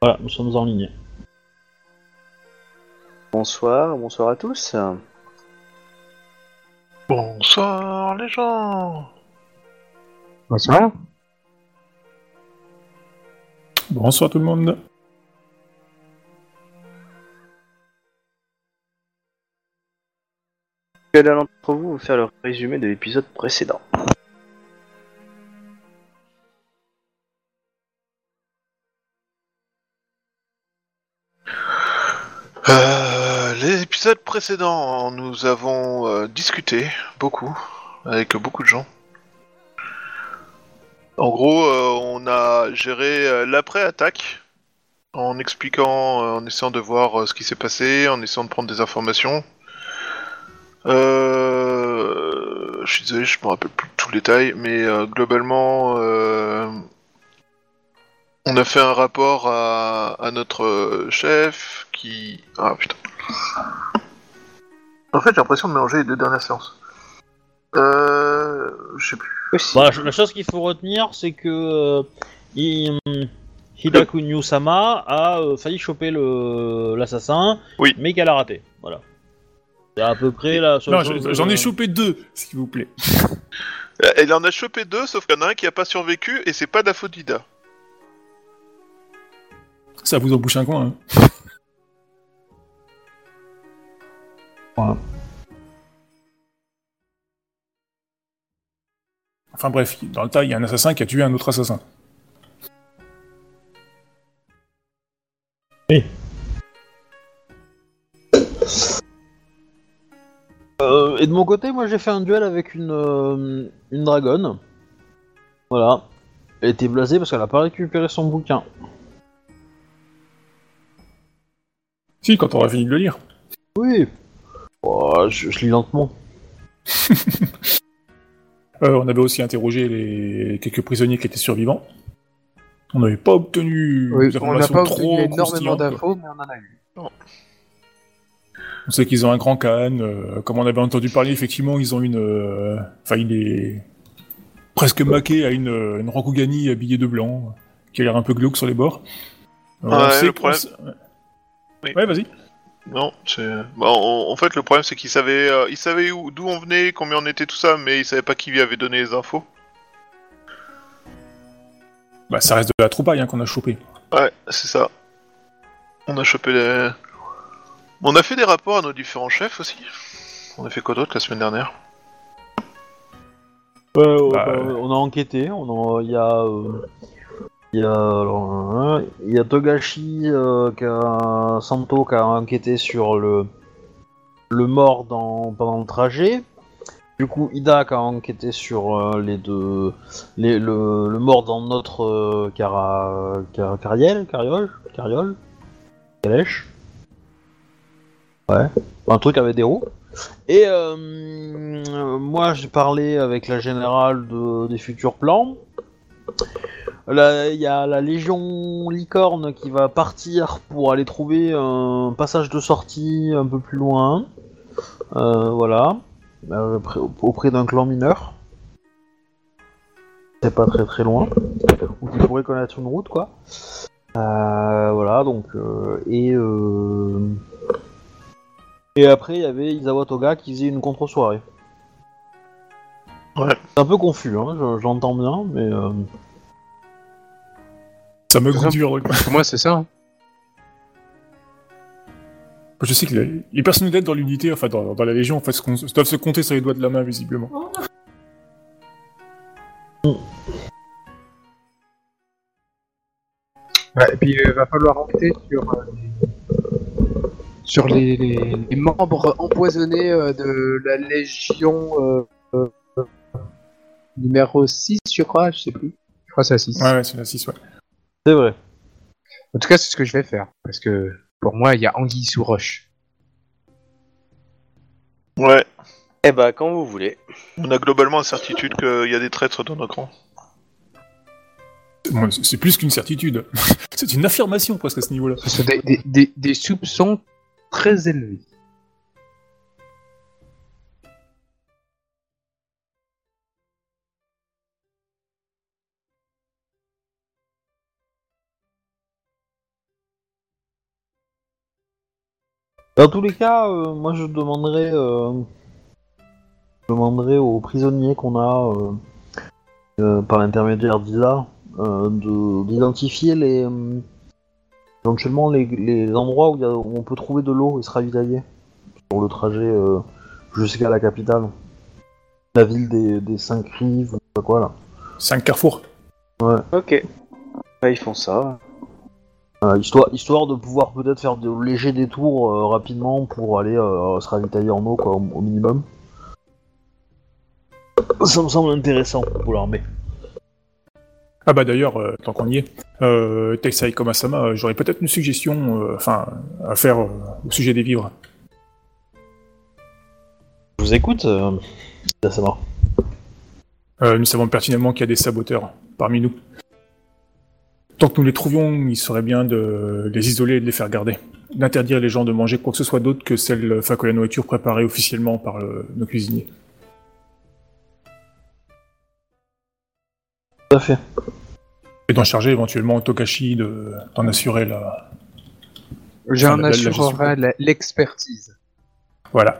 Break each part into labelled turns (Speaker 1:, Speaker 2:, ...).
Speaker 1: Voilà, nous sommes en ligne.
Speaker 2: Bonsoir, bonsoir à tous.
Speaker 3: Bonsoir les gens
Speaker 4: Bonsoir.
Speaker 5: Bonsoir tout le monde.
Speaker 2: L'un d'entre vous vous faire le résumé de l'épisode précédent?
Speaker 3: Précédent, nous avons euh, discuté beaucoup, avec beaucoup de gens. En gros, euh, on a géré euh, l'après-attaque, en expliquant, en essayant de voir ce qui s'est passé, en essayant de prendre des informations. Euh, je suis désolé, je me rappelle plus de tout le détail, mais globalement, on a fait un rapport à, à notre chef qui... Ah putain. En fait, j'ai l'impression de mélanger les deux dernières séances. Euh... Je sais plus.
Speaker 1: Bah, la chose qu'il faut retenir, c'est que euh, il- Hidaku Nyu-sama a euh, failli choper le l'assassin,
Speaker 3: Oui.
Speaker 1: mais qu'elle a raté. Voilà. C'est à peu près la seule
Speaker 5: Non,
Speaker 1: chose,
Speaker 5: je- j'en
Speaker 1: euh,
Speaker 5: ai chopé deux, s'il vous plaît.
Speaker 3: Euh, Elle en a chopé deux, sauf qu'il y en a un qui a pas survécu et c'est pas de la faute d'Ida.
Speaker 5: Ça vous en bouche un coin. Hein.
Speaker 1: Voilà.
Speaker 5: Enfin bref, dans le tas, il y a un assassin qui a tué un autre assassin.
Speaker 1: Euh, et de mon côté, moi j'ai fait un duel avec une, euh, une dragonne. Voilà. Elle était blasée parce qu'elle a pas récupéré son bouquin.
Speaker 5: Si, quand on aura fini de le lire.
Speaker 1: Oui. Oh, je, je lis lentement.
Speaker 5: Euh, on avait aussi interrogé les quelques prisonniers qui étaient survivants. On n'avait pas obtenu
Speaker 4: Oui,
Speaker 5: des
Speaker 4: on n'a
Speaker 5: informations
Speaker 4: pas
Speaker 5: trop
Speaker 4: obtenu énormément d'infos, mais on en a eu.
Speaker 5: On sait qu'ils ont un grand Khan. euh, comme on avait entendu parler, effectivement, ils ont une. euh, Enfin, il est presque maqué à une, une Rokugani habillée de blanc, qui a l'air un peu glauque sur les bords. Euh, on
Speaker 3: Ouais,
Speaker 5: sait
Speaker 3: le problème- Oui.
Speaker 5: Ouais, vas-y.
Speaker 3: Non, c'est... Bah, en, en fait, le problème, c'est qu'il savait, euh, il savait où, d'où on venait, combien on était, tout ça, mais il savait pas qui lui avait donné les infos.
Speaker 5: Bah, ça reste de la troupaille hein, qu'on a chopé.
Speaker 3: Ouais, c'est ça. On a chopé les... On a fait des rapports à nos différents chefs aussi. On a fait quoi d'autre la semaine dernière?
Speaker 1: Ouais, ouais,
Speaker 5: Bah,
Speaker 1: bah,
Speaker 5: euh.
Speaker 1: on a enquêté. On a, il y a, euh, il y a, euh, il y a Togashi, euh, qui a, Santo qui a enquêté sur le, le mort dans, pendant le trajet. Du coup, Ida qui a enquêté sur euh, les deux, les, le, mort dans notre euh, car, calèche. Ouais, un truc avec des roues. Et euh, moi, j'ai parlé avec la générale de- des futurs plans. Il y a la Légion Licorne qui va partir pour aller trouver un passage de sortie un peu plus loin. Euh, voilà. Euh, près- auprès d'un clan mineur. C'est pas très très loin. Ou qui pourrait connaître une route, quoi. Euh, voilà, donc. euh, et. Euh... Et après, il y avait Isawa Toga qui faisait une contre-soirée.
Speaker 3: Ouais.
Speaker 1: C'est un peu confus, hein, je- j'entends bien, mais... euh,
Speaker 5: Ça me goûte.
Speaker 4: Pour moi, c'est ça. hein.
Speaker 5: Je sais que les, les personnalités dans l'unité, enfin dans, dans la Légion, en fait, se doivent se compter sur les doigts de la main, visiblement.
Speaker 4: Ouais, et puis il va falloir enquêter sur, euh, les... sur les, les- les membres empoisonnés euh, de la Légion euh, euh, numéro 6, je crois, je sais plus. Je crois que c'est la 6.
Speaker 5: Ouais, ouais, c'est la 6, ouais.
Speaker 1: C'est vrai.
Speaker 4: En tout cas, c'est ce que je vais faire. Parce que pour moi, il y a Anguille sous roche.
Speaker 3: Ouais.
Speaker 2: Eh bah, quand vous voulez.
Speaker 3: On a globalement la certitude qu'il y a des traîtres dans nos rangs.
Speaker 5: Moi, c'est- C'est plus qu'une certitude. c'est une affirmation presque à ce niveau-là.
Speaker 4: Ce sont des, des, des, des soupçons très élevés.
Speaker 1: Dans tous les cas, euh, moi je demanderai, euh, je demanderai aux prisonniers qu'on a euh, euh, par l'intermédiaire d'Isa euh, de- d'identifier les euh, éventuellement les, les endroits où, il y a- où on peut trouver de l'eau et se ravitailler sur le trajet euh, jusqu'à la capitale, la ville des, des cinq rives, ou pas quoi là.
Speaker 5: 5 carrefours.
Speaker 2: Ok. Ouais, ils font ça.
Speaker 1: Euh, histoire, histoire de pouvoir peut-être faire de légers détours euh, rapidement pour aller euh, se ravitailler en eau quoi, au, au minimum. Ça me semble intéressant pour l'armée.
Speaker 5: Ah bah d'ailleurs, tant qu'on y est, euh, Teisai Komasama, j'aurais peut-être une suggestion enfin, à faire au sujet des vivres.
Speaker 1: Je vous écoute. Euh,
Speaker 5: nous savons pertinemment qu'il y a des saboteurs parmi nous. Tant que nous les trouvions, il serait bien de les isoler et de les faire garder. D'interdire les gens de manger quoi que ce soit d'autre que celle, enfin, que la nourriture préparée officiellement par le- nos cuisiniers.
Speaker 1: Tout à fait.
Speaker 5: Et d'en charger éventuellement Tokashi de- d'en assurer la...
Speaker 4: J'en assurerai la- l'expertise.
Speaker 5: Voilà.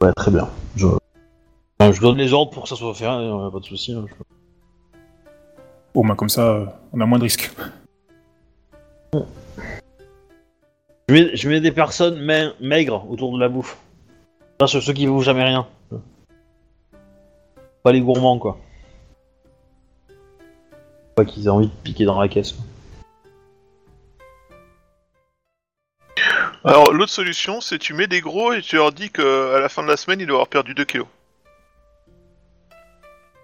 Speaker 1: Ouais, très bien. Je donne les ordres pour que ça soit fait, hein, pas de soucis. hein, je-
Speaker 5: Au moins comme ça, euh, on a moins de risques.
Speaker 1: Je mets, je mets des personnes maigres autour de la bouffe. Pas ceux, ceux qui vous jamais rien. Pas les gourmands, quoi. Pas qu'ils aient envie de piquer dans la caisse. quoi.
Speaker 3: Alors, l'autre solution, c'est tu mets des gros et tu leur dis qu'à la fin de la semaine, ils doivent avoir perdu 2 kilos.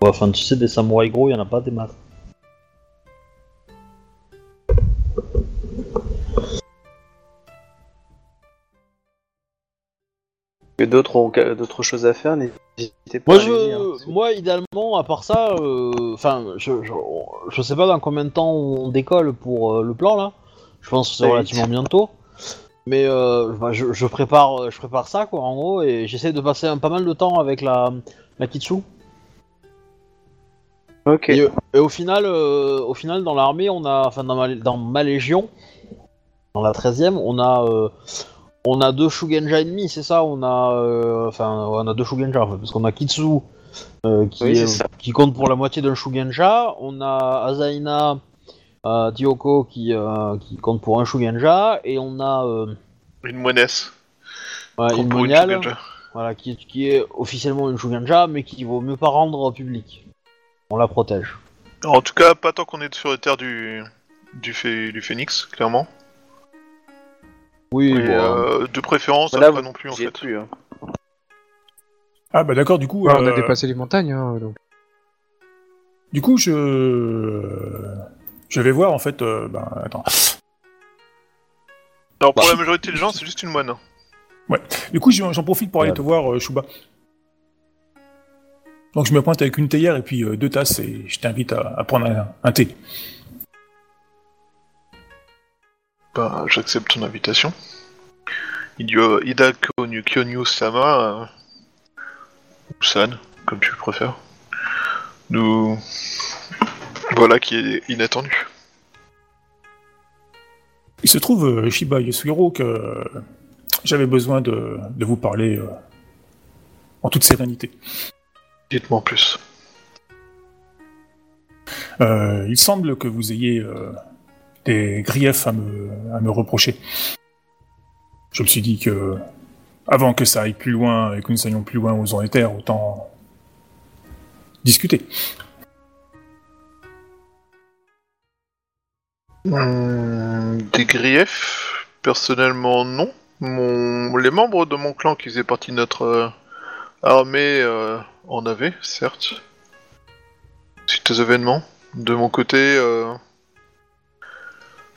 Speaker 1: Ouais, Enfin, tu sais, des samouraïs gros, il y en a pas des maths.
Speaker 2: Que d'autres ont d'autres choses à faire, n'hésitez pas
Speaker 1: Moi,
Speaker 2: à dire, hein.
Speaker 1: moi, idéalement, à part ça, euh, enfin, je, je, je sais pas dans combien de temps on décolle pour euh, le plan là. Je pense que c'est relativement bientôt. Mais euh, bah, je, je prépare, je prépare ça quoi, en gros, et j'essaie de passer un, pas mal de temps avec la, la Kitsu.
Speaker 2: Ok.
Speaker 1: Et, et au final, au final, dans l'armée, on a, enfin, dans ma, dans ma légion, dans la 13ème, on a, euh, on a deux Shugenja ennemis, c'est ça On a, euh, enfin, on a deux Shugenja, en fait, parce qu'on a Kitsu euh, qui,
Speaker 2: Oui,
Speaker 1: est-
Speaker 2: c'est ça.
Speaker 1: qui compte pour la moitié d'un Shugenja, on a Azaina euh, Tyoko qui, euh, qui compte pour un Shugenja, et on a euh,
Speaker 3: Une monnaise.
Speaker 1: ouais, une moniale, voilà, qui, qui est officiellement une Shugenja, mais qui vaut mieux pas rendre au public. On la protège.
Speaker 3: En tout cas, pas tant qu'on est sur les terres du, du, phé- du phénix, clairement.
Speaker 1: Oui,
Speaker 3: Et,
Speaker 1: bon,
Speaker 3: euh, de préférence,
Speaker 2: Là,
Speaker 3: pas non plus en fait.
Speaker 2: plus. Hein.
Speaker 5: Ah bah d'accord, du coup...
Speaker 4: Ouais, on a
Speaker 5: euh,
Speaker 4: dépassé les montagnes, hein, donc.
Speaker 5: Du coup, je... Je vais voir, en fait... euh, ben, attends.
Speaker 3: Alors pour
Speaker 1: Bah.
Speaker 3: la majorité des gens, c'est juste une moine.
Speaker 5: Du coup, j'en j'en profite pour aller
Speaker 1: Ouais.
Speaker 5: te voir, euh, Shuba. Donc je me pointe avec une théière et puis euh, deux tasses et je t'invite à, à prendre un, un thé.
Speaker 3: Bah, j'accepte ton invitation. Ida Kyonyu, Sama, euh, ou San, comme tu le préfères. Nous. Voilà qui est inattendu.
Speaker 5: Il se trouve, euh, Shiba Yasuhiro, que euh, j'avais besoin de, de vous parler euh, en toute sérénité.
Speaker 3: Dites-moi en plus.
Speaker 5: Euh, il semble que vous ayez euh, des griefs à me, à me reprocher. Je me suis dit que, avant que ça aille plus loin et que nous allions plus loin aux et terres, autant discuter.
Speaker 3: Hmm, des griefs Personnellement, non. Les membres de mon clan qui faisaient partie de notre euh, armée euh, en avaient, certes. Suite aux événements. De mon côté, euh,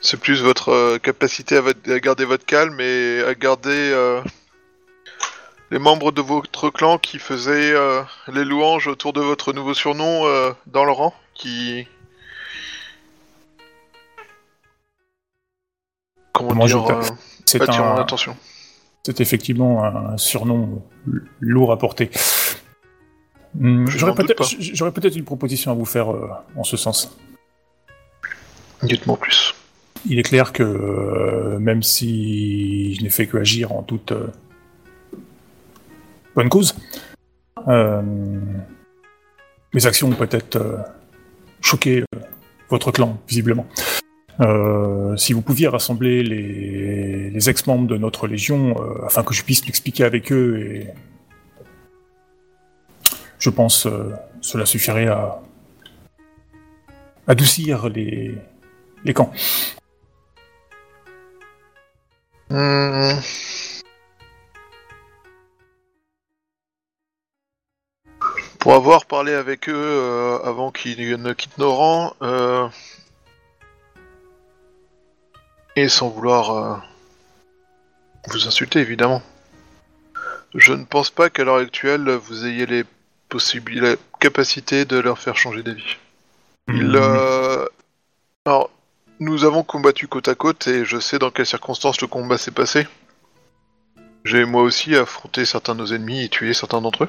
Speaker 3: c'est plus votre euh, capacité à, votre- à garder votre calme et à garder euh, les membres de votre clan qui faisaient euh, les louanges autour de votre nouveau surnom euh, dans le rang, qui... Comment dire euh,
Speaker 5: C'est un,
Speaker 3: attention.
Speaker 5: c'est effectivement un surnom l- lourd à porter.
Speaker 3: Je
Speaker 5: J'aurais
Speaker 3: n'en doute
Speaker 5: peut-être
Speaker 3: pas.
Speaker 5: j- j'aurais peut-être une proposition à vous faire euh, en ce sens.
Speaker 3: Dites-moi plus.
Speaker 5: Il est clair que euh, même si je n'ai fait que agir en toute euh, bonne cause, euh, mes actions ont peut-être choqué votre clan, visiblement. Si vous pouviez rassembler les, les ex-membres de notre légion afin que je puisse m'expliquer avec eux et je pense cela suffirait à adoucir les, les camps.
Speaker 3: Hmm. Pour avoir parlé avec eux euh, avant qu'ils ne quittent nos rangs, euh, et sans vouloir euh, vous insulter évidemment, je ne pense pas qu'à l'heure actuelle vous ayez les possibilités, la capacité de leur faire changer d'avis. Il, euh, Alors, nous avons combattu côte à côte et je sais dans quelles circonstances le combat s'est passé. J'ai moi aussi affronté certains de nos ennemis et tué certains d'entre eux.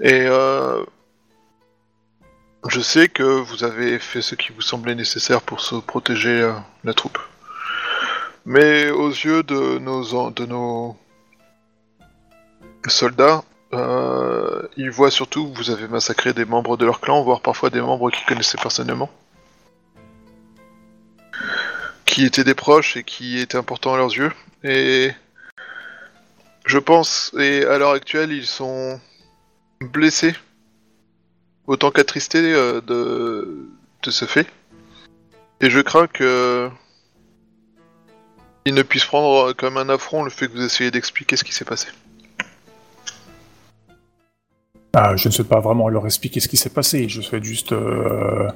Speaker 3: Et euh, je sais que vous avez fait ce qui vous semblait nécessaire pour se protéger euh, la troupe. Mais aux yeux de nos, de nos soldats, euh, ils voient surtout que vous avez massacré des membres de leur clan, voire parfois des membres qu'ils connaissaient personnellement. Qui étaient des proches et qui étaient importants à leurs yeux. Et je pense, et à l'heure actuelle, ils sont blessés, autant qu'attristés euh, de, ce fait. Et je crains que ils ne puissent prendre comme un affront le fait que vous essayez d'expliquer ce qui s'est passé.
Speaker 5: Ah, je ne souhaite pas vraiment leur expliquer ce qui s'est passé, je souhaite juste euh,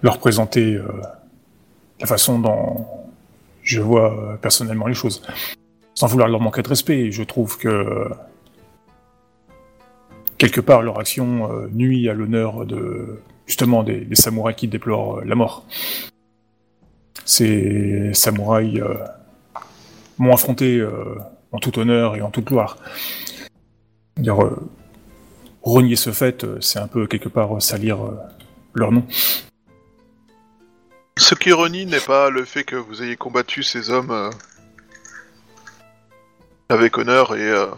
Speaker 5: leur présenter euh, la façon dont je vois euh, personnellement les choses. Sans vouloir leur manquer de respect, je trouve que quelque part leur action euh, nuit à l'honneur de justement des, samouraïs qui déplorent euh, la mort. Ces samouraïs m'ont affronté en tout honneur et en toute gloire. Dire, renier ce fait, c'est un peu quelque part salir leur nom.
Speaker 3: Ce qui renie n'est pas le fait que vous ayez combattu ces hommes euh, avec honneur et euh,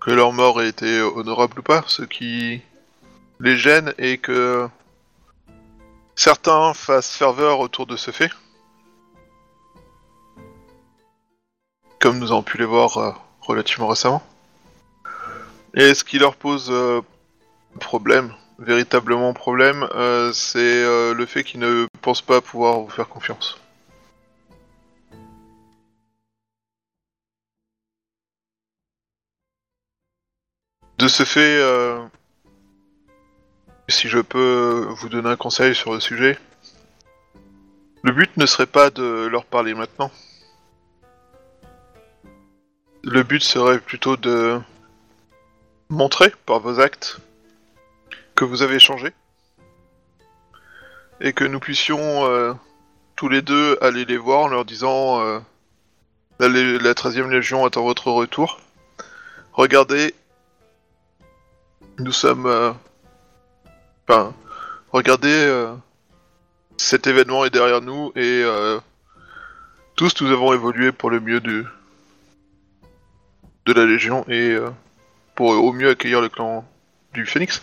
Speaker 3: que leur mort ait été honorable ou pas. Ce qui les gêne est que certains fassent ferveur autour de ce fait. Comme nous avons pu les voir euh, relativement récemment. Et ce qui leur pose problème, véritablement problème, euh, c'est euh, le fait qu'ils ne pensent pas pouvoir vous faire confiance. De ce fait, euh, si je peux vous donner un conseil sur le sujet, le but ne serait pas de leur parler maintenant. Le but serait plutôt de montrer par vos actes que vous avez changé et que nous puissions euh, tous les deux aller les voir en leur disant euh, la, la 13e Légion attend votre retour. Regardez, nous sommes... euh, Enfin, regardez, euh, cet événement est derrière nous et tous nous avons évolué pour le mieux de la Légion et pour au mieux accueillir le clan du Phoenix.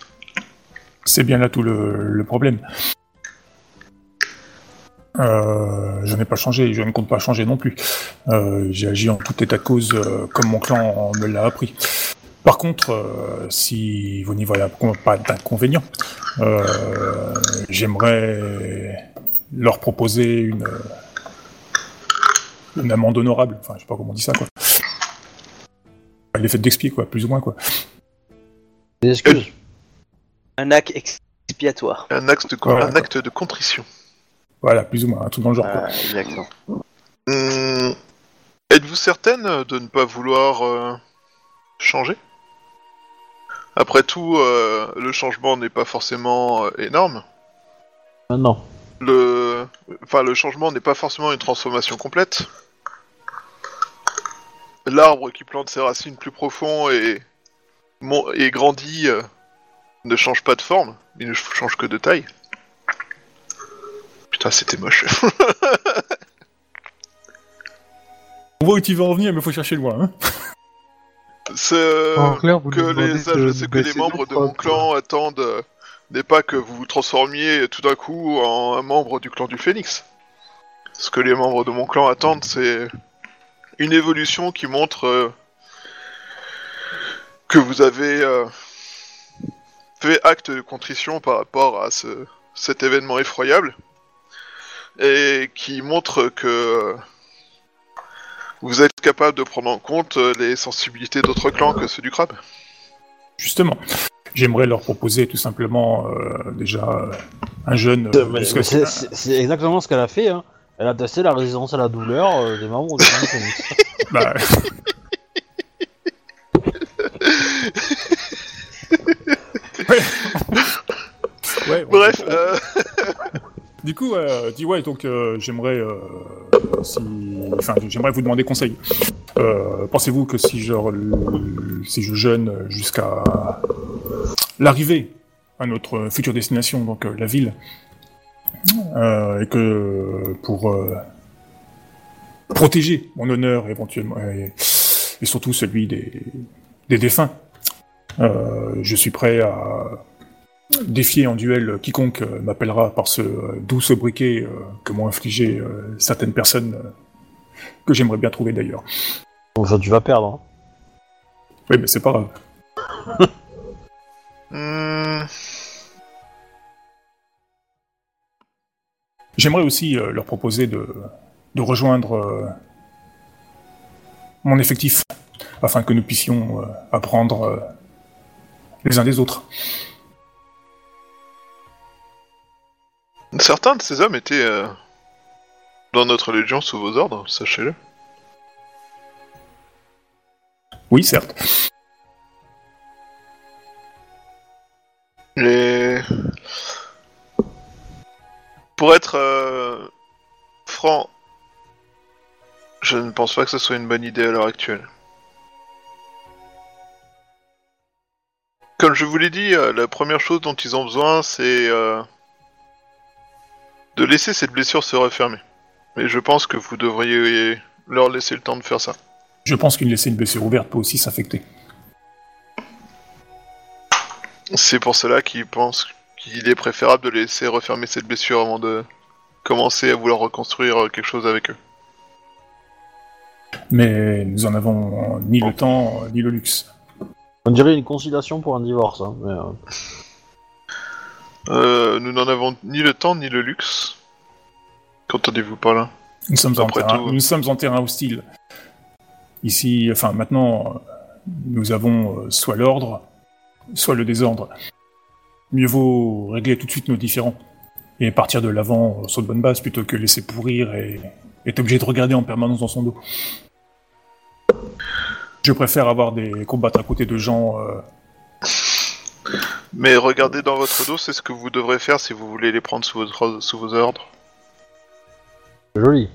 Speaker 5: C'est bien là tout le, problème. Euh, je n'ai pas changé, je ne compte pas changer non plus. Euh, J'ai agi en tout état de cause euh, comme mon clan me l'a appris. Par contre, si vous n'y voyez pas d'inconvénient, j'aimerais leur proposer une, une amende honorable. Enfin, je sais pas comment on dit ça, quoi. L'effet d'expier, quoi, plus ou moins, quoi.
Speaker 1: Des excuses.
Speaker 2: Un acte expiatoire.
Speaker 3: Un acte de, con-
Speaker 5: Voilà,
Speaker 3: un acte de contrition.
Speaker 5: Voilà, plus ou moins, un truc dans le genre.
Speaker 2: Ah, exactement.
Speaker 3: Hum, Êtes-vous certaine de ne pas vouloir euh, changer? Après tout, euh, le changement n'est pas forcément euh, énorme.
Speaker 1: Non.
Speaker 3: Le, enfin, le changement n'est pas forcément une transformation complète. L'arbre qui plante ses racines plus profond et, mon- et grandit euh, ne change pas de forme, il ne change que de taille. Putain, c'était moche.
Speaker 5: On voit où tu vas en venir, mais faut chercher loin. Hein.
Speaker 3: C'est
Speaker 4: En clair, vous
Speaker 3: que les,
Speaker 4: de
Speaker 3: sais que les membres de mon clan attendent n'est pas que vous vous transformiez tout d'un coup en un membre du clan du Phénix. Ce que les membres de mon clan attendent, c'est une évolution qui montre euh, que vous avez euh, fait acte de contrition par rapport à ce, cet événement effroyable et qui montre que vous êtes capable de prendre en compte les sensibilités d'autres clans que ceux du crabe.
Speaker 5: Justement, j'aimerais leur proposer tout simplement euh, déjà euh, un jeune. euh,
Speaker 1: C'est exactement ce qu'elle a fait. Hein. Elle a testé la résistance à la douleur euh, des membres.
Speaker 5: Bah, ouais.
Speaker 3: Bref, euh,
Speaker 5: Du coup, euh, ouais, donc euh, j'aimerais, euh, si, enfin, j'aimerais vous demander conseil. Euh, Pensez-vous que si je, si je jeûne jusqu'à l'arrivée à notre future destination, donc euh, la ville, euh, et que pour euh, protéger mon honneur éventuellement et, et surtout celui des, des défunts, euh, je suis prêt à défier en duel quiconque euh, m'appellera par ce euh, doux sobriquet euh, que m'ont infligé euh, certaines personnes euh, que j'aimerais bien trouver d'ailleurs.
Speaker 1: Enfin, tu vas perdre. hein.
Speaker 5: Oui, mais c'est pas grave.
Speaker 3: hmm,
Speaker 5: J'aimerais aussi euh, leur proposer de, de rejoindre euh, mon effectif afin que nous puissions euh, apprendre euh, les uns des autres.
Speaker 3: certains de ces hommes étaient euh, dans notre légion sous vos ordres, sachez-le.
Speaker 5: Oui, certes.
Speaker 3: Et pour être euh, franc, je ne pense pas que ce soit une bonne idée à l'heure actuelle. Comme je vous l'ai dit, euh, la première chose dont ils ont besoin, c'est euh, de laisser cette blessure se refermer. Mais je pense que vous devriez leur laisser le temps de faire ça.
Speaker 5: Je pense qu'une laisser une blessure ouverte peut aussi s'infecter.
Speaker 3: C'est pour cela qu'ils pensent qu'il est préférable de laisser refermer cette blessure avant de commencer à vouloir reconstruire euh, quelque chose avec eux.
Speaker 5: Mais nous en avons ni le temps ni le luxe.
Speaker 1: On dirait une conciliation pour un divorce. Hein, mais, euh,
Speaker 3: Euh, nous n'en avons ni le temps ni le luxe. Qu'entendez-vous par là?
Speaker 5: Nous sommes, en
Speaker 3: Après
Speaker 5: terrain,
Speaker 3: tout-
Speaker 5: nous sommes en terrain hostile. Ici, enfin maintenant, euh, nous avons euh, soit l'ordre, soit le désordre. Mieux vaut régler tout de suite nos différends et partir de l'avant euh, sur de bonnes bases plutôt que laisser pourrir et être obligé de regarder en permanence dans son dos. Je préfère avoir des combattre à côté de gens. euh,
Speaker 3: Mais regardez dans votre dos, c'est ce que vous devrez faire si vous voulez les prendre sous, votre- sous vos ordres.
Speaker 1: joli.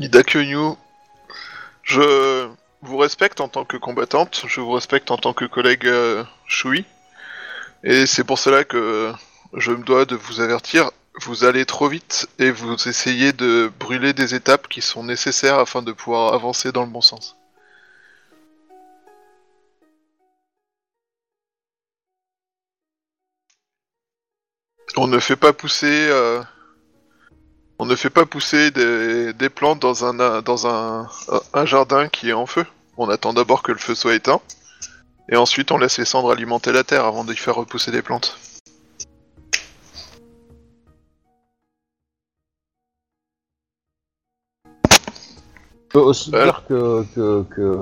Speaker 3: Ida Kyonyu, je vous respecte en tant que combattante, je vous respecte en tant que collègue euh, Shui, et c'est pour cela que je me dois de vous avertir, vous allez trop vite et vous essayez de brûler des étapes qui sont nécessaires afin de pouvoir avancer dans le bon sens. On ne fait pas pousser euh, on ne fait pas pousser des, plantes dans un dans un, un jardin qui est en feu. On attend d'abord que le feu soit éteint et ensuite on laisse les cendres alimenter la terre avant d'y faire repousser des plantes.
Speaker 1: Je peux aussi
Speaker 3: Voilà.
Speaker 1: dire que, que, que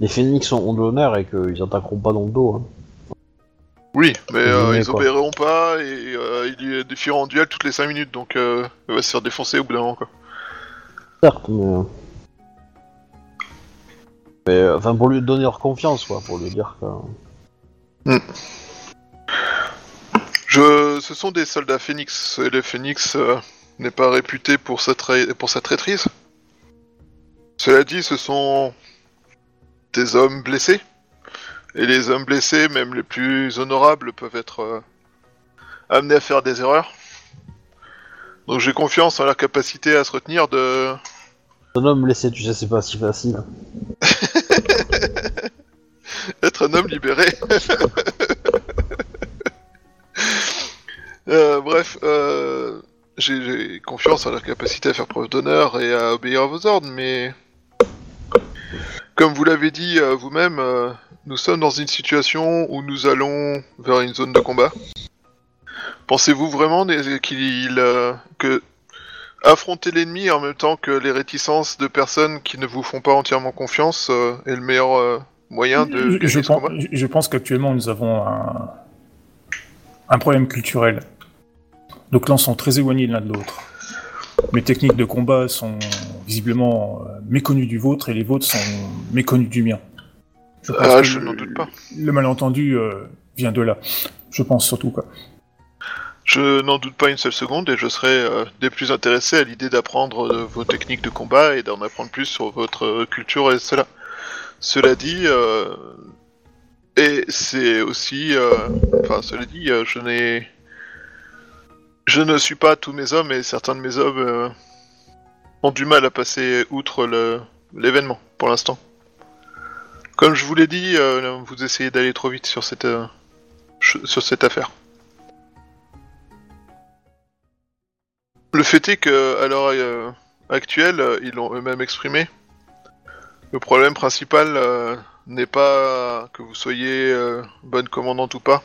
Speaker 1: les phénix ont de l'honneur et qu'ils attaqueront pas dans le dos. Hein.
Speaker 3: Oui, mais euh, ils obéiront pas et euh, il y a des en duel toutes les 5 minutes donc euh, il va se faire défoncer au bout d'un moment quoi.
Speaker 1: Certes, mais. euh, Mais euh, enfin, pour lui donner leur confiance, quoi, pour lui dire que.
Speaker 3: Je, ce sont des soldats phénix et le phénix euh, n'est pas réputé pour sa, trai- pour sa traîtrise. Cela dit, ce sont des hommes blessés Et les hommes blessés, même les plus honorables, peuvent être euh, amenés à faire des erreurs. Donc j'ai confiance en leur capacité à se retenir de...
Speaker 1: Un homme blessé, tu sais, c'est pas si facile.
Speaker 3: être un homme libéré. Euh, bref, euh, j'ai j'ai confiance en leur capacité à faire preuve d'honneur et à obéir à vos ordres, mais comme vous l'avez dit euh, vous-même, euh, nous sommes dans une situation où nous allons vers une zone de combat. Pensez-vous vraiment qu'il euh, que affronter l'ennemi en même temps que les réticences de personnes qui ne vous font pas entièrement confiance est le meilleur moyen de
Speaker 5: je,
Speaker 3: gagner
Speaker 5: je
Speaker 3: ce
Speaker 5: pense,
Speaker 3: combat?
Speaker 5: je- je pense qu'actuellement nous avons un, un problème culturel. Nos clans sont très éloignés l'un de l'autre. Mes techniques de combat sont visiblement euh, méconnues du vôtre et les vôtres sont méconnues du mien. Je
Speaker 3: Ah, je n'en doute pas.
Speaker 5: Le malentendu euh, vient de là. Je pense surtout quoi.
Speaker 3: Je n'en doute pas une seule seconde et je serais euh, des plus intéressés à l'idée d'apprendre euh, vos techniques de combat et d'en apprendre plus sur votre culture et cela. Cela dit, et c'est aussi, enfin cela dit, je n'ai, je ne suis pas tous mes hommes et certains de mes hommes ont du mal à passer outre l'événement pour l'instant. Comme je vous l'ai dit, euh, vous essayez d'aller trop vite sur cette euh, sur cette affaire. Le fait est que, à l'heure euh, actuelle, ils l'ont eux-mêmes exprimé. Le problème principal n'est pas que vous soyez bonne commandante ou pas.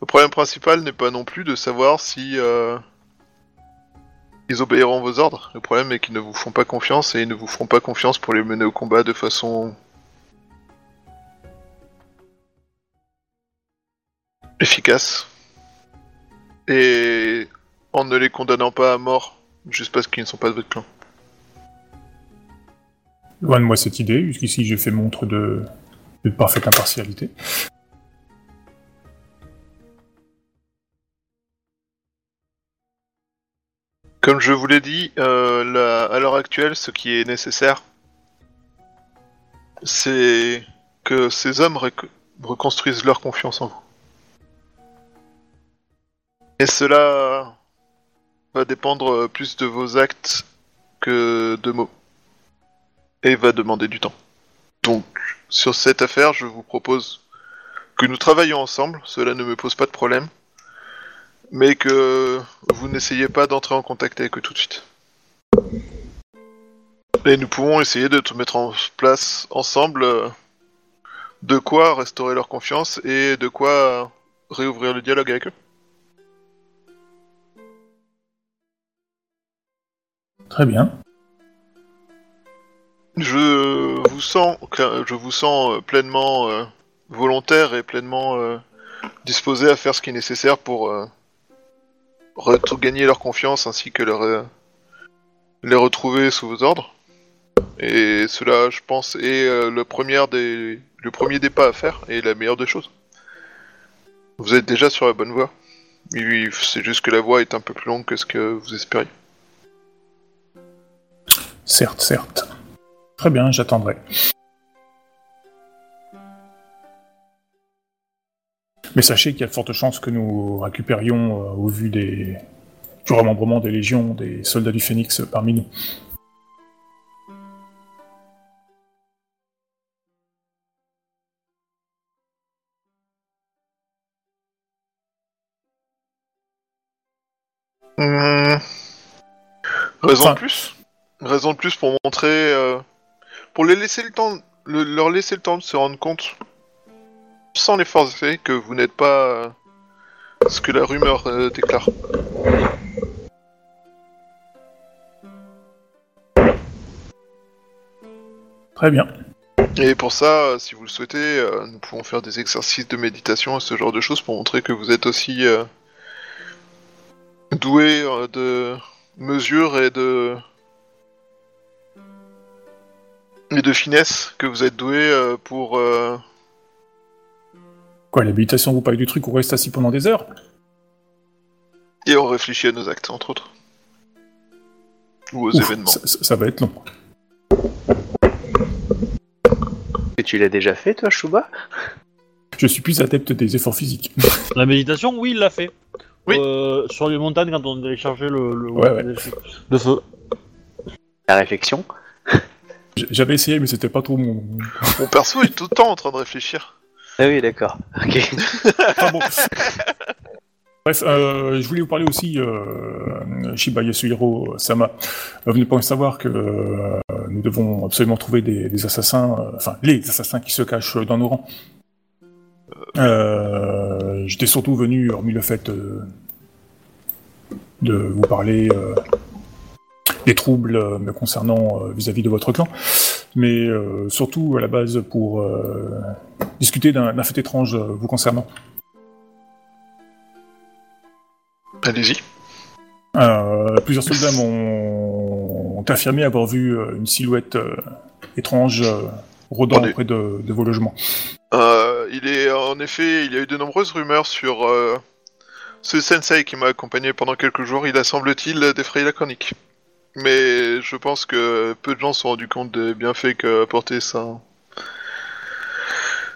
Speaker 3: Le problème principal n'est pas non plus de savoir si ils obéiront vos ordres. Le problème est qu'ils ne vous font pas confiance et ils ne vous feront pas confiance pour les mener au combat de façon efficace. Et en ne les condamnant pas à mort juste parce qu'ils ne sont pas de votre clan.
Speaker 5: Loin de moi cette idée, jusqu'ici j'ai fait montre de, de parfaite impartialité.
Speaker 3: Comme je vous l'ai dit, euh, à l'heure actuelle, ce qui est nécessaire, c'est que ces hommes reconstruisent leur confiance en vous. Et cela va dépendre plus de vos actes que de mots. Et va demander du temps. Donc, sur cette affaire, je vous propose que nous travaillions ensemble, cela ne me pose pas de problème mais que vous n'essayez pas d'entrer en contact avec eux tout de suite. Et nous pouvons essayer de te mettre en place ensemble euh, de quoi restaurer leur confiance et de quoi euh, réouvrir le dialogue avec eux.
Speaker 5: Très bien.
Speaker 3: Je vous sens, je vous sens euh, pleinement euh, volontaire et pleinement disposé à faire ce qui est nécessaire pour regagner leur confiance ainsi que les retrouver sous vos ordres. Et cela, je pense, est euh, le, premier des, le premier des pas à faire et la meilleure des choses. Vous êtes déjà sur la bonne voie. C'est juste que la voie est un peu plus longue que ce que vous espériez.
Speaker 5: Certes, certes. Très bien, j'attendrai. Mais sachez qu'il y a de fortes chances que nous récupérions, euh, au vu des... du remembrement des légions, des soldats du Phénix parmi nous.
Speaker 3: Hum. Raison
Speaker 5: Enfin-
Speaker 3: de plus Raison de plus pour montrer... euh, pour les laisser le temps... le- leur laisser le temps de se rendre compte, sans les forcer, que vous n'êtes pas euh, ce que la rumeur euh, déclare.
Speaker 5: Très bien.
Speaker 3: Et pour ça, euh, si vous le souhaitez, euh, nous pouvons faire des exercices de méditation et ce genre de choses pour montrer que vous êtes aussi euh, doué de mesure et de et de finesse, que vous êtes doué pour
Speaker 5: Quoi, l'habilitation vous parle du truc où on reste assis pendant des heures?
Speaker 3: Et on réfléchit à nos actes, entre autres, ou aux
Speaker 5: Ouf,
Speaker 3: événements.
Speaker 5: ça, va être long.
Speaker 2: Et Tu l'as déjà fait, toi, Chouba?
Speaker 5: Je suis plus adepte des efforts physiques.
Speaker 1: La méditation, oui, il l'a fait.
Speaker 3: Oui.
Speaker 1: Euh, sur les montagnes, quand on allait charger le, le
Speaker 5: Ouais, ouais.
Speaker 1: de feu.
Speaker 2: La réflexion
Speaker 5: J'avais essayé, mais c'était pas trop mon.
Speaker 3: Mon perso est tout le temps en train de réfléchir.
Speaker 2: Ah oui, d'accord. Ok.
Speaker 5: Bon. Bref, euh, je voulais vous parler aussi, euh, Shiba Yasuhiro Sama. Euh, Vous ne savoir que euh, nous devons absolument trouver des, assassins, enfin les assassins qui se cachent dans nos rangs. J'étais surtout venu, hormis le fait de vous parler des troubles me concernant vis-à-vis de votre clan, mais euh, surtout à la base pour euh, discuter d'un fait étrange euh, vous concernant.
Speaker 3: Allez-y.
Speaker 5: Plusieurs soldats m'ont ont affirmé avoir vu une silhouette étrange rôdant auprès de, de vos logements.
Speaker 3: Euh, il est en effet, il y a eu de nombreuses rumeurs sur euh, ce sensei qui m'a accompagné pendant quelques jours. Il a semble-t-il défrayé la chronique. Mais je pense que peu de gens se sont rendus compte des bienfaits qu'a apporté ça.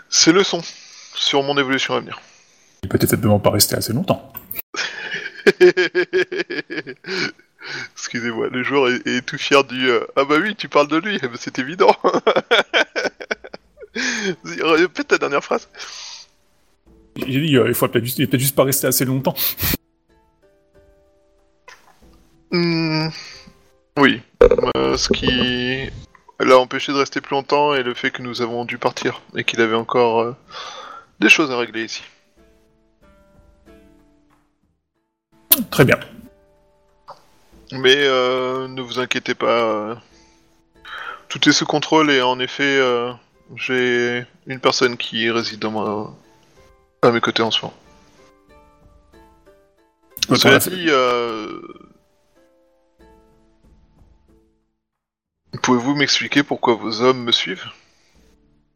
Speaker 3: Ces leçons sur mon évolution à venir.
Speaker 5: Il peut évidemment pas rester assez longtemps.
Speaker 3: Excusez-moi, le joueur est, est tout fier du euh, Ah bah oui, tu parles de lui, c'est évident. Répète ta dernière phrase.
Speaker 5: J'ai dit, euh, il faut peut-être juste, peut-être juste pas rester assez longtemps.
Speaker 3: Hmm, Oui. Euh, ce qui l'a empêché de rester plus longtemps est le fait que nous avons dû partir et qu'il avait encore euh, des choses à régler ici.
Speaker 5: Très bien.
Speaker 3: Mais euh, ne vous inquiétez pas. Tout est sous contrôle et en effet, j'ai une personne qui réside dans ma... à mes côtés en ce moment. Cela dit, euh, pouvez-vous m'expliquer pourquoi vos hommes me suivent?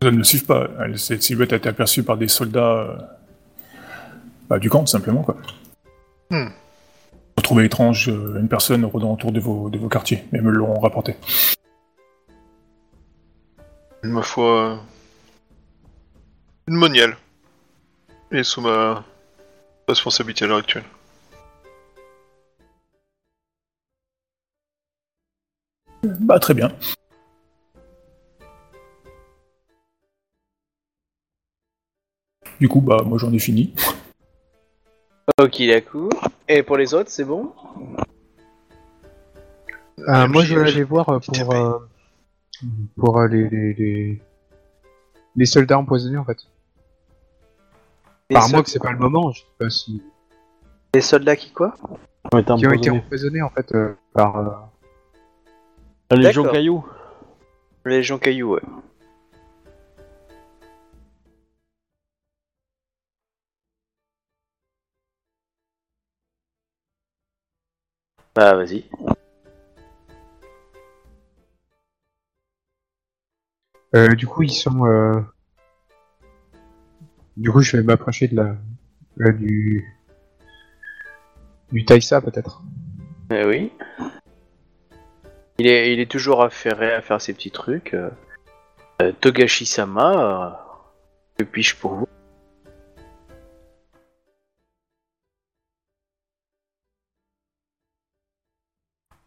Speaker 5: Vous ne le suivent pas. Cette silhouette a été aperçue par des soldats euh, bah, du camp, simplement. Quoi.
Speaker 3: Hmm.
Speaker 5: Vous trouvez étrange euh, une personne rôdant autour de vos, de vos quartiers, mais me l'ont rapporté.
Speaker 3: Ma foi, une moniale est sous ma responsabilité à l'heure actuelle.
Speaker 5: Bah très bien. Du coup, bah moi j'en ai fini.
Speaker 2: Ok, d'accord. Et pour les autres, c'est bon?
Speaker 4: Euh, moi, je vais aller voir euh, pour,
Speaker 3: tapé.
Speaker 4: euh, pour euh, les, les, les, les soldats empoisonnés en fait.
Speaker 2: les,
Speaker 4: Par moi que c'est pas le moment, je sais pas si.
Speaker 2: les soldats qui quoi?
Speaker 1: Ouais, t'es
Speaker 4: Qui ont été
Speaker 1: empoisonné.
Speaker 4: empoisonnés en fait euh, par. euh,
Speaker 1: La Légion
Speaker 2: D'accord.
Speaker 1: Caillou.
Speaker 2: Les Légion Caillou, ouais. Bah, vas-y.
Speaker 4: Euh, du coup, ils sont. Euh... Du coup, je vais m'approcher de la. euh, du. Du Taïsa peut-être.
Speaker 2: Eh oui. Il est, il est toujours affairé à faire ses petits trucs. euh. Euh, Togashi-sama, euh, que puis-je pour vous?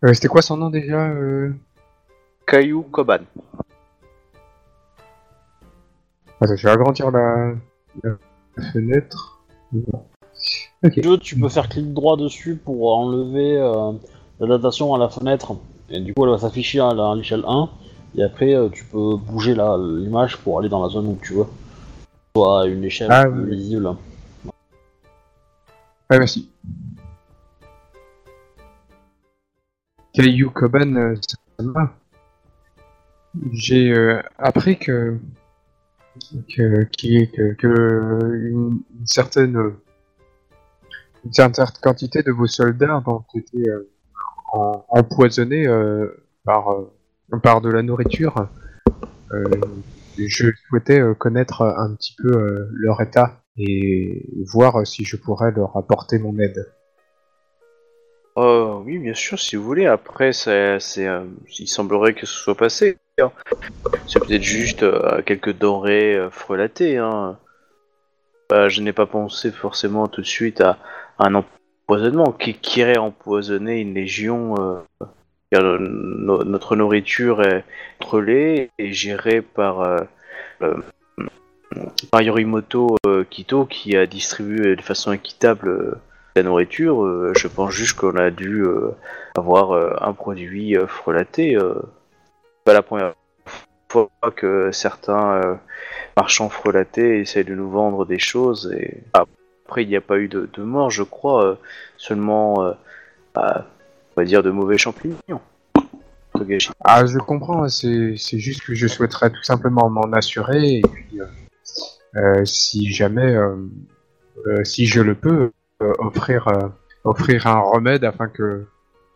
Speaker 4: Euh, C'était quoi son nom déjà euh...
Speaker 2: Caillou Koban.
Speaker 4: Attends, je vais agrandir la, la fenêtre.
Speaker 1: Tu peux faire clic droit dessus pour enlever euh, la datation à la fenêtre. Et du coup, elle va s'afficher à la- à l'échelle 1. Et après, euh, tu peux bouger la- l'image pour aller dans la zone où tu veux. Soit à une échelle
Speaker 4: Ah,
Speaker 1: plus
Speaker 4: oui. Ouais, merci. Caillou Koban, euh, ça va. J'ai euh, appris que que, qui- que, que une, une certaine une certaine quantité de vos soldats ont été euh, en- empoisonnés euh, par euh, par de la nourriture. Euh, je souhaitais euh, connaître un petit peu euh, leur état et voir euh, si je pourrais leur apporter mon aide.
Speaker 2: Oh oui, bien sûr, si vous voulez. Après, c'est, euh, il semblerait que ce soit passé. hein. C'est peut-être juste euh, quelques denrées euh, frelatées. Hein. Je n'ai pas pensé forcément tout de suite à un empoisonnement. Qui, qui irait empoisonner une légion euh, Notre nourriture est contrôlée et gérée par, euh, Yorimoto euh, Kito qui a distribué de façon équitable la nourriture. Je pense juste qu'on a dû avoir un produit frelaté. pas la première fois que certains marchands frelatés essayent de nous vendre des choses et après il n'y a pas eu de, de mort je crois euh, seulement euh, bah, on va dire de mauvais champignons Togashi.
Speaker 4: Ah, je comprends, c'est c'est juste que je souhaiterais tout simplement m'en assurer, et puis, euh, euh, si jamais, euh, euh, si je le peux, euh, offrir, euh, offrir un remède afin que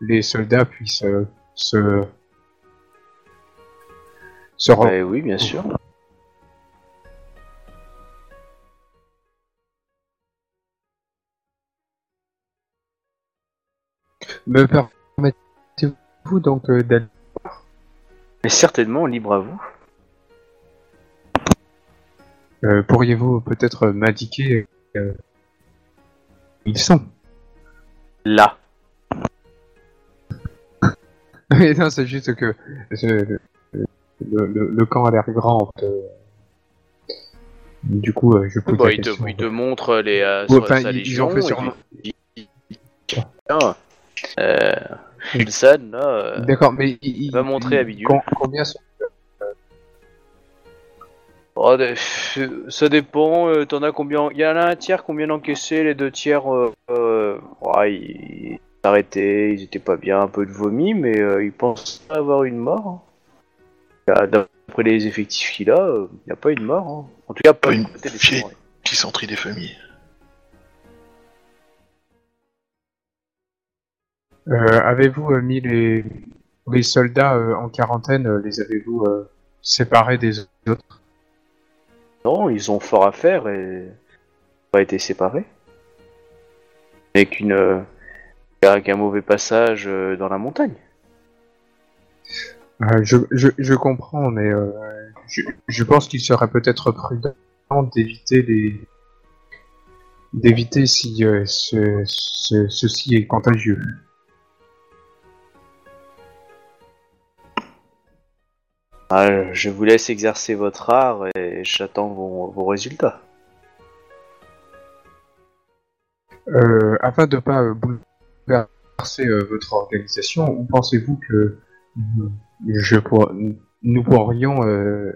Speaker 4: les soldats puissent euh, se... se re-
Speaker 2: Eh oui bien sûr
Speaker 4: Me permettez-vous donc euh, d'aller...
Speaker 2: mais certainement libre à vous
Speaker 4: euh, Pourriez-vous peut-être m'indiquer euh, où ils sont
Speaker 2: là
Speaker 4: Mais non, c'est juste que le, le- le camp a l'air grand. euh, du coup, euh, je pose
Speaker 2: Bon,
Speaker 4: la
Speaker 2: il, te,
Speaker 4: question.
Speaker 2: il te montre les euh,
Speaker 4: Ouais,
Speaker 2: sa-
Speaker 4: enfin,
Speaker 2: sa
Speaker 4: ils- ils
Speaker 2: légion
Speaker 4: ont fait
Speaker 2: et puis- Ah, euh, Ilsan, là, euh,
Speaker 4: D'accord, mais il, il-
Speaker 2: va montrer
Speaker 4: il-
Speaker 2: à Bidule.
Speaker 4: com- combien sont
Speaker 2: oh, ça dépend, euh, t'en as combien Il y en a un tiers, combien d'encaissés Les deux tiers, euh, euh, ouais, ils s'arrêtaient, ils étaient pas bien, un peu de vomi, mais euh, ils pensent avoir une mort. hein. Ah, D'après les effectifs qu'il a, euh, il n'y a pas eu de mort. hein. En tout cas, pas
Speaker 3: une
Speaker 2: côté des.
Speaker 3: Dysenterie des familles.
Speaker 4: Avez-vous euh, mis les, les soldats euh, en quarantaine euh, Les avez-vous euh, séparés des autres?
Speaker 2: Non, ils ont fort à faire et pas été séparés. Avec une euh, avec un mauvais passage euh, dans la montagne.
Speaker 4: Euh, je, je, je comprends, mais euh, je, je pense qu'il serait peut-être prudent d'éviter les d'éviter si euh, ce, ce- ceci est contagieux.
Speaker 2: Ah, je vous laisse exercer votre art et j'attends vos, vos résultats.
Speaker 4: Euh, afin de pas euh, bouleverser euh, votre organisation, pensez-vous que je pour- nous pourrions euh,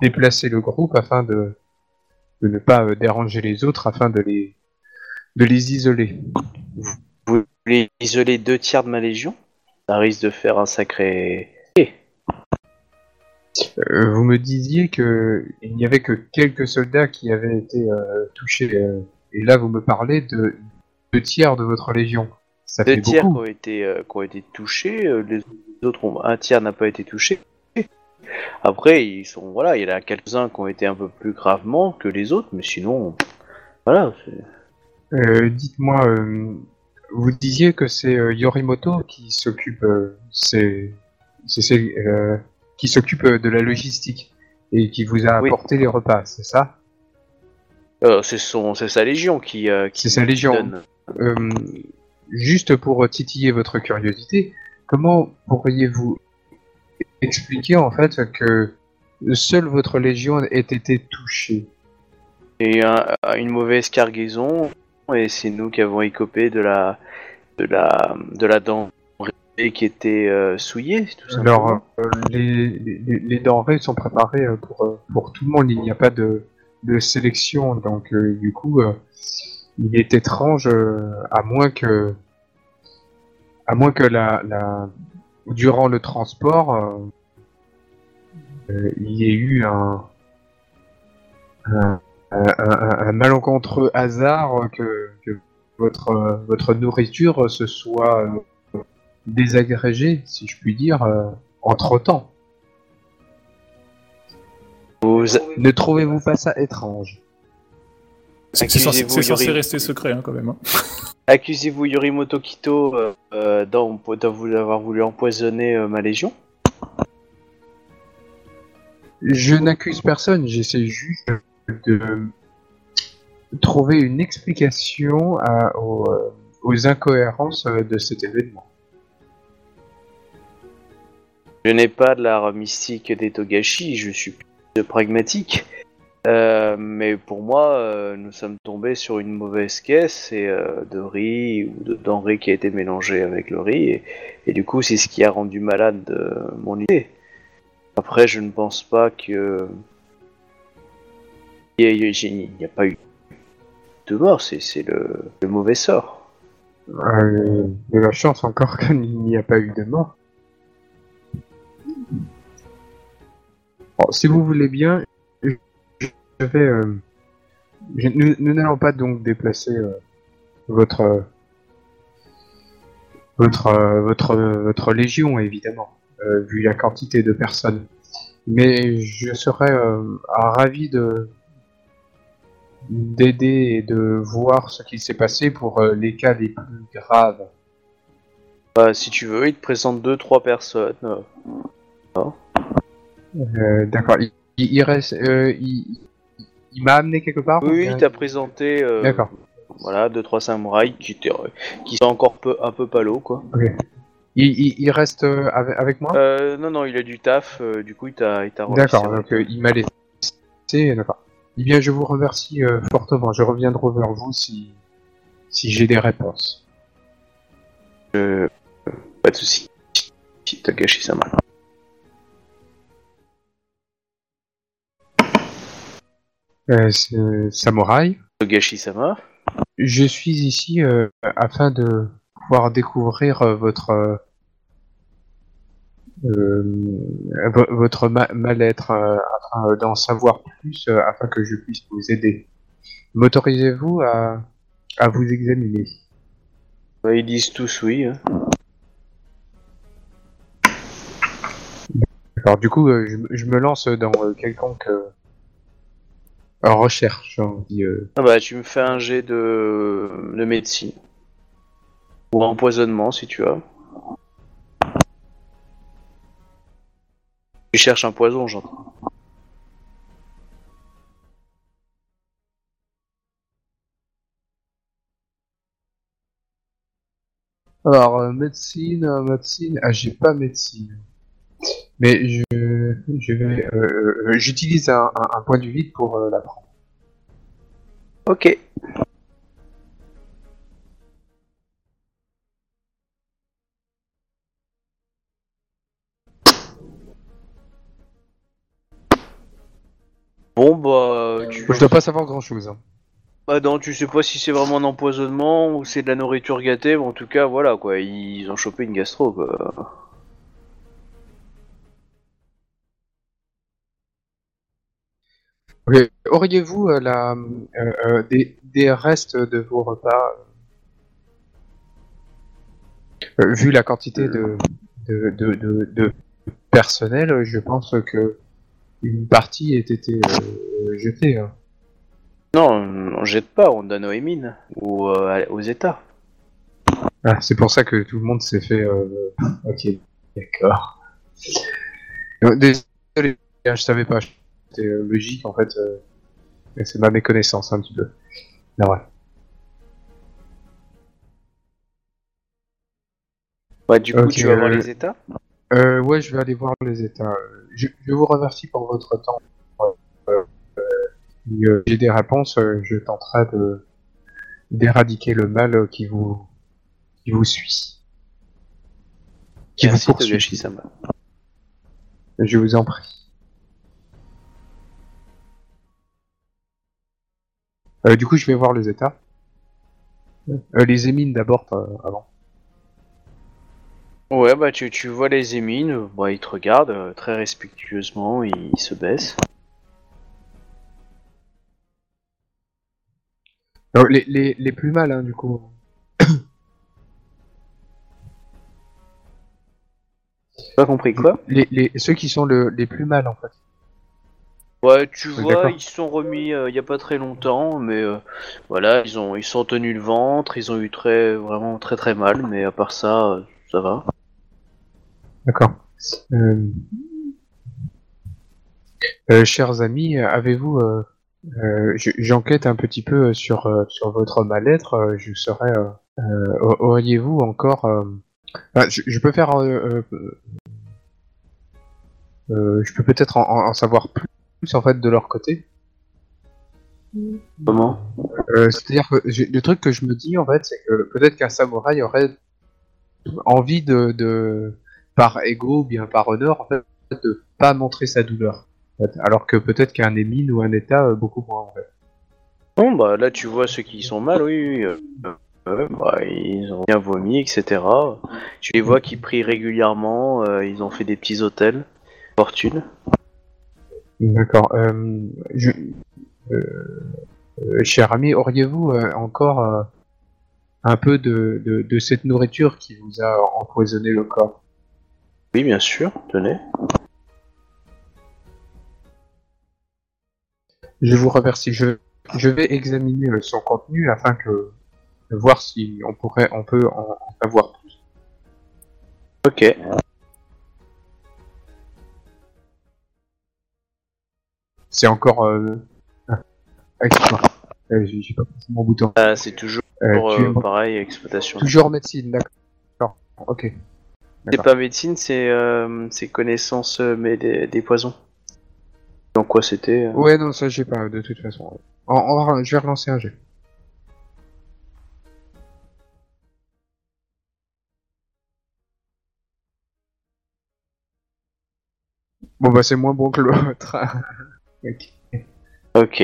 Speaker 4: déplacer le groupe afin de, de ne pas déranger les autres, afin de les de les isoler?
Speaker 2: Vous voulez isoler deux tiers de ma légion? Ça risque de faire un sacré...
Speaker 4: Euh, Vous me disiez que il n'y avait que quelques soldats qui avaient été euh, touchés, euh, et là vous me parlez de deux tiers de votre légion. Ça
Speaker 2: Deux
Speaker 4: fait
Speaker 2: tiers qui ont été, qui ont été touchés, les autres ont... un tiers n'a pas été touché. Après, ils sont voilà, il y en a quelques-uns qui ont été un peu plus gravement que les autres, mais sinon, voilà.
Speaker 4: Dites-moi, vous disiez que c'est Yorimoto qui s'occupe, c'est, c'est, qui s'occupe euh, de la logistique et qui vous a
Speaker 2: Oui.
Speaker 4: apporté les repas, c'est ça?
Speaker 2: Euh, c'est son, c'est sa légion qui, euh, qui
Speaker 4: C'est sa légion.
Speaker 2: donne.
Speaker 4: Euh, Juste pour titiller votre curiosité, comment pourriez-vous expliquer en fait que seule votre légion ait été touchée?
Speaker 2: Et un- une mauvaise cargaison, et c'est nous qui avons écopé de la, de la, de la denrée qui était euh, tout simplement.
Speaker 4: Alors, euh, les, les, les denrées sont préparées euh, pour, euh, pour tout le monde, il n'y a pas de, de sélection, donc du coup, il est étrange, à moins que, à moins que la, la, durant le transport, il y ait eu un, un, un, un- un malencontreux hasard que, que votre, votre nourriture se soit désagrégée, si je puis dire, euh, entre temps.
Speaker 2: Vous
Speaker 4: Ne trouvez-vous pas ça étrange
Speaker 5: C'est censé, rester secret hein, quand même. hein.
Speaker 2: accusez-vous Yorimoto Kito euh, euh, d'en- d'avoir voulu empoisonner euh, ma légion
Speaker 4: Je n'accuse personne, j'essaie juste de trouver une explication à- aux, aux incohérences de cet événement.
Speaker 2: Je n'ai pas de l'art mystique des Togashi, je suis plus pragmatique. Euh, mais pour moi, euh, nous sommes tombés sur une mauvaise caisse euh, de riz ou de denrées qui a été mélangée avec le riz. Et, du coup, c'est ce qui a rendu malade mon idée. Après, je ne pense pas que. Il n'y a, pas eu de mort, c'est le, le mauvais sort.
Speaker 4: De la chance encore qu'il n'y a pas eu de mort. Bon, si vous voulez bien, je vais. euh, nous n'allons pas donc déplacer euh, votre votre votre votre légion évidemment, euh, vu la quantité de personnes. Mais je serais ravi de d'aider et de voir ce qui s'est passé pour les cas les plus graves.
Speaker 2: Bah, si tu veux, il te présente deux, trois personnes. Euh,
Speaker 4: D'accord. Il, il- il reste. euh, il il m'a amené quelque part ou
Speaker 2: Oui, il t'a présenté. euh,
Speaker 4: D'accord.
Speaker 2: Voilà, deux trois samouraïs qui étaient, qui sont encore peu, un peu palos quoi.
Speaker 4: Il, il- reste euh, avec, avec moi?
Speaker 2: Euh, non non, il a du taf, euh, du coup il t'a, il t'a remercié.
Speaker 4: D'accord. Donc euh, il m'a laissé. D'accord. Eh bien, je vous remercie euh, fortement. Je reviendrai vers vous si si j'ai des réponses.
Speaker 2: Euh, pas de souci. T'as gâché sa main.
Speaker 4: Euh, c'est- samouraï.
Speaker 2: Togashi Sama.
Speaker 4: Je suis ici euh, afin de pouvoir découvrir euh, votre euh, euh, vo- votre ma- mal-être, euh, afin d'en savoir plus, euh, afin que je puisse vous aider. M'autorisez-vous à, à vous examiner?
Speaker 2: Ouais, ils disent tous oui. hein.
Speaker 4: Alors du coup, euh, je, me- je me lance dans euh, quelconque recherche. j'ai envie, euh.
Speaker 2: Ah bah tu me fais un jet de, de médecine. Ou empoisonnement si tu as. Tu cherches un poison, j'entends.
Speaker 4: Alors euh, médecine, euh, médecine, ah j'ai pas médecine. Mais je, je vais, euh, euh, j'utilise un, un, un point du vide pour euh, l'apprendre.
Speaker 2: Ok. Bon bah tu...
Speaker 4: Je dois pas savoir grand chose.
Speaker 2: Bah non, tu sais pas si c'est vraiment un empoisonnement ou c'est de la nourriture gâtée, mais en tout cas voilà quoi, ils ont chopé une gastro quoi.
Speaker 4: Auriez-vous euh, la, euh, euh, des, des restes de vos repas Vu la quantité de, de, de, de, de personnel, je pense que une partie ait été jetée. hein.
Speaker 2: Non, on jette pas, on donne aux émines ou euh, aux états.
Speaker 4: Ah, c'est pour ça que tout le monde s'est fait. euh, Ok, d'accord. Désolé, je savais pas. C'était euh, logique en fait. euh, mais C'est ma méconnaissance un petit peu. Ah ouais.
Speaker 2: Bah du coup tu vas voir
Speaker 4: euh,
Speaker 2: les états
Speaker 4: Euh, ouais, je vais aller voir les états. Je, je vous remercie pour votre temps. Euh, euh, euh, j'ai des réponses, je tenterai de d'éradiquer le mal qui vous qui vous suit, qui
Speaker 2: Merci
Speaker 4: vous poursuit. Je vous en prie. Euh, du coup, je vais voir les états. Euh, les émines d'abord, euh, avant.
Speaker 2: Ouais bah tu, tu vois les émines, bah ils te regardent euh, très respectueusement, ils, ils se baissent.
Speaker 4: Les, les, les plus mal, hein, du coup.
Speaker 2: Pas compris quoi?
Speaker 4: Les, les, ceux qui sont le, les plus mal, en fait.
Speaker 2: Ouais, tu
Speaker 4: Oui,
Speaker 2: vois, ils se sont remis euh, il y a pas très longtemps, mais euh, voilà, ils ont ils sont tenus le ventre, ils ont eu très vraiment très très mal, mais à part ça, euh, ça va.
Speaker 4: D'accord. Chers amis, avez-vous... je- J'enquête un petit peu sur, sur votre mal-être. Je serais... Auriez-vous encore... ah, je, je peux faire... je peux peut-être en, en- en savoir plus en fait de leur côté.
Speaker 2: Comment?
Speaker 4: Euh, C'est-à-dire que le truc que je me dis en fait, c'est que peut-être qu'un samouraï aurait envie de, de par ego ou bien par honneur en fait, de pas montrer sa douleur. en fait. Alors que peut-être qu'un émine ou un état euh, beaucoup moins en fait.
Speaker 2: Bon, bah là, tu vois ceux qui sont mal, oui, oui. euh, euh, bah, ils ont bien vomi, etc. Tu les vois qui prient régulièrement, euh, ils ont fait des petits hôtels. Fortune.
Speaker 4: D'accord. Euh, je, euh, euh, cher ami, auriez-vous encore un peu de, de, de cette nourriture qui vous a empoisonné le corps?
Speaker 2: Oui, bien sûr, tenez.
Speaker 4: Je vous remercie. Je, je vais examiner son contenu afin que de voir si on pourrait, on peut en, en savoir plus.
Speaker 2: Ok.
Speaker 4: C'est encore. Euh... Ah, excuse-moi. Euh, j'ai pas mon bouton.
Speaker 2: Ah, c'est toujours
Speaker 4: Euh, tu
Speaker 2: pareil, exploitation.
Speaker 4: toujours en médecine, d'accord. Ok.
Speaker 2: C'est pas médecine, c'est c'est connaissance mais des, des poisons. Donc quoi c'était
Speaker 4: Ouais, non, ça j'ai pas de toute façon. En, en- je vais relancer un jet. Bon bah c'est moins bon que l'autre. Ok.
Speaker 2: Ok.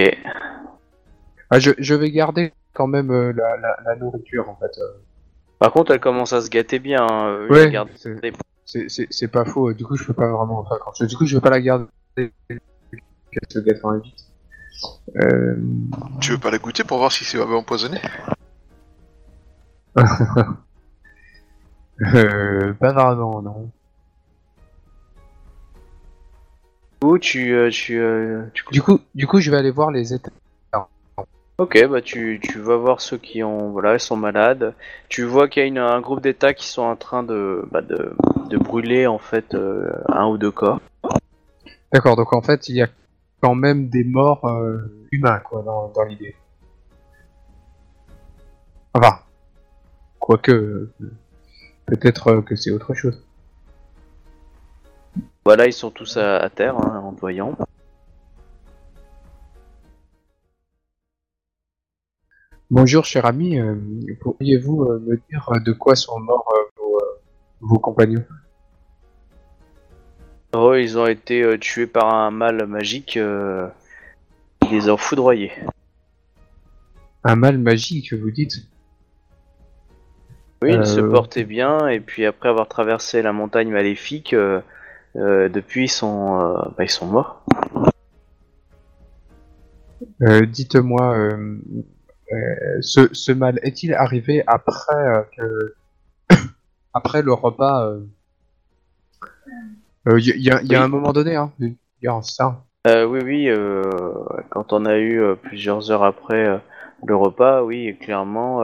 Speaker 4: Ah, je, je vais garder quand même euh, la, la, la nourriture en fait. euh.
Speaker 2: Par contre, elle commence à se gâter bien. hein, euh,
Speaker 4: Ouais, c'est-
Speaker 2: des-
Speaker 4: c'est- c'est c'est pas faux. Du coup, je peux pas vraiment. Du coup, je vais pas la garder. qu'elle se gâte en vite. Euh...
Speaker 3: Tu veux pas la goûter pour voir si c'est empoisonné?
Speaker 4: Euh, pas vraiment, non.
Speaker 2: Tu euh, tu, euh, tu-
Speaker 4: Du coup, du coup, je vais aller voir les états.
Speaker 2: Ok, bah tu, tu vas voir ceux qui ont voilà, ils sont malades. Tu vois qu'il y a une- un groupe d'États qui sont en train de bah, de, de brûler en fait euh, un ou deux corps.
Speaker 4: D'accord, donc en fait, il y a quand même des morts euh, humains, quoi, dans, dans l'idée. Enfin, quoique, euh, peut-être que c'est autre chose.
Speaker 2: Voilà, ils sont tous à, à terre hein, en te voyant.
Speaker 4: Bonjour, cher ami, euh, pourriez-vous euh, me dire euh, de quoi sont morts vos, vos compagnons?
Speaker 2: Oh, ils ont été tués par un mal magique. Qui les a foudroyés.
Speaker 4: Un mal magique, vous dites?
Speaker 2: Oui, ils se portaient bien et puis après avoir traversé la montagne maléfique, euh, euh, depuis ils sont euh, bah, ils sont morts.
Speaker 4: Euh, Dites-moi, ce, ce mal est-il arrivé après que après le repas euh, y, y a, y a
Speaker 2: Oui.
Speaker 4: un moment donné, hein Il y a ça.
Speaker 2: Oui, oui, quand on a eu plusieurs heures après le repas, oui, clairement,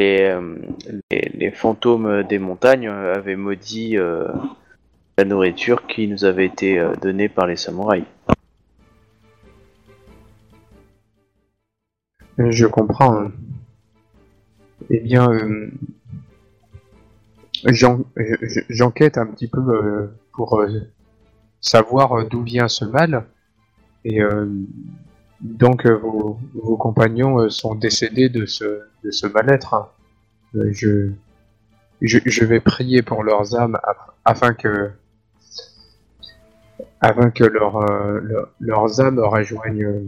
Speaker 2: les, les, les fantômes des montagnes avaient maudit euh, la nourriture qui nous avait été euh, donnée par les samouraïs.
Speaker 4: Euh, Je comprends. hein. Eh bien, euh, j'en- je- j'enquête un petit peu pour savoir d'où vient ce mal. Et donc, vos, compagnons sont décédés de ce, mal-être. hein. Je, vais prier pour leurs âmes af- afin que afin que leur, euh, leur- leurs âmes rejoignent euh,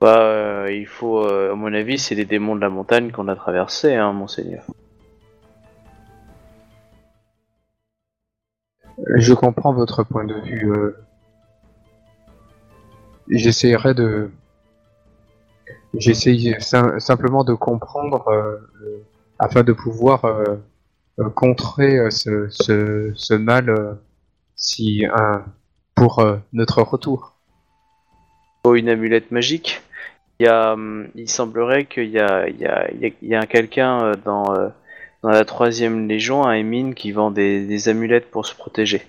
Speaker 2: Bah, euh, il faut, à mon avis, c'est les démons de la montagne qu'on a traversé, hein, monseigneur.
Speaker 4: Je comprends votre point de vue. J'essaierai de. J'essaye sim- simplement de comprendre euh, afin de pouvoir euh, contrer euh, ce, ce, ce mal euh, si un pour euh, notre retour.
Speaker 2: faut une amulette magique. Il y a, hum, il semblerait qu'il y a, il y a, il y a, quelqu'un euh, dans, euh, dans la troisième légion, un Emine, qui vend des, des amulettes pour se protéger.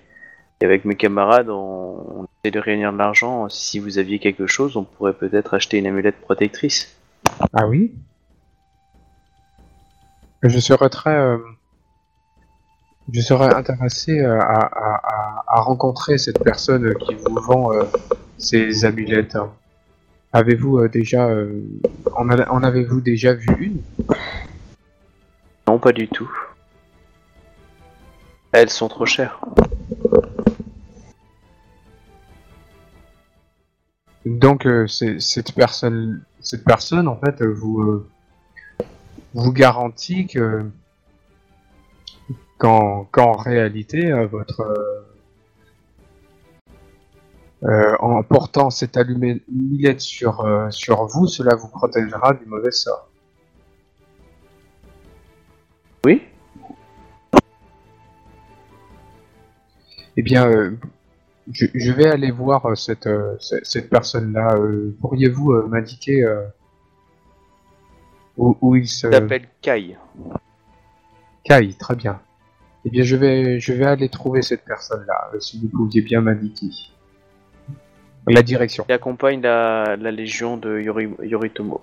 Speaker 2: Et avec mes camarades, on, on essaie de réunir de l'argent. Si vous aviez quelque chose, on pourrait peut-être acheter une amulette protectrice.
Speaker 4: Ah oui? Je serais très... euh, Je serais intéressé euh, à, à- à- rencontrer cette personne qui vous vend euh, ces amulettes. Avez-vous euh, déjà... euh, En, avez-vous déjà vu une?
Speaker 2: Non, pas du tout. Elles sont trop chères.
Speaker 4: Donc euh, cette personne, cette personne en fait euh, vous euh, vous garantit que qu'en réalité euh, votre euh, euh, en portant cette allumette sur euh, sur vous, cela vous protégera du mauvais sort.
Speaker 2: Oui
Speaker 4: Eh bien, euh, je, je vais aller voir cette, ce- cette personne-là. Pourriez-vous m'indiquer où, où il se...
Speaker 2: Il s'appelle Kai.
Speaker 4: Kai, très bien. Eh bien, je vais, je vais aller trouver cette personne-là, si vous pouviez bien m'indiquer. La direction.
Speaker 2: Il accompagne la, la légion de Yori, Yoritomo.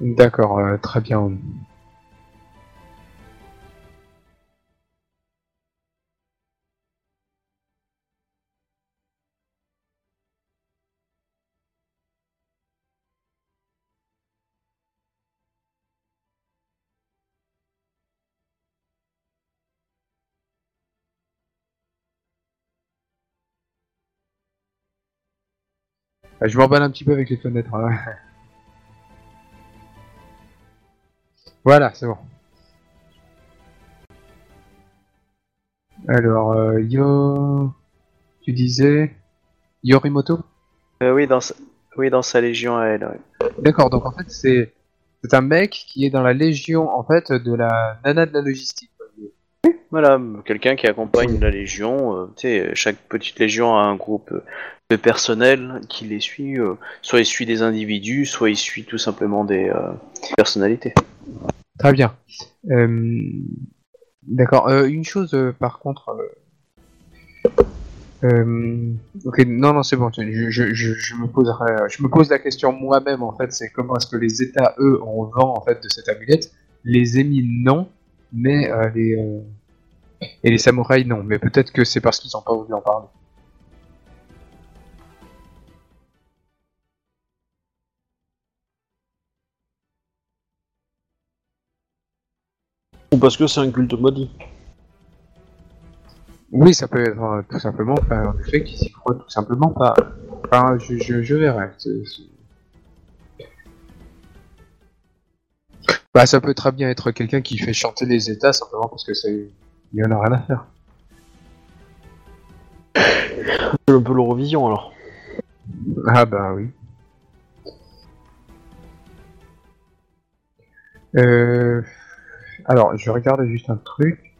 Speaker 4: D'accord, euh, très bien. Euh, Je m'emballe un petit peu avec les fenêtres. hein. voilà, c'est bon. Alors, euh, Yo... Tu disais... Yorimoto?
Speaker 2: Euh, oui, dans sa... oui, dans sa légion à elle. ouais.
Speaker 4: D'accord, donc en fait c'est c'est un mec qui est dans la légion en fait de la nana de la logistique.
Speaker 2: Voilà, quelqu'un qui accompagne la légion. euh, tu sais, chaque petite légion a un groupe euh, de personnel qui les suit. euh, soit il suit des individus, soit il suit tout simplement des euh, personnalités.
Speaker 4: Très bien. Euh, D'accord. Euh, une chose euh, par contre. euh, euh, ok, non, non, c'est bon. Je, je, je, je me poserai, je me pose la question moi-même en fait. C'est comment est-ce que les États eux ont vent en fait de cette amulette Les émis non, mais euh, les euh, et les samouraïs non. Mais peut-être que c'est parce qu'ils n'ont pas voulu en parler.
Speaker 1: Ou parce que c'est un culte maudit.
Speaker 4: Oui, ça peut être euh, tout simplement enfin, le fait qu'ils s'y croient tout simplement pas. Enfin, je, je, je verrai. c'est- c'est- Bah, ça peut très bien être quelqu'un qui fait chanter les États simplement parce que c'est. Il y en a rien à faire.
Speaker 1: C'est un peu l'Eurovision alors.
Speaker 4: Ah bah oui. Euh... Alors, je regarde juste un truc.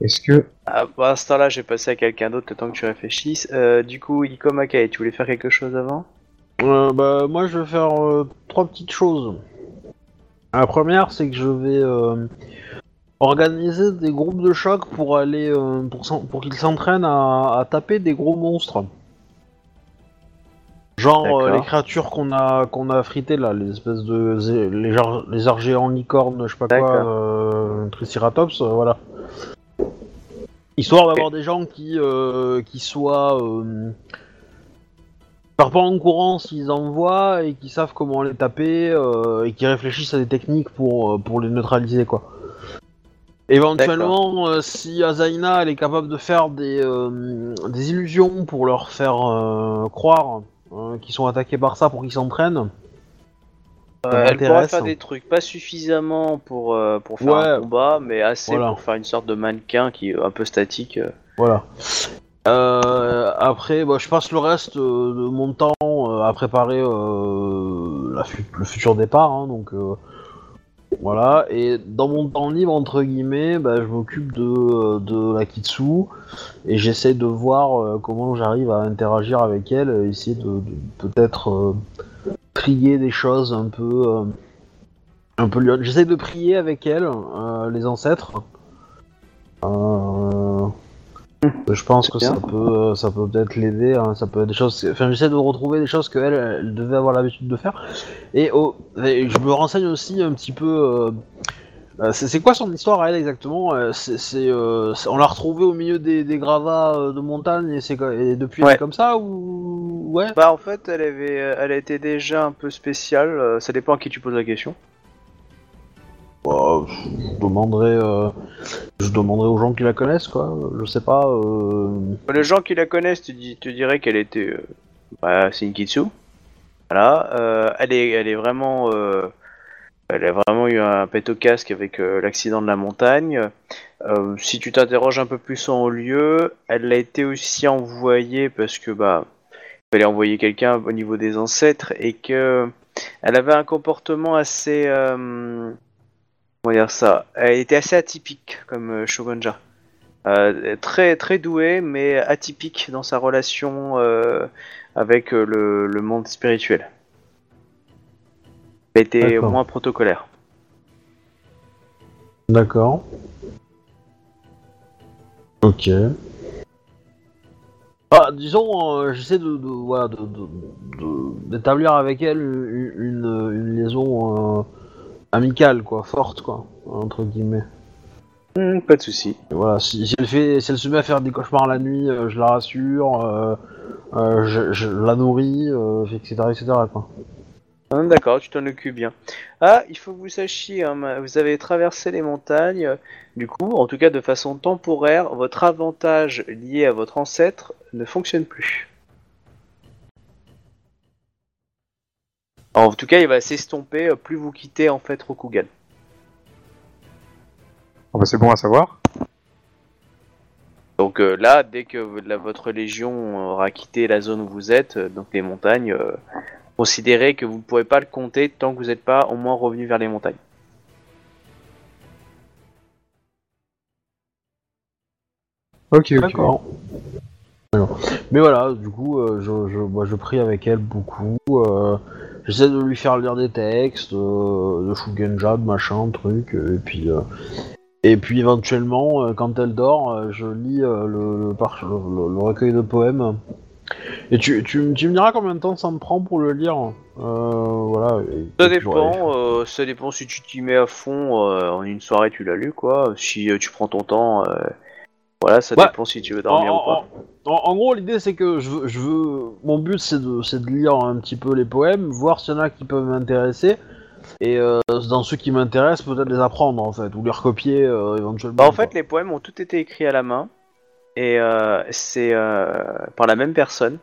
Speaker 4: Est-ce que...
Speaker 2: Ah, pour l'instant là, j'ai passé à quelqu'un d'autre le temps que tu réfléchisses. Euh, du coup, Iko Makai, tu voulais faire quelque chose avant?
Speaker 1: Euh, bah, moi, je vais faire euh, trois petites choses. La première, c'est que je vais euh, organiser des groupes de choc pour aller euh, pour, qu'ils s'entraînent à, à taper des gros monstres. Genre euh, les créatures qu'on a qu'on a fritées là, les espèces de les, les arts géants licornes, je sais pas quoi, Triceratops, voilà. Histoire d'avoir des gens qui qui soient partent pas en courant s'ils en voient et qui savent comment les taper euh, et qui réfléchissent à des techniques pour, euh, pour les neutraliser quoi. Éventuellement, euh, si Azaina elle est capable de faire des, des illusions pour leur faire croire qu'ils sont attaqués par ça pour qu'ils s'entraînent,
Speaker 2: Elle pourra faire des trucs pas suffisamment pour, pour faire
Speaker 1: Ouais.
Speaker 2: un combat, mais assez
Speaker 1: Voilà.
Speaker 2: pour faire une sorte de mannequin qui est un peu statique.
Speaker 1: Voilà. Euh, après, bah, je passe le reste euh, de mon temps euh, à préparer le futur départ. hein, donc, Voilà, et dans mon temps libre, entre guillemets, bah, je m'occupe de, la Kitsu et j'essaie de voir comment j'arrive à interagir avec elle, essayer de, peut-être prier des choses un peu. un peu. J'essaie de prier avec elle, les ancêtres. Je pense que ça peut, euh, ça peut peut-être l'aider. hein, ça peut être des choses. Enfin, j'essaie de retrouver des choses qu'elle elle devait avoir l'habitude de faire. Et, oh, et je me renseigne aussi un petit peu. euh, euh, c'est quoi son histoire à elle exactement c'est, euh, On l'a retrouvée au milieu des, des gravats de montagne et, c'est, depuis elle est comme ça ou ouais?
Speaker 2: Bah en fait, elle avait, elle a été déjà un peu spéciale. ça dépend à qui tu poses la question.
Speaker 1: Bah, je demanderai, euh, je demanderai aux gens qui la connaissent quoi. Je sais pas. euh,
Speaker 2: Les gens qui la connaissent te, di- te diraient qu'elle était, euh, bah, c'est une Kitsu. Voilà, euh, elle est, vraiment, elle a vraiment eu un pet au casque avec l'accident de la montagne. Si tu t'interroges un peu plus en haut lieu, elle a été aussi envoyée parce que bah, il fallait envoyer quelqu'un au niveau des ancêtres et que elle avait un comportement assez, dire ça, elle était assez atypique comme euh, Shogunja. Euh, très très doué mais atypique dans sa relation euh, avec le, le monde spirituel. Elle était moins protocolaire.
Speaker 1: D'accord. Ok. Ah, disons, euh, j'essaie de, de- voilà, de- de- de- d'établir avec elle une, une- une liaison euh, amicale, quoi, forte, quoi, entre guillemets.
Speaker 2: Hmm, pas de souci.
Speaker 1: Voilà, si, si elle fait, si elle se met à faire des cauchemars la nuit, euh, je la rassure, euh, euh, je, je la nourris, etc., etc., quoi.
Speaker 2: Ah, D'accord, tu t'en occupes bien. Ah, il faut que vous sachiez, hein, vous avez traversé les montagnes. Du coup, en tout cas de façon temporaire, votre avantage lié à votre ancêtre ne fonctionne plus. En tout cas, il va s'estomper euh, plus vous quittez en fait Rokugan.
Speaker 4: Ah bah, c'est bon à savoir.
Speaker 2: Donc euh, là, dès que la- votre légion aura quitté la zone où vous êtes, euh, donc les montagnes, euh, considérez que vous ne pourrez pas le compter tant que vous n'êtes pas au moins revenu vers les montagnes.
Speaker 4: Ok, ok.
Speaker 1: D'accord. Mais voilà, du coup, euh, je, je, moi, je prie avec elle beaucoup. euh, J'essaie de lui faire lire des textes, euh, de Shugenja, de machin, truc, euh, et puis, euh, et puis éventuellement, euh, quand elle dort, euh, je lis euh, le, le, par- le- le recueil de poèmes. Et tu, tu, tu me diras combien de temps ça me prend pour le lire euh, Voilà. et-
Speaker 2: Ça
Speaker 1: et puis, ouais.
Speaker 2: dépend, euh, ça dépend si tu t'y mets à fond euh, en une soirée tu l'as lu quoi. Si euh, tu prends ton temps, euh, voilà, ça
Speaker 1: Ouais.
Speaker 2: dépend si tu veux dormir
Speaker 1: en,
Speaker 2: ou pas.
Speaker 1: en- gros, l'idée c'est que je veux, je veux, mon but c'est de, lire un petit peu les poèmes, voir s'il y en a qui peuvent m'intéresser, et euh, dans ceux qui m'intéressent, peut-être les apprendre en fait, ou les recopier euh, éventuellement.
Speaker 2: Bah en fait
Speaker 1: quoi.
Speaker 2: les poèmes ont tout été écrits à la main et euh, c'est par la même personne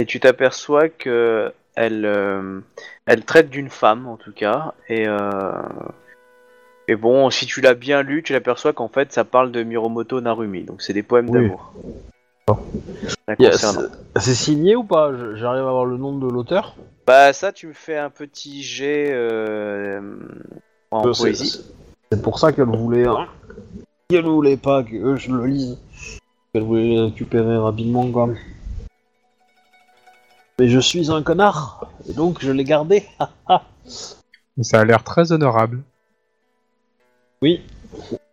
Speaker 2: et tu t'aperçois que elle elle traite d'une femme en tout cas et et bon si tu l'as bien lu tu l'aperçois qu'en fait ça parle de Miromoto Narumi donc c'est des poèmes
Speaker 1: Oui.
Speaker 2: d'amour.
Speaker 1: C'est- signé ou pas J'arrive à avoir le nom de l'auteur
Speaker 2: Bah ça tu me fais un petit jet euh, en
Speaker 1: Euh, c'est-
Speaker 2: poésie.
Speaker 1: c'est- pour ça qu'elle voulait, hein, qu'elle voulait pas que je le lise, qu'elle voulait les récupérer rapidement quoi. Mais je suis un connard, et donc je l'ai gardé.
Speaker 4: Ça a l'air très honorable.
Speaker 1: Oui.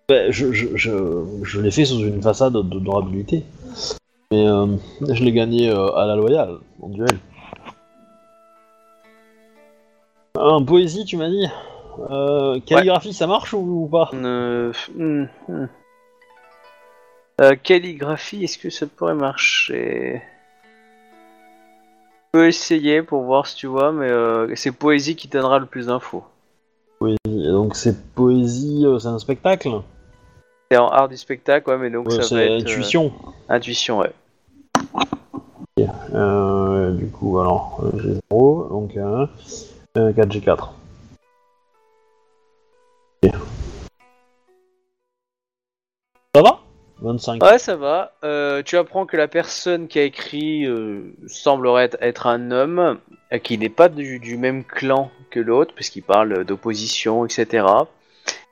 Speaker 1: Ben, je, je, je, je l'ai fait sous une façade de d'honorabilité. Mais euh, je l'ai gagné euh, à la loyale, en duel. En poésie, tu m'as dit? Euh, Calligraphie, ça marche ou, ou pas?
Speaker 2: Euh, hmm, hmm. Euh, calligraphie, est-ce que ça pourrait marcher? Je peux essayer pour voir si tu vois, mais euh, c'est poésie qui donnera le plus d'infos.
Speaker 1: Oui, et donc c'est poésie, euh, c'est un spectacle
Speaker 2: C'est en art du spectacle, ouais, mais donc
Speaker 1: Ouais,
Speaker 2: ça va
Speaker 1: C'est
Speaker 2: être euh,
Speaker 1: intuition.
Speaker 2: intuition, ouais.
Speaker 1: Euh, du coup, alors, euh, j'ai 0, donc 1, 4, j'ai 4. Ça va? 25.
Speaker 2: Ouais, ça va. Euh, tu apprends que la personne qui a écrit euh, semblerait être- un homme euh, qui n'est pas du, du même clan que l'autre, puisqu'il parle d'opposition, etc.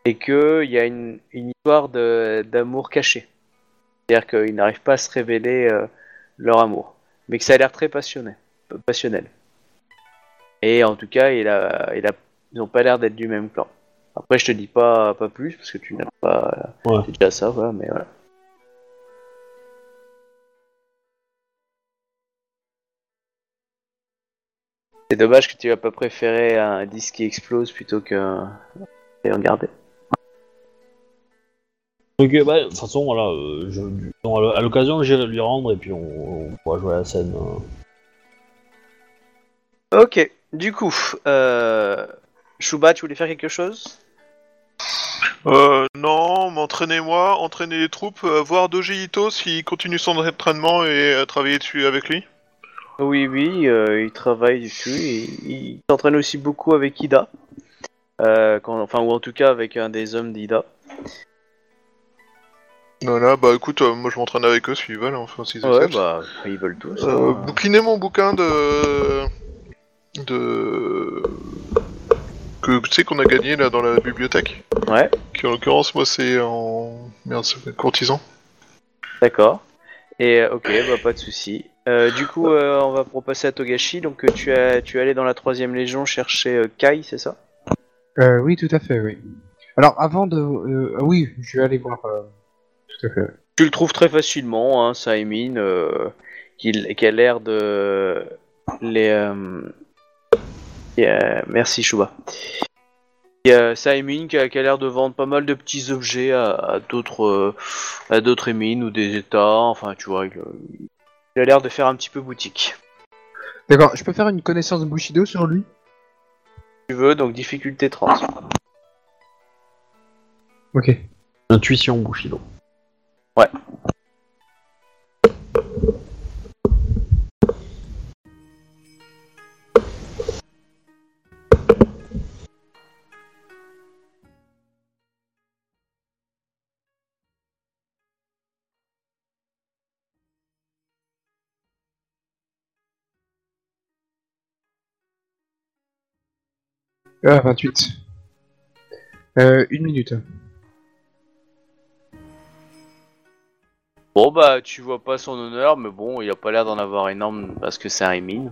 Speaker 2: Et qu'il y a une, une histoire de- d'amour caché. C'est-à-dire qu'ils n'arrivent pas à se révéler leur amour. Mais que ça a l'air très passionné, passionnel. Et en tout cas, il a, il a, ils n'ont pas l'air d'être du même clan. Après, je te dis pas, pas plus, parce que tu n'as pas...
Speaker 1: Ouais.
Speaker 2: Déjà ça, voilà, mais voilà. C'est dommage que tu aies pas préféré un disque qui explose plutôt que et regarder.
Speaker 1: Ok, bah, de toute façon, voilà, euh, je, à l'o- à l'occasion, j'irai lui rendre et puis on, on pourra jouer à la scène. euh.
Speaker 2: Ok, du coup, euh... Shuba, tu voulais faire quelque chose?
Speaker 3: Euh, non, m'entraîner moi, entraîner les troupes, euh, voir Doji Ito s'il continue son entraînement et euh, travailler dessus avec lui.
Speaker 2: Oui, oui, euh, il travaille dessus. et il s'entraîne aussi beaucoup avec Ida. Euh, quand- enfin, ou en tout cas avec un des hommes d'Ida.
Speaker 3: Voilà, bah écoute, euh, moi je m'entraîne avec eux s'ils veulent, enfin s'ils
Speaker 2: Ouais,
Speaker 3: acceptent.
Speaker 2: bah, ils veulent tous.
Speaker 3: Euh,
Speaker 2: hein.
Speaker 3: bouquiner mon bouquin de... de... que tu sais qu'on a gagné là dans la bibliothèque.
Speaker 2: Ouais,
Speaker 3: Qui en l'occurrence, moi c'est en... merde, c'est courtisan.
Speaker 2: d'accord. Et euh, ok, bah, pas de souci. Euh, du coup, euh, on va repasser à Togashi. Donc, euh, tu, as, tu es allé dans la troisième légion chercher Kai, c'est ça?
Speaker 4: Oui, tout à fait, oui. Alors, avant de... oui, je vais aller voir... Tout à fait.
Speaker 2: Tu le trouves très facilement, hein, Saimin, qui, qui a l'air de... Les, Merci, Shuba. Saimin qui a, l'air de vendre pas mal de petits objets à, d'autres à d'autres émines ou des états, enfin, tu vois, il, il a l'air de faire un petit peu boutique.
Speaker 4: D'accord, je peux faire une connaissance Bushido sur lui?
Speaker 2: Tu veux, donc difficulté 30.
Speaker 4: Ok.
Speaker 1: Intuition Bushido.
Speaker 4: Ah, 28. Euh, une minute.
Speaker 2: Bon bah tu vois pas son honneur, mais bon, il a pas l'air d'en avoir énorme parce que c'est un émine.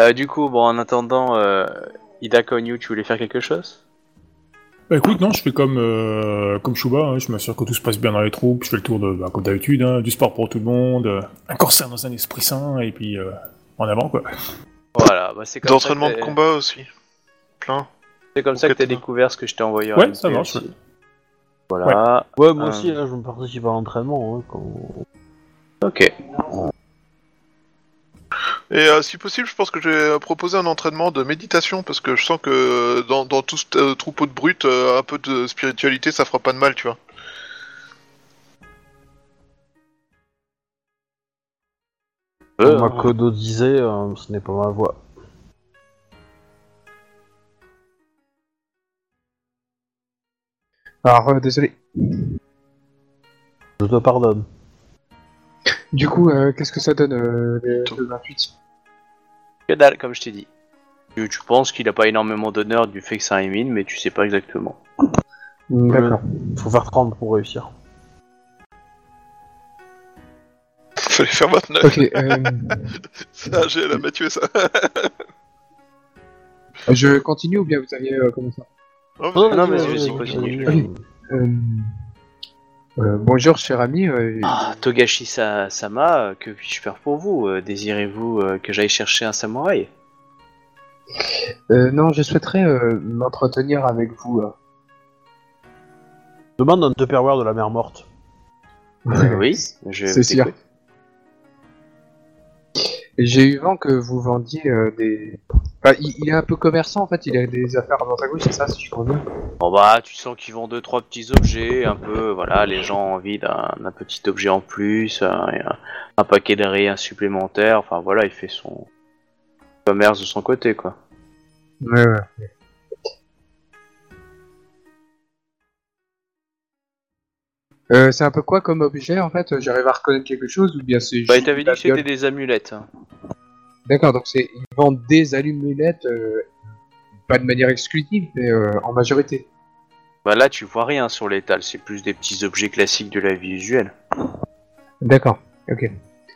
Speaker 2: Euh, du coup, bon, en attendant, euh, Ida Konyu, tu voulais faire quelque chose?
Speaker 5: Bah écoute, non, je fais comme, euh, comme Shuba, hein, je m'assure que tout se passe bien dans les troupes, je fais le tour de, bah, comme d'habitude, hein, du sport pour tout le monde, euh, un corsaire dans un esprit sain, et puis euh, en avant quoi.
Speaker 2: Voilà, bah c'est comme ça. que
Speaker 3: D'entraînement de combat aussi. Plein.
Speaker 2: C'est comme ça que t'as découvert ce que je t'ai envoyé en
Speaker 5: Ouais, ça marche,
Speaker 2: aussi. Voilà.
Speaker 1: Ouais, moi
Speaker 2: Euh.
Speaker 1: aussi, là, je me participe à l'entraînement. hein, quand-
Speaker 2: Ok.
Speaker 3: Et euh, si possible, je pense que je vais euh, proposer un entraînement de méditation parce que je sens que euh, dans, dans tout ce euh, troupeau de brutes, euh, un peu de spiritualité, ça fera pas de mal, tu vois.
Speaker 2: Euh,
Speaker 1: Comme Makodo disait, euh, ce n'est pas ma voix.
Speaker 4: Alors, euh, désolé.
Speaker 1: Je te pardonne.
Speaker 4: Du coup, euh, qu'est-ce que ça donne, euh, le, le 28
Speaker 2: Que dalle, comme je t'ai dit. Tu, tu penses qu'il a pas énormément d'honneur du fait que c'est un émine, mais tu sais pas exactement.
Speaker 4: Hmm, D'accord.
Speaker 1: Faut faire 30 pour réussir.
Speaker 3: Fallait faire 29.
Speaker 4: Ok, euh,
Speaker 3: Ça, j'ai la ça.
Speaker 4: je continue ou bien vous aviez euh, commencé
Speaker 3: Oh,
Speaker 2: non,
Speaker 3: vas-y,
Speaker 2: mais
Speaker 3: vas-y,
Speaker 2: continue.
Speaker 4: euh, euh, Bonjour, cher ami. euh,
Speaker 2: Ah, Togashi Sa- Sama, euh, que puis-je faire pour vous Désirez-vous euh, que j'aille chercher un samouraï?
Speaker 4: euh, non, je souhaiterais euh, m'entretenir avec vous. euh.
Speaker 1: Demande un Tupperware de la mer morte.
Speaker 2: Euh, Oui, je
Speaker 4: C'est sûr. J'ai eu vent que vous vendiez euh, des, Enfin, il, il est un peu commerçant en fait, il a des affaires à droite à gauche, c'est ça si je comprends bien
Speaker 2: Bon bah, tu sens qu'ils vendent deux trois petits objets, un peu, voilà, les gens ont envie d'un petit objet en plus, un, un- un paquet de rien supplémentaire, enfin voilà, il fait son commerce de son côté, quoi.
Speaker 4: Ouais, ouais. Euh, c'est un peu quoi comme objet en fait? J'arrive à reconnaître quelque chose ou bien c'est
Speaker 2: Bah,
Speaker 4: la
Speaker 2: dit que c'était des amulettes.
Speaker 4: D'accord, donc c'est ils vendent des allumettes, euh, pas de manière exclusive, mais euh, en majorité.
Speaker 2: Bah là, tu vois rien sur l'étal, c'est plus des petits objets classiques de la vie usuelle.
Speaker 4: D'accord, ok.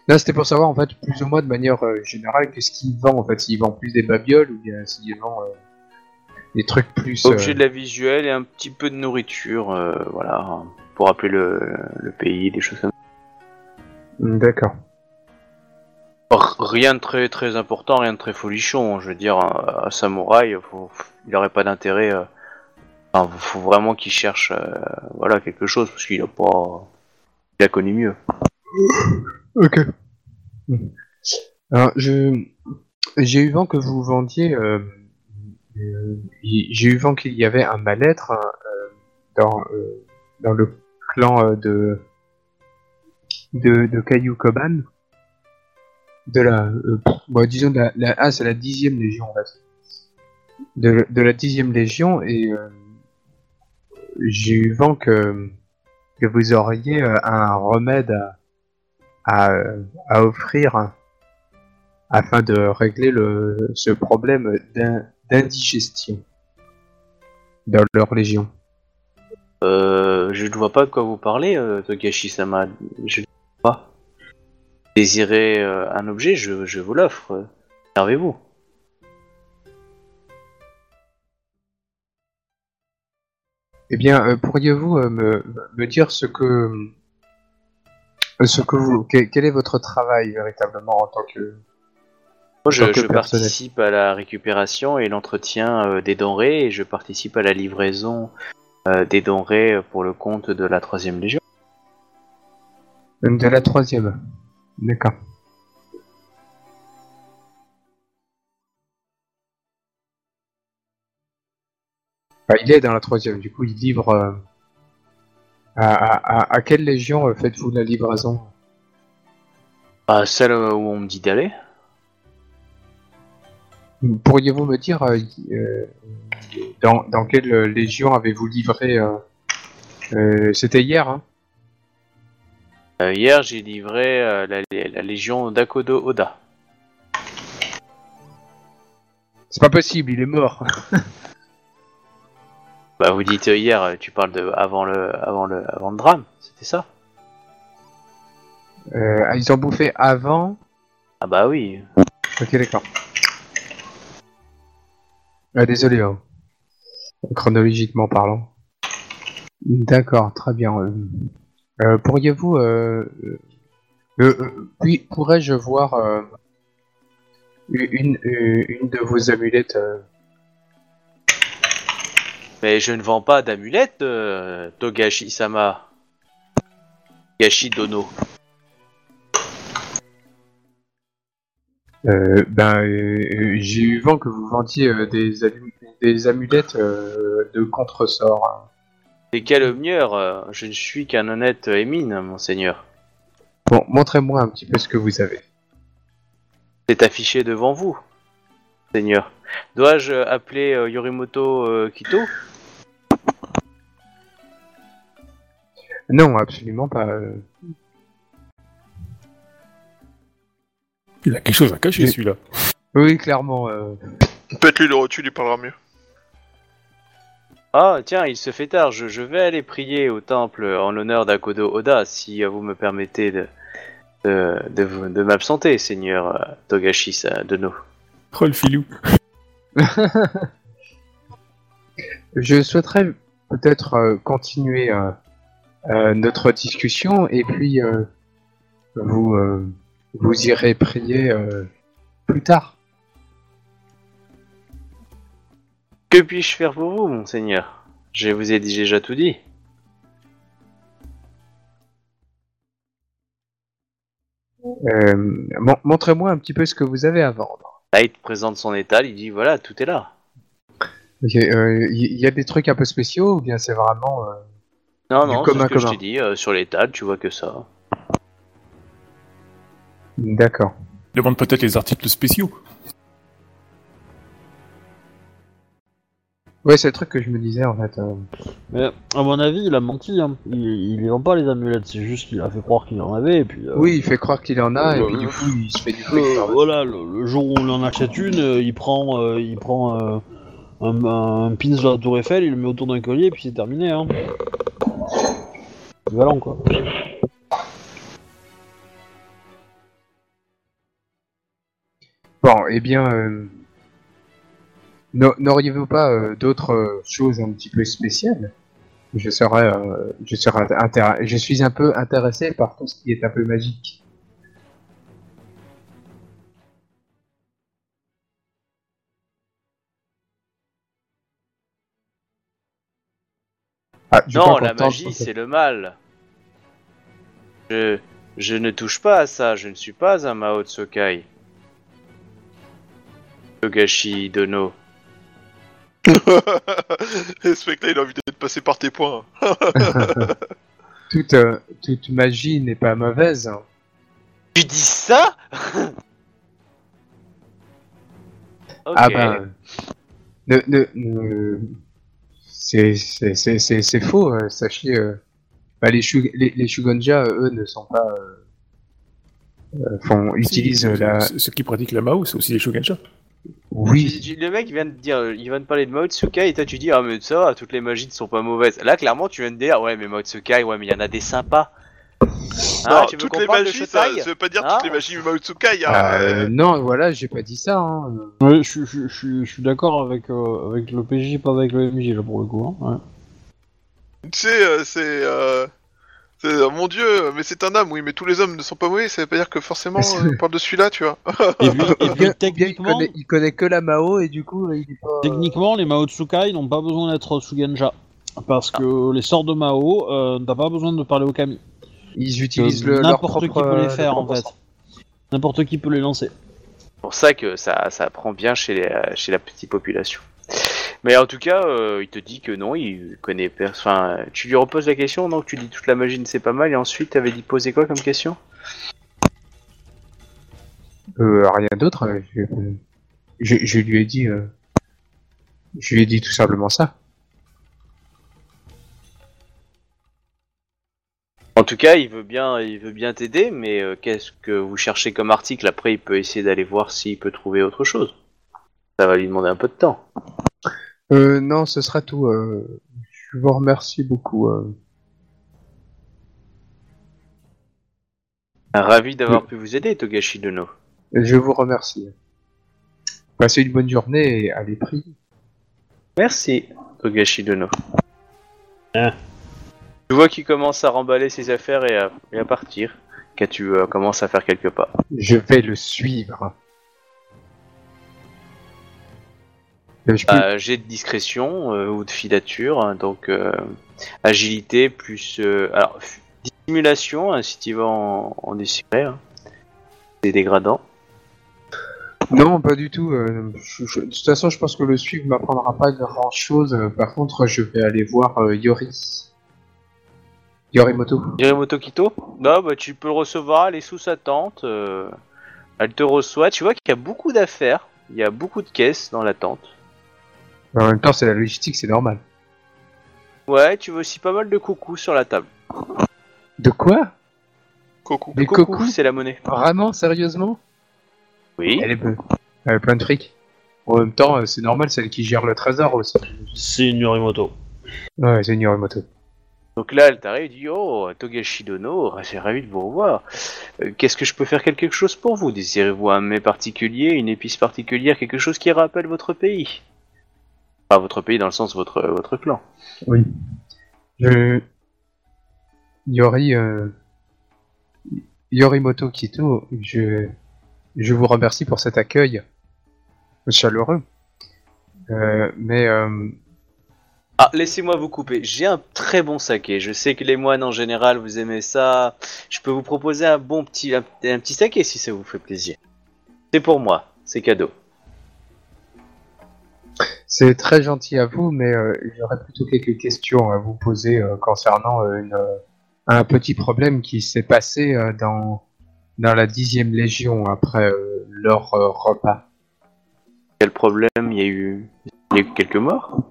Speaker 4: Là, c'était pour savoir en fait plus ou moins de manière euh, générale qu'est-ce qu'il vend en fait. S'il vend plus des babioles ou bien s'il vend euh, des trucs plus.
Speaker 2: Objets de la visuelle et un petit peu de nourriture, voilà, pour rappeler le, le pays, des choses comme
Speaker 4: D'accord.
Speaker 2: Rien de très très important, rien de très folichon. Je veux dire, un, samouraï, il aurait pas d'intérêt. euh, Enfin, faut vraiment qu'il cherche, euh, voilà, quelque chose parce qu'il a pas, il a connu mieux.
Speaker 4: Ok. Alors, j'ai eu vent que vous vendiez. euh, euh, j'ai eu vent qu'il y avait un mal-être hein, dans dans le clan de de de Caillou Koban. De la, euh, bon, disons la, la- ah la dixième légion. De, de la dixième légion et euh, j'ai eu vent que que vous auriez euh, un remède à à, offrir afin de régler le, ce problème d'in- d'indigestion dans leur légion.
Speaker 2: Euh, je ne vois pas de quoi vous parlez, euh, Togashi-sama. Désirez euh, un objet, je, je vous l'offre. Servez-vous.
Speaker 4: Eh bien, euh, pourriez-vous euh, me, me dire ce que ce que vous que- quel est votre travail véritablement en tant que
Speaker 2: Moi, je, je participe à la récupération et l'entretien euh, des denrées et je participe à la livraison euh, des denrées pour le compte de la troisième légion.
Speaker 4: de la troisième D'accord. Enfin, il est dans la troisième, du coup il livre. euh, à, à, à- à quelle légion euh, faites-vous la livraison?
Speaker 2: Ah, celle euh, où on me dit d'aller
Speaker 4: Pourriez-vous me dire euh, dans, dans quelle légion avez-vous livré euh, euh, C'était hier, hein?
Speaker 2: Euh, Hier, j'ai livré euh, la, la légion d'Akodo Oda.
Speaker 4: C'est pas possible, il est mort.
Speaker 2: Bah, vous dites euh, hier, euh, tu parles de avant le, avant le, avant le drame, c'était ça?
Speaker 4: Euh, ils ont bouffé avant?
Speaker 2: Ah bah oui.
Speaker 4: Ok, d'accord. Ah, désolé, hein. chronologiquement parlant. D'accord, très bien. Euh, euh, Pourriez-vous, euh, euh, puis pourrais-je voir une, une, de vos amulettes
Speaker 2: Mais je ne vends pas d'amulettes, euh, Togashi-sama. Togashi Dono.
Speaker 4: Euh, ben, euh, j'ai eu vent que vous vendiez euh, des, des amulettes euh, de contresort.
Speaker 2: Mieux euh, Je ne suis qu'un honnête émine, monseigneur.
Speaker 4: Bon, montrez-moi un petit peu ce que vous avez.
Speaker 2: C'est affiché devant vous, seigneur. Dois-je appeler euh, Yorimoto euh, Kito?
Speaker 4: Non, absolument pas. euh.
Speaker 5: Il a quelque chose à cacher
Speaker 4: Mais-
Speaker 5: celui-là.
Speaker 4: Oui, clairement. euh,
Speaker 3: Peut-être lui le rotule, il parlera mieux.
Speaker 2: Ah, tiens, il se fait tard. Je, je vais aller prier au temple en l'honneur d'Akodo Oda, si vous me permettez de, de, de, vous- de m'absenter, seigneur euh, Togashi Dono.
Speaker 5: Oh le filou.
Speaker 4: Je souhaiterais peut-être euh, continuer euh, euh, notre discussion et puis euh, vous euh, vous irez prier euh, plus tard.
Speaker 2: Que puis-je faire pour vous, monseigneur? Je vous ai déjà tout dit.
Speaker 4: Euh, mon- Montrez-moi un petit peu ce que vous avez à vendre.
Speaker 2: Là, il te présente son étal, il dit voilà, tout est là.
Speaker 4: Ok, euh, Il y, y a des trucs un peu spéciaux ou bien c'est vraiment. euh,
Speaker 2: Non,
Speaker 4: Du
Speaker 2: non, c'est
Speaker 4: commun
Speaker 2: ce que je
Speaker 4: commun.
Speaker 2: t'ai dit. euh, sur l'étal, tu vois que ça.
Speaker 4: D'accord.
Speaker 5: Demande peut-être les articles spéciaux.
Speaker 4: Ouais, c'est le truc que je me disais en fait. euh.
Speaker 1: Mais à mon avis, il a menti. Hein. Il, il les vend pas les amulettes, c'est juste qu'il a fait croire qu'il en avait et puis. euh,
Speaker 4: Oui, il fait croire qu'il en a et
Speaker 1: Euh,
Speaker 4: puis du coup il se fait du
Speaker 1: euh,
Speaker 4: fric. par-
Speaker 1: voilà, le, le jour où on en achète une, euh, il prend, euh, il prend euh, un, un pins de la Tour Eiffel, il le met autour d'un collier et puis c'est terminé. Hein. Équivalent quoi.
Speaker 4: Bon, eh bien, euh, n'auriez-vous pas euh, d'autres euh, choses un petit peu spéciales? Je serais, euh, je serais je suis un peu intéressé par tout ce qui est un peu magique. Ah,
Speaker 2: Non, la magie, c'est le mal. Je, je ne touche pas à ça, je ne suis pas un Mao Tsokai. Togashi Dono.
Speaker 3: Ce mec-là, il a envie d'être passé par tes points.
Speaker 4: toute, euh, toute magie n'est pas mauvaise. hein.
Speaker 2: Tu dis ça?
Speaker 4: Ah ben, ne, ne, ne- c'est c'est c'est c'est c'est faux. euh, sachez, euh, bah, les, shu- les les Shugonja, euh, eux, ne sont pas font utilisent
Speaker 5: Si,
Speaker 4: la.
Speaker 5: Ceux qui pratiquent la Mao, c'est aussi les Shogunja.
Speaker 4: Oui,
Speaker 2: Le mec vient de dire, euh, il vient de parler de Mao Tsukai et toi tu dis ah mais ça, va, toutes les magies ne sont pas mauvaises. Là clairement tu viens de dire ouais mais Mao Tsukai, ouais mais il y en a des sympas. Ah,
Speaker 3: non,
Speaker 2: tu
Speaker 3: toutes les magies, ça, ça veut pas dire
Speaker 2: Ah.
Speaker 3: toutes les magies Mao Tsukai. Hein.
Speaker 4: euh, non, voilà, j'ai pas dit ça. Hein.
Speaker 1: Ouais, je, je, je, je suis d'accord avec, euh, avec le PJ, pas avec le MJ là pour le coup. Hein. ouais.
Speaker 3: Tu sais, euh, c'est. Euh... c'est- euh, mon dieu, mais c'est un homme, oui, mais tous les hommes ne sont pas mauvais, ça veut pas dire que forcément euh, on parle de celui-là, tu vois.
Speaker 1: Et puis, puis
Speaker 4: il,
Speaker 1: techniquement,
Speaker 4: connaît, il connaît que la Mao et du coup il est pas.
Speaker 1: techniquement, les Mao Tsukai n'ont pas besoin d'être Sugenja. Parce que les sorts de Mao, euh, t'as pas besoin de parler au Kami.
Speaker 4: Ils utilisent le, leur
Speaker 1: N'importe qui
Speaker 4: propre,
Speaker 1: peut les
Speaker 4: euh,
Speaker 1: faire en fait. N'importe qui peut les lancer.
Speaker 2: C'est pour ça que ça, ça prend bien chez, les, euh, chez la petite population. Mais en tout cas, euh, il te dit que non, il connaît pers- Enfin, tu lui reposes la question, donc tu dis toute la magie c'est pas mal, et ensuite t'avais dit poser quoi comme question?
Speaker 4: Euh, rien d'autre. Je, je, je lui ai dit. euh, je lui ai dit tout simplement ça.
Speaker 2: En tout cas, il veut bien, il veut bien t'aider, mais euh, qu'est-ce que vous cherchez comme article? Après, il peut essayer d'aller voir s'il peut trouver autre chose. Ça va lui demander un peu de temps.
Speaker 4: Euh, non, ce sera tout. euh, je vous remercie beaucoup. euh.
Speaker 2: Ravi d'avoir pu vous aider, Togashi Dono.
Speaker 4: Je vous remercie. Passez une bonne journée et allez prier.
Speaker 2: Merci, Togashi Dono.
Speaker 1: Hein.
Speaker 2: Tu vois qu'il commence à remballer ses affaires et à, et à partir. Quand tu euh, commences à faire quelques pas?
Speaker 4: Je vais le suivre.
Speaker 2: Bah, J'ai de discrétion euh, ou de filature, hein, donc euh, agilité plus. euh, alors, dissimulation, hein, si tu vas en, en dissimulé, hein. c'est dégradant.
Speaker 4: Non, pas du tout. euh, je- je- de toute façon, je pense que le suivre m'apprendra pas grand chose. Par contre, je vais aller voir euh, Yori. Yorimoto.
Speaker 2: Hirimoto Kito? Non, bah tu peux le recevoir, elle est sous sa tente. euh, elle te reçoit. Tu vois qu'il y a beaucoup d'affaires, il y a beaucoup de caisses dans la tente.
Speaker 4: En même temps, c'est la logistique, c'est normal.
Speaker 2: Ouais, tu vois aussi pas mal de coucous sur la table.
Speaker 4: De quoi?
Speaker 3: Coucou.
Speaker 4: Des cocos
Speaker 2: c'est la monnaie.
Speaker 4: Vraiment Sérieusement?
Speaker 2: Oui.
Speaker 4: Elle est bonne. Elle a plein de fric. En même temps, euh, c'est normal, c'est elle qui gère le trésor aussi.
Speaker 1: C'est une Yorimoto.
Speaker 4: Ouais, c'est une Yorimoto.
Speaker 2: Donc là, elle t'arrive et dit Oh, Togashi Dono, j'ai ravi de vous revoir. Euh, Qu'est-ce que je peux faire quelque chose pour vous? Désirez-vous un mets particulier, une épice particulière, quelque chose qui rappelle votre pays? Pas votre pays dans le sens votre, votre clan.
Speaker 4: Oui. Je... Yori... Euh... Yorimoto Kito, je... je vous remercie pour cet accueil chaleureux. Euh, mais euh,
Speaker 2: Ah, laissez-moi vous couper. J'ai un très bon saké. Je sais que les moines en général vous aimez ça. Je peux vous proposer un bon petit, un, un petit saké si ça vous fait plaisir. C'est pour moi. C'est cadeau.
Speaker 4: C'est très gentil à vous, mais euh, j'aurais plutôt quelques questions à vous poser euh, concernant euh, une, euh, un petit problème qui s'est passé euh, dans, dans la dixième légion après euh, leur euh, repas.
Speaker 2: Quel problème? Il y a eu, il y a eu quelques morts?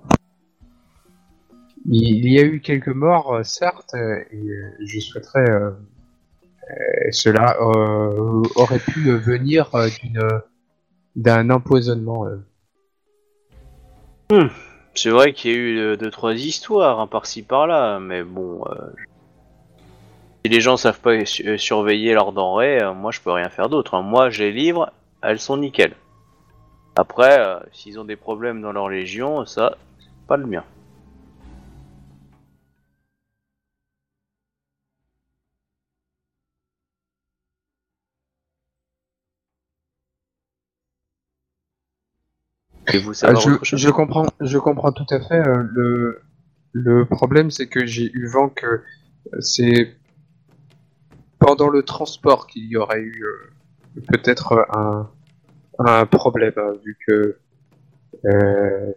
Speaker 4: Il y a eu quelques morts, euh, certes, euh, et euh, je souhaiterais... euh, euh, cela euh, aurait pu euh, venir euh, d'une d'un empoisonnement. Euh.
Speaker 2: C'est vrai qu'il y a eu euh, deux trois histoires hein, par-ci par-là, mais bon, euh, si les gens savent pas euh, surveiller leurs denrées, moi je peux rien faire d'autre. hein. Moi j'ai livres, elles sont nickel. Après, s'ils ont des problèmes dans leur légion, ça, c'est pas le mien. Et vous
Speaker 4: Ah, je, je comprends, je comprends tout à fait. euh, le, le problème, c'est que j'ai eu vent que euh, c'est pendant le transport qu'il y aurait eu euh, peut-être un, un problème, hein, vu que euh,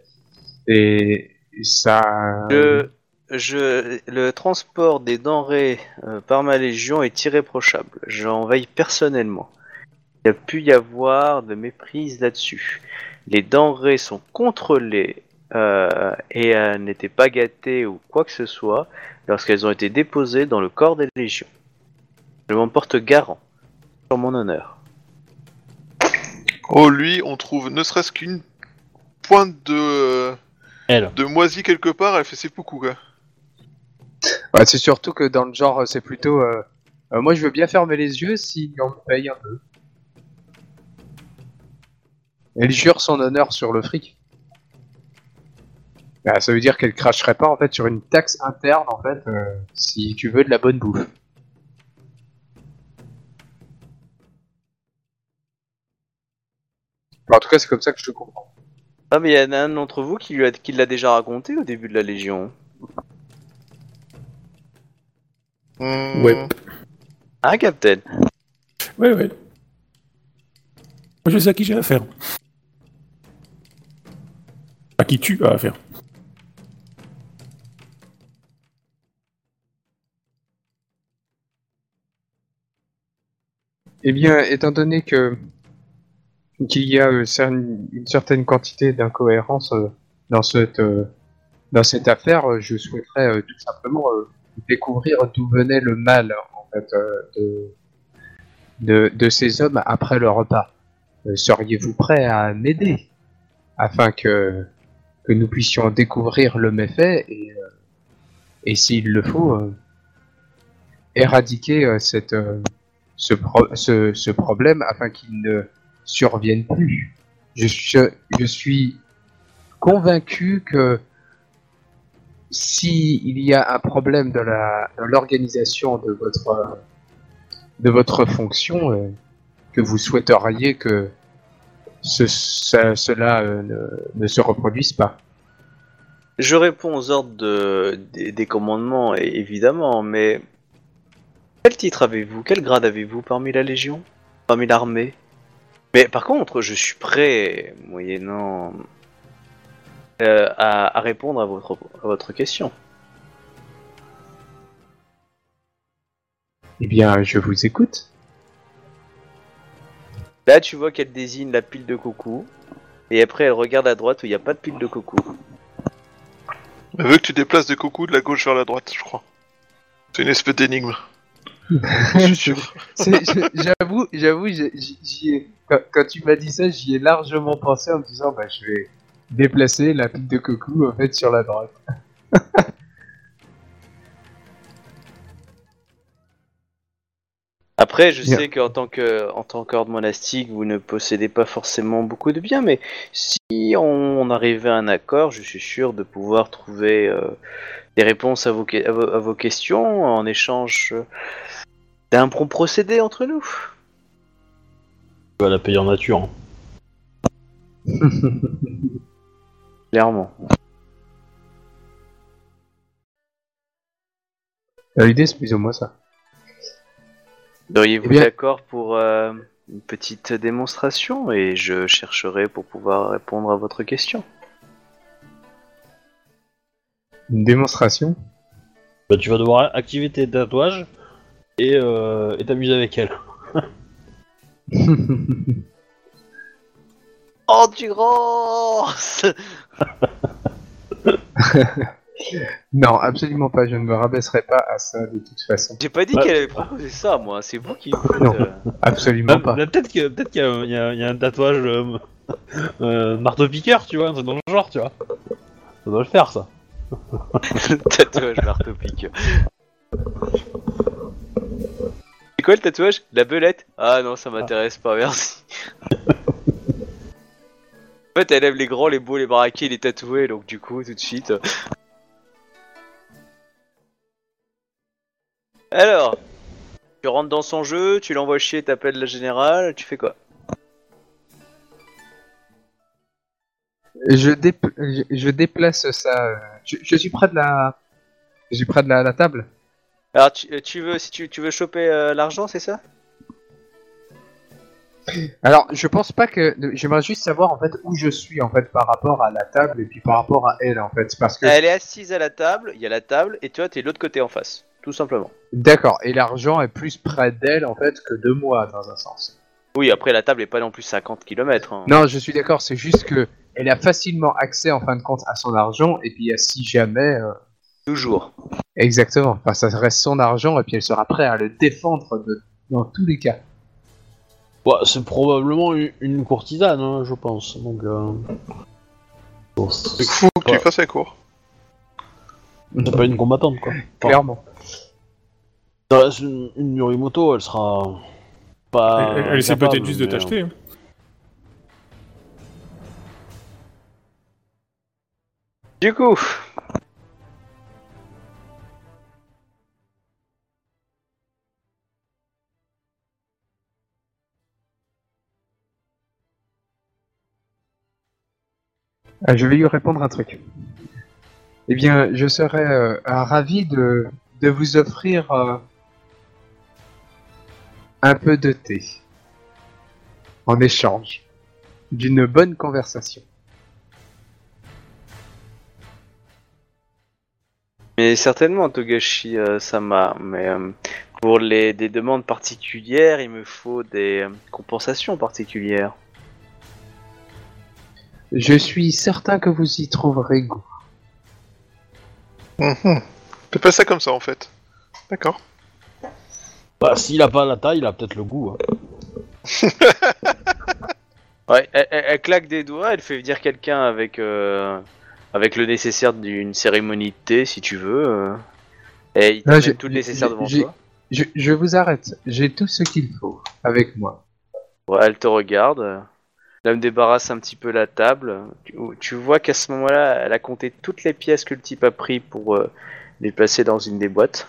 Speaker 4: et ça.
Speaker 2: Je, je, le transport des denrées euh, par ma légion est irréprochable. J'en veille personnellement. Il y a pu y avoir de méprise là-dessus. Les denrées sont contrôlées euh, et elles n'étaient pas gâtées ou quoi que ce soit lorsqu'elles ont été déposées dans le corps des légions. Je m'en porte garant sur mon honneur.
Speaker 3: Oh, lui, on trouve ne serait-ce qu'une pointe de,
Speaker 1: Elle.
Speaker 3: de moisi quelque part, elle fait ses poucous, quoi.
Speaker 4: Ouais, c'est surtout que dans le genre, c'est plutôt. euh, euh, moi, je veux bien fermer les yeux si on me paye un peu. Elle jure son honneur sur le fric. Bah, ça veut dire qu'elle cracherait pas en fait sur une taxe interne en fait euh, si tu veux de la bonne bouffe. Enfin, en tout cas, c'est comme ça que je le comprends.
Speaker 2: Ah mais il y en a un d'entre vous qui lui a- qui l'a déjà raconté au début de la légion.
Speaker 3: Hmm,
Speaker 5: Ouais.
Speaker 2: Ah Captain
Speaker 5: Ouais, ouais. Moi, je sais à qui j'ai affaire. À qui tu as affaire.
Speaker 4: Eh bien, étant donné que qu'il y a euh, une certaine quantité d'incohérence euh, dans cette euh, dans cette affaire, je souhaiterais tout simplement découvrir d'où venait le mal en fait de, de de ces hommes après le repas. Seriez-vous prêt à m'aider afin que que nous puissions découvrir le méfait et euh, et s'il le faut euh, éradiquer euh, cette ce, pro- ce, ce problème afin qu'il ne survienne plus. Je suis, je suis convaincu que si il y a un problème dans l'organisation de votre euh, de votre fonction, que vous souhaiteriez que ce, ça- cela euh, ne, ne se reproduise pas.
Speaker 2: Je réponds aux ordres de, des, des commandements, évidemment, mais quel titre avez-vous? Quel grade avez-vous parmi la Légion? Parmi l'armée? Mais par contre, je suis prêt, moyennant, euh, à, à répondre à votre, à votre question.
Speaker 4: Eh bien, je vous écoute.
Speaker 2: Là, tu vois qu'elle désigne la pile de coucou, et après elle regarde à droite où il n'y a pas de pile de coucou.
Speaker 3: Elle veut que tu déplaces des coucous de la gauche vers la droite, je crois. C'est une espèce d'énigme. Je suis sûr.
Speaker 4: C'est- je- J'avoue, j'avoue, j'ai- j'y j'y ai- quand, quand tu m'as dit ça, j'y ai largement pensé en me disant, bah, je vais déplacer la pile de coucou en fait sur la droite.
Speaker 2: Après, je sais qu'en tant que en tant qu'ordre monastique, vous ne possédez pas forcément beaucoup de biens, mais si on arrivait à un accord, je suis sûr de pouvoir trouver euh, des réponses à vos, à vos, à vos questions en échange euh, d'un bon procédé entre nous.
Speaker 1: Tu vas la payer en nature. hein.
Speaker 2: Clairement.
Speaker 4: Euh, L'idée, c'est plus ou moins ça.
Speaker 2: Seriez-vous
Speaker 4: Eh bien-
Speaker 2: d'accord pour euh, une petite démonstration et je chercherai pour pouvoir répondre à votre question.
Speaker 4: Une démonstration?
Speaker 1: Bah, tu vas devoir activer tes tatouages et euh, et t'amuser avec elle.
Speaker 2: Endurance
Speaker 4: Non, absolument pas. Je ne me rabaisserai pas à ça de toute façon.
Speaker 2: J'ai pas dit
Speaker 1: Ouais.
Speaker 2: qu'elle avait proposé ça, moi. C'est vous qui.
Speaker 4: Non.
Speaker 2: euh,
Speaker 4: Absolument
Speaker 1: Bah,
Speaker 4: pas.
Speaker 1: bah, peut-être que peut-être qu'il y, a- il y a- il y a un tatouage euh, euh, marteau piqueur, tu vois, un truc dans le genre, tu vois. Ça doit le faire ça.
Speaker 2: tatouage marteau pique. C'est quoi le tatouage? La belette? Ah non, ça m'intéresse pas, merci. en fait, elle aime les grands, les beaux, les baraqués, les tatoués, donc du coup, tout de suite. Alors, tu rentres dans son jeu, tu l'envoies chier, t'appelles la générale, tu fais quoi?
Speaker 4: Je, je, je déplace ça. euh, Je, je suis près de la. Je suis près de la, la table.
Speaker 2: Alors, tu, euh, tu veux, si tu, tu veux choper euh, l'argent, c'est ça?
Speaker 4: Alors, je pense pas que. J'aimerais juste savoir en fait où je suis en fait par rapport à la table et puis par rapport à elle en fait. Parce que.
Speaker 2: Elle est assise à la table, il y a la table, et toi, t'es de l'autre côté en face, tout simplement.
Speaker 4: D'accord. Et l'argent est plus près d'elle en fait que de moi dans un sens.
Speaker 2: Oui, après, la table est pas non plus 50 km. Hein.
Speaker 4: Non, je suis d'accord. C'est juste que elle a facilement accès en fin de compte à son argent et puis euh, si jamais. euh,
Speaker 2: Toujours.
Speaker 4: Exactement. Enfin, ça reste son argent et puis elle sera prête à le défendre de- dans tous les cas.
Speaker 1: Ouais, c'est probablement une, courtisane, hein, je pense. Donc, euh... bon, c'est
Speaker 3: Il faut que tu fasses la cour.
Speaker 1: C'est pas une combattante, quoi.
Speaker 4: Clairement.
Speaker 1: Ça reste une, une Yorimoto, elle sera pas.
Speaker 5: elle, elle essaie peut-être juste de t'acheter. hein.
Speaker 2: Du coup,
Speaker 4: Ah, je vais lui répondre un truc. Eh bien, je serais euh, ravi de, de vous offrir euh, un peu de thé en échange d'une bonne conversation.
Speaker 2: mais certainement, Togashi euh, Sama, mais euh, pour les, des demandes particulières, il me faut des compensations particulières.
Speaker 4: Je suis certain que vous y trouverez goût.
Speaker 3: Mhm. Fais pas ça comme ça en fait. D'accord.
Speaker 1: Bah, s'il a pas la taille, il a peut-être le goût. hein.
Speaker 2: Ouais, elle, elle- elle claque des doigts, elle fait venir quelqu'un avec, euh, avec le nécessaire d'une cérémonie de thé, si tu veux. euh, et il
Speaker 4: Là,
Speaker 2: t'amène
Speaker 4: j'ai-
Speaker 2: tout le nécessaire devant
Speaker 4: j'ai-
Speaker 2: toi.
Speaker 4: Je, je vous arrête. J'ai tout ce qu'il faut avec moi.
Speaker 2: Ouais, elle te regarde. Elle me débarrasse un petit peu la table. Tu, tu vois qu'à ce moment-là, elle a compté toutes les pièces que le type a pris pour euh, les placer dans une des boîtes.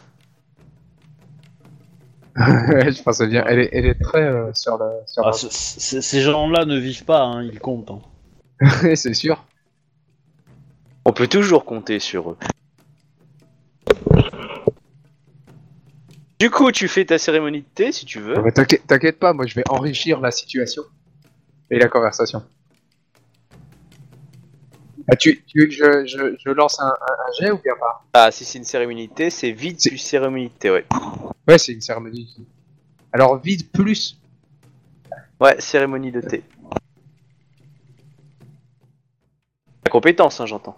Speaker 4: je pense bien. Elle est, elle est très euh, sur la. Sur
Speaker 1: Ah,
Speaker 4: la-
Speaker 1: c- c- ces gens-là ne vivent pas, hein, ils comptent. hein.
Speaker 4: c'est sûr.
Speaker 2: On peut toujours compter sur eux. Du coup, tu fais ta cérémonie de thé si tu veux.
Speaker 4: Ah bah, T'inquiète t'inquiète pas, moi je vais enrichir la situation et la conversation. Ah, tu, tu veux que je, je, je lance un, un, un jet ou bien pas?
Speaker 2: Ah, si c'est une thé, c'est vite
Speaker 4: C'est-
Speaker 2: du cérémonie de thé, ouais.
Speaker 4: Ouais, c'est une cérémonie. Alors vide plus.
Speaker 2: Ouais, cérémonie de thé. La compétence, hein, j'entends.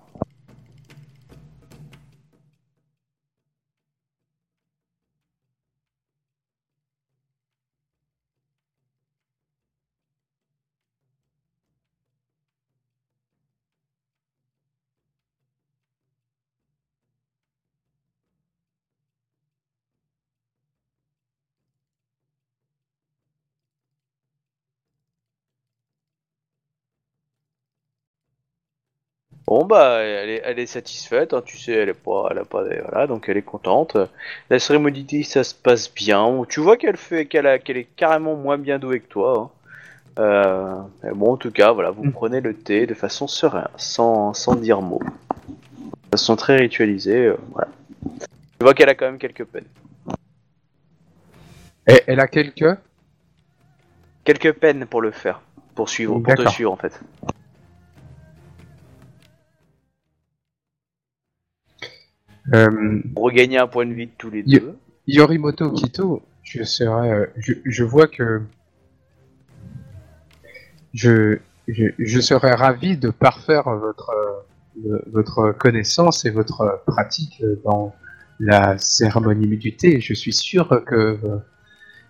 Speaker 2: Bon bah, elle est, elle est satisfaite, hein, tu sais, elle est pas, elle a pas, voilà, donc elle est contente. La cérémonie ça se passe bien. Tu vois qu'elle fait, qu'elle qu'elle est carrément moins bien douée que toi. hein. Euh, mais bon, en tout cas, voilà, vous
Speaker 4: Mm.
Speaker 2: prenez le thé de façon sereine, sans, sans dire mot, de façon très ritualisée. euh, voilà. Tu vois qu'elle a quand même quelques peines.
Speaker 4: Et elle a quelques.
Speaker 2: Quelques peines pour le faire, pour suivre, pour te suivre en fait.
Speaker 4: Euh,
Speaker 2: Regagner un point de vie de tous les deux.
Speaker 4: Yorimoto Kito, je serais, euh, je, je vois que je, je, je serais ravi de parfaire votre, euh, votre connaissance et votre pratique dans la cérémonie du thé. Je suis sûr que,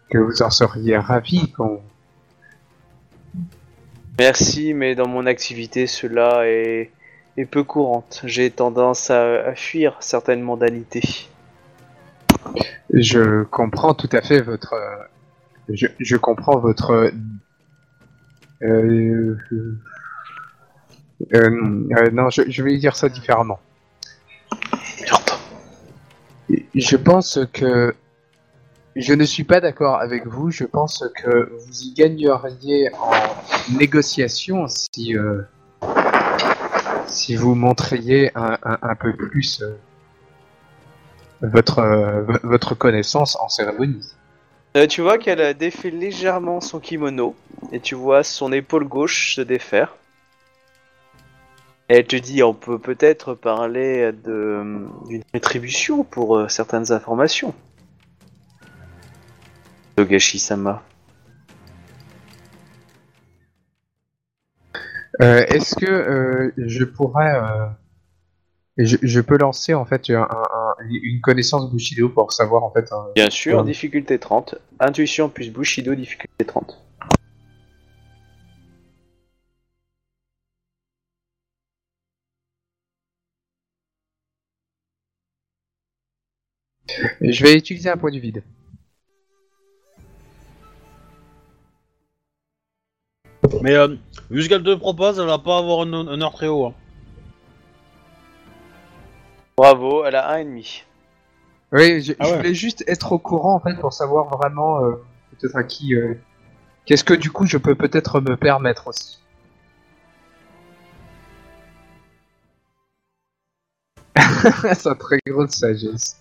Speaker 4: que vous en seriez ravi quand,
Speaker 2: Merci, mais dans mon activité, cela est, est peu courante. J'ai tendance à, fuir certaines mondanités.
Speaker 4: Je comprends tout à fait votre. Je, je comprends votre. Euh, euh, euh, non, je, vais dire ça différemment. Je pense que je ne suis pas d'accord avec vous. Je pense que vous y gagneriez en négociation si si vous montriez un, peu plus euh, votre euh, votre connaissance en cérémonie.
Speaker 2: Euh, tu vois qu'elle a défait légèrement son kimono et tu vois son épaule gauche se défaire. Elle te dit on peut peut-être parler d'une rétribution pour certaines informations. Togashi-sama.
Speaker 4: Euh, Est-ce que euh, je pourrais euh, je, je peux lancer en fait un- un- une connaissance Bushido pour savoir en fait un-
Speaker 2: Bien sûr,
Speaker 4: Ouais.
Speaker 2: difficulté 30. Intuition plus Bushido, difficulté 30.
Speaker 4: Je vais utiliser un point du vide.
Speaker 1: Mais euh, vu ce qu'elle te propose, elle va pas avoir un, un heure très haut. hein.
Speaker 2: Bravo, elle a un ennemi.
Speaker 4: Oui, je,
Speaker 5: Ah
Speaker 4: je
Speaker 5: ouais.
Speaker 4: voulais juste être au courant en fait pour savoir vraiment euh, peut-être à qui. euh, Qu'est-ce que du coup je peux peut-être me permettre aussi. C'est très grosse sagesse.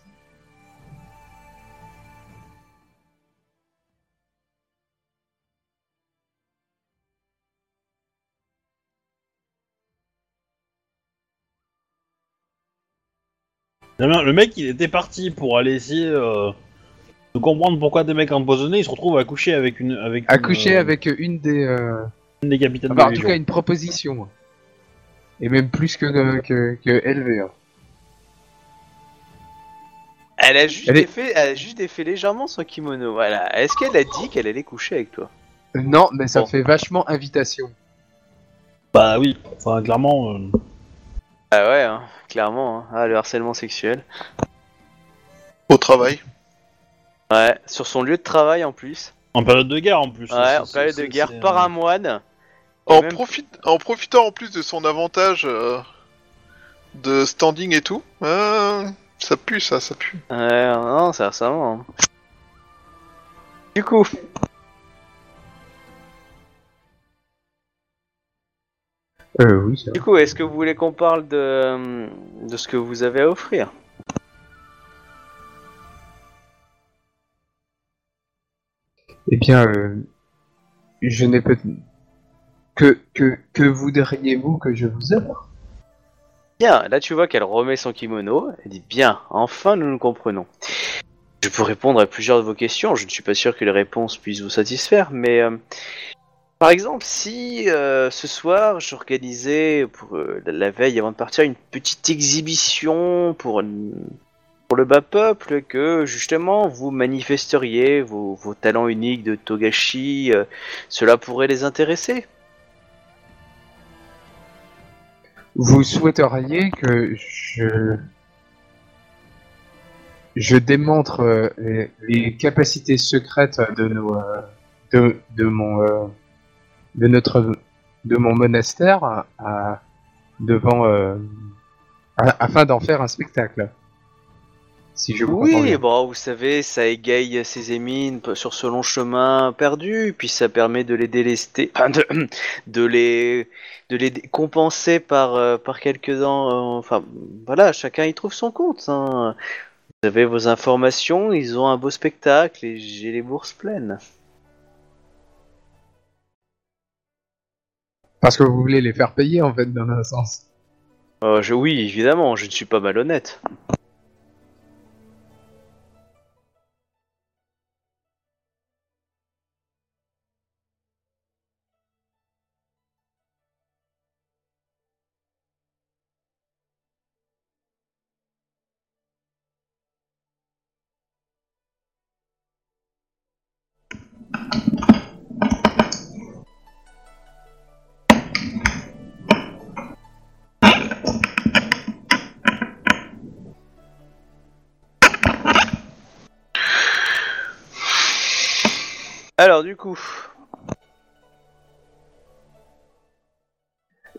Speaker 1: Le mec, il était parti pour aller essayer euh, de comprendre pourquoi des mecs empoisonnés, il se retrouve à coucher avec une avec
Speaker 4: À
Speaker 1: une,
Speaker 4: coucher
Speaker 1: euh,
Speaker 4: avec une des. euh,
Speaker 1: une des capitaines
Speaker 4: enfin,
Speaker 1: de
Speaker 4: en tout cas une proposition. Et même plus que que, que élevé. hein.
Speaker 2: Elle a juste,
Speaker 4: Elle est-
Speaker 2: défait, elle a juste défait légèrement son kimono. Voilà. Est-ce qu'elle a dit qu'elle allait coucher avec toi?
Speaker 4: Non, mais ça
Speaker 2: Bon.
Speaker 4: fait vachement invitation.
Speaker 1: Bah oui, enfin clairement. euh,
Speaker 2: Ah ouais, hein, clairement. hein. Ah, le harcèlement sexuel.
Speaker 3: Au travail.
Speaker 2: Ouais, sur son lieu de travail en plus.
Speaker 1: En période de guerre en plus.
Speaker 2: Ouais, en période de guerre par un moine. Et
Speaker 3: En,
Speaker 2: même-
Speaker 3: profite, en profitant en plus de son avantage euh, de standing et tout, euh, ça pue ça, ça pue.
Speaker 2: Ouais, non, c'est récemment. hein. Du coup,
Speaker 4: Euh, oui,
Speaker 2: du coup, est-ce que vous voulez qu'on parle de, de ce que vous avez à offrir?
Speaker 4: Eh bien, euh, je n'ai peut que que que voudriez-vous que je vous offre
Speaker 2: Bien, là tu vois qu'elle remet son kimono, elle dit bien, enfin nous nous comprenons. Je peux répondre à plusieurs de vos questions, je ne suis pas sûr que les réponses puissent vous satisfaire, mais euh, par exemple, si euh, ce soir j'organisais pour euh, la- veille avant de partir une petite exhibition pour, pour le bas peuple, que justement vous manifesteriez vos, vos talents uniques de Togashi, euh, cela pourrait les intéresser.
Speaker 4: Vous souhaiteriez que je je démontre les, capacités secrètes de nos de de mon de notre de mon monastère à, à- devant euh, afin d'en faire un spectacle. Si je comprends
Speaker 2: Oui, bon, vous savez, ça égaye ses émines sur ce long chemin perdu, puis ça permet de les délester, enfin, de, de les, de les compenser par, euh, par quelques-uns. euh, enfin, voilà, chacun y trouve son compte. hein. Vous avez vos informations, ils ont un beau spectacle et j'ai les bourses pleines.
Speaker 4: Parce que vous voulez les faire payer en fait dans un sens.
Speaker 2: Euh, je, oui, évidemment, je ne suis pas malhonnête.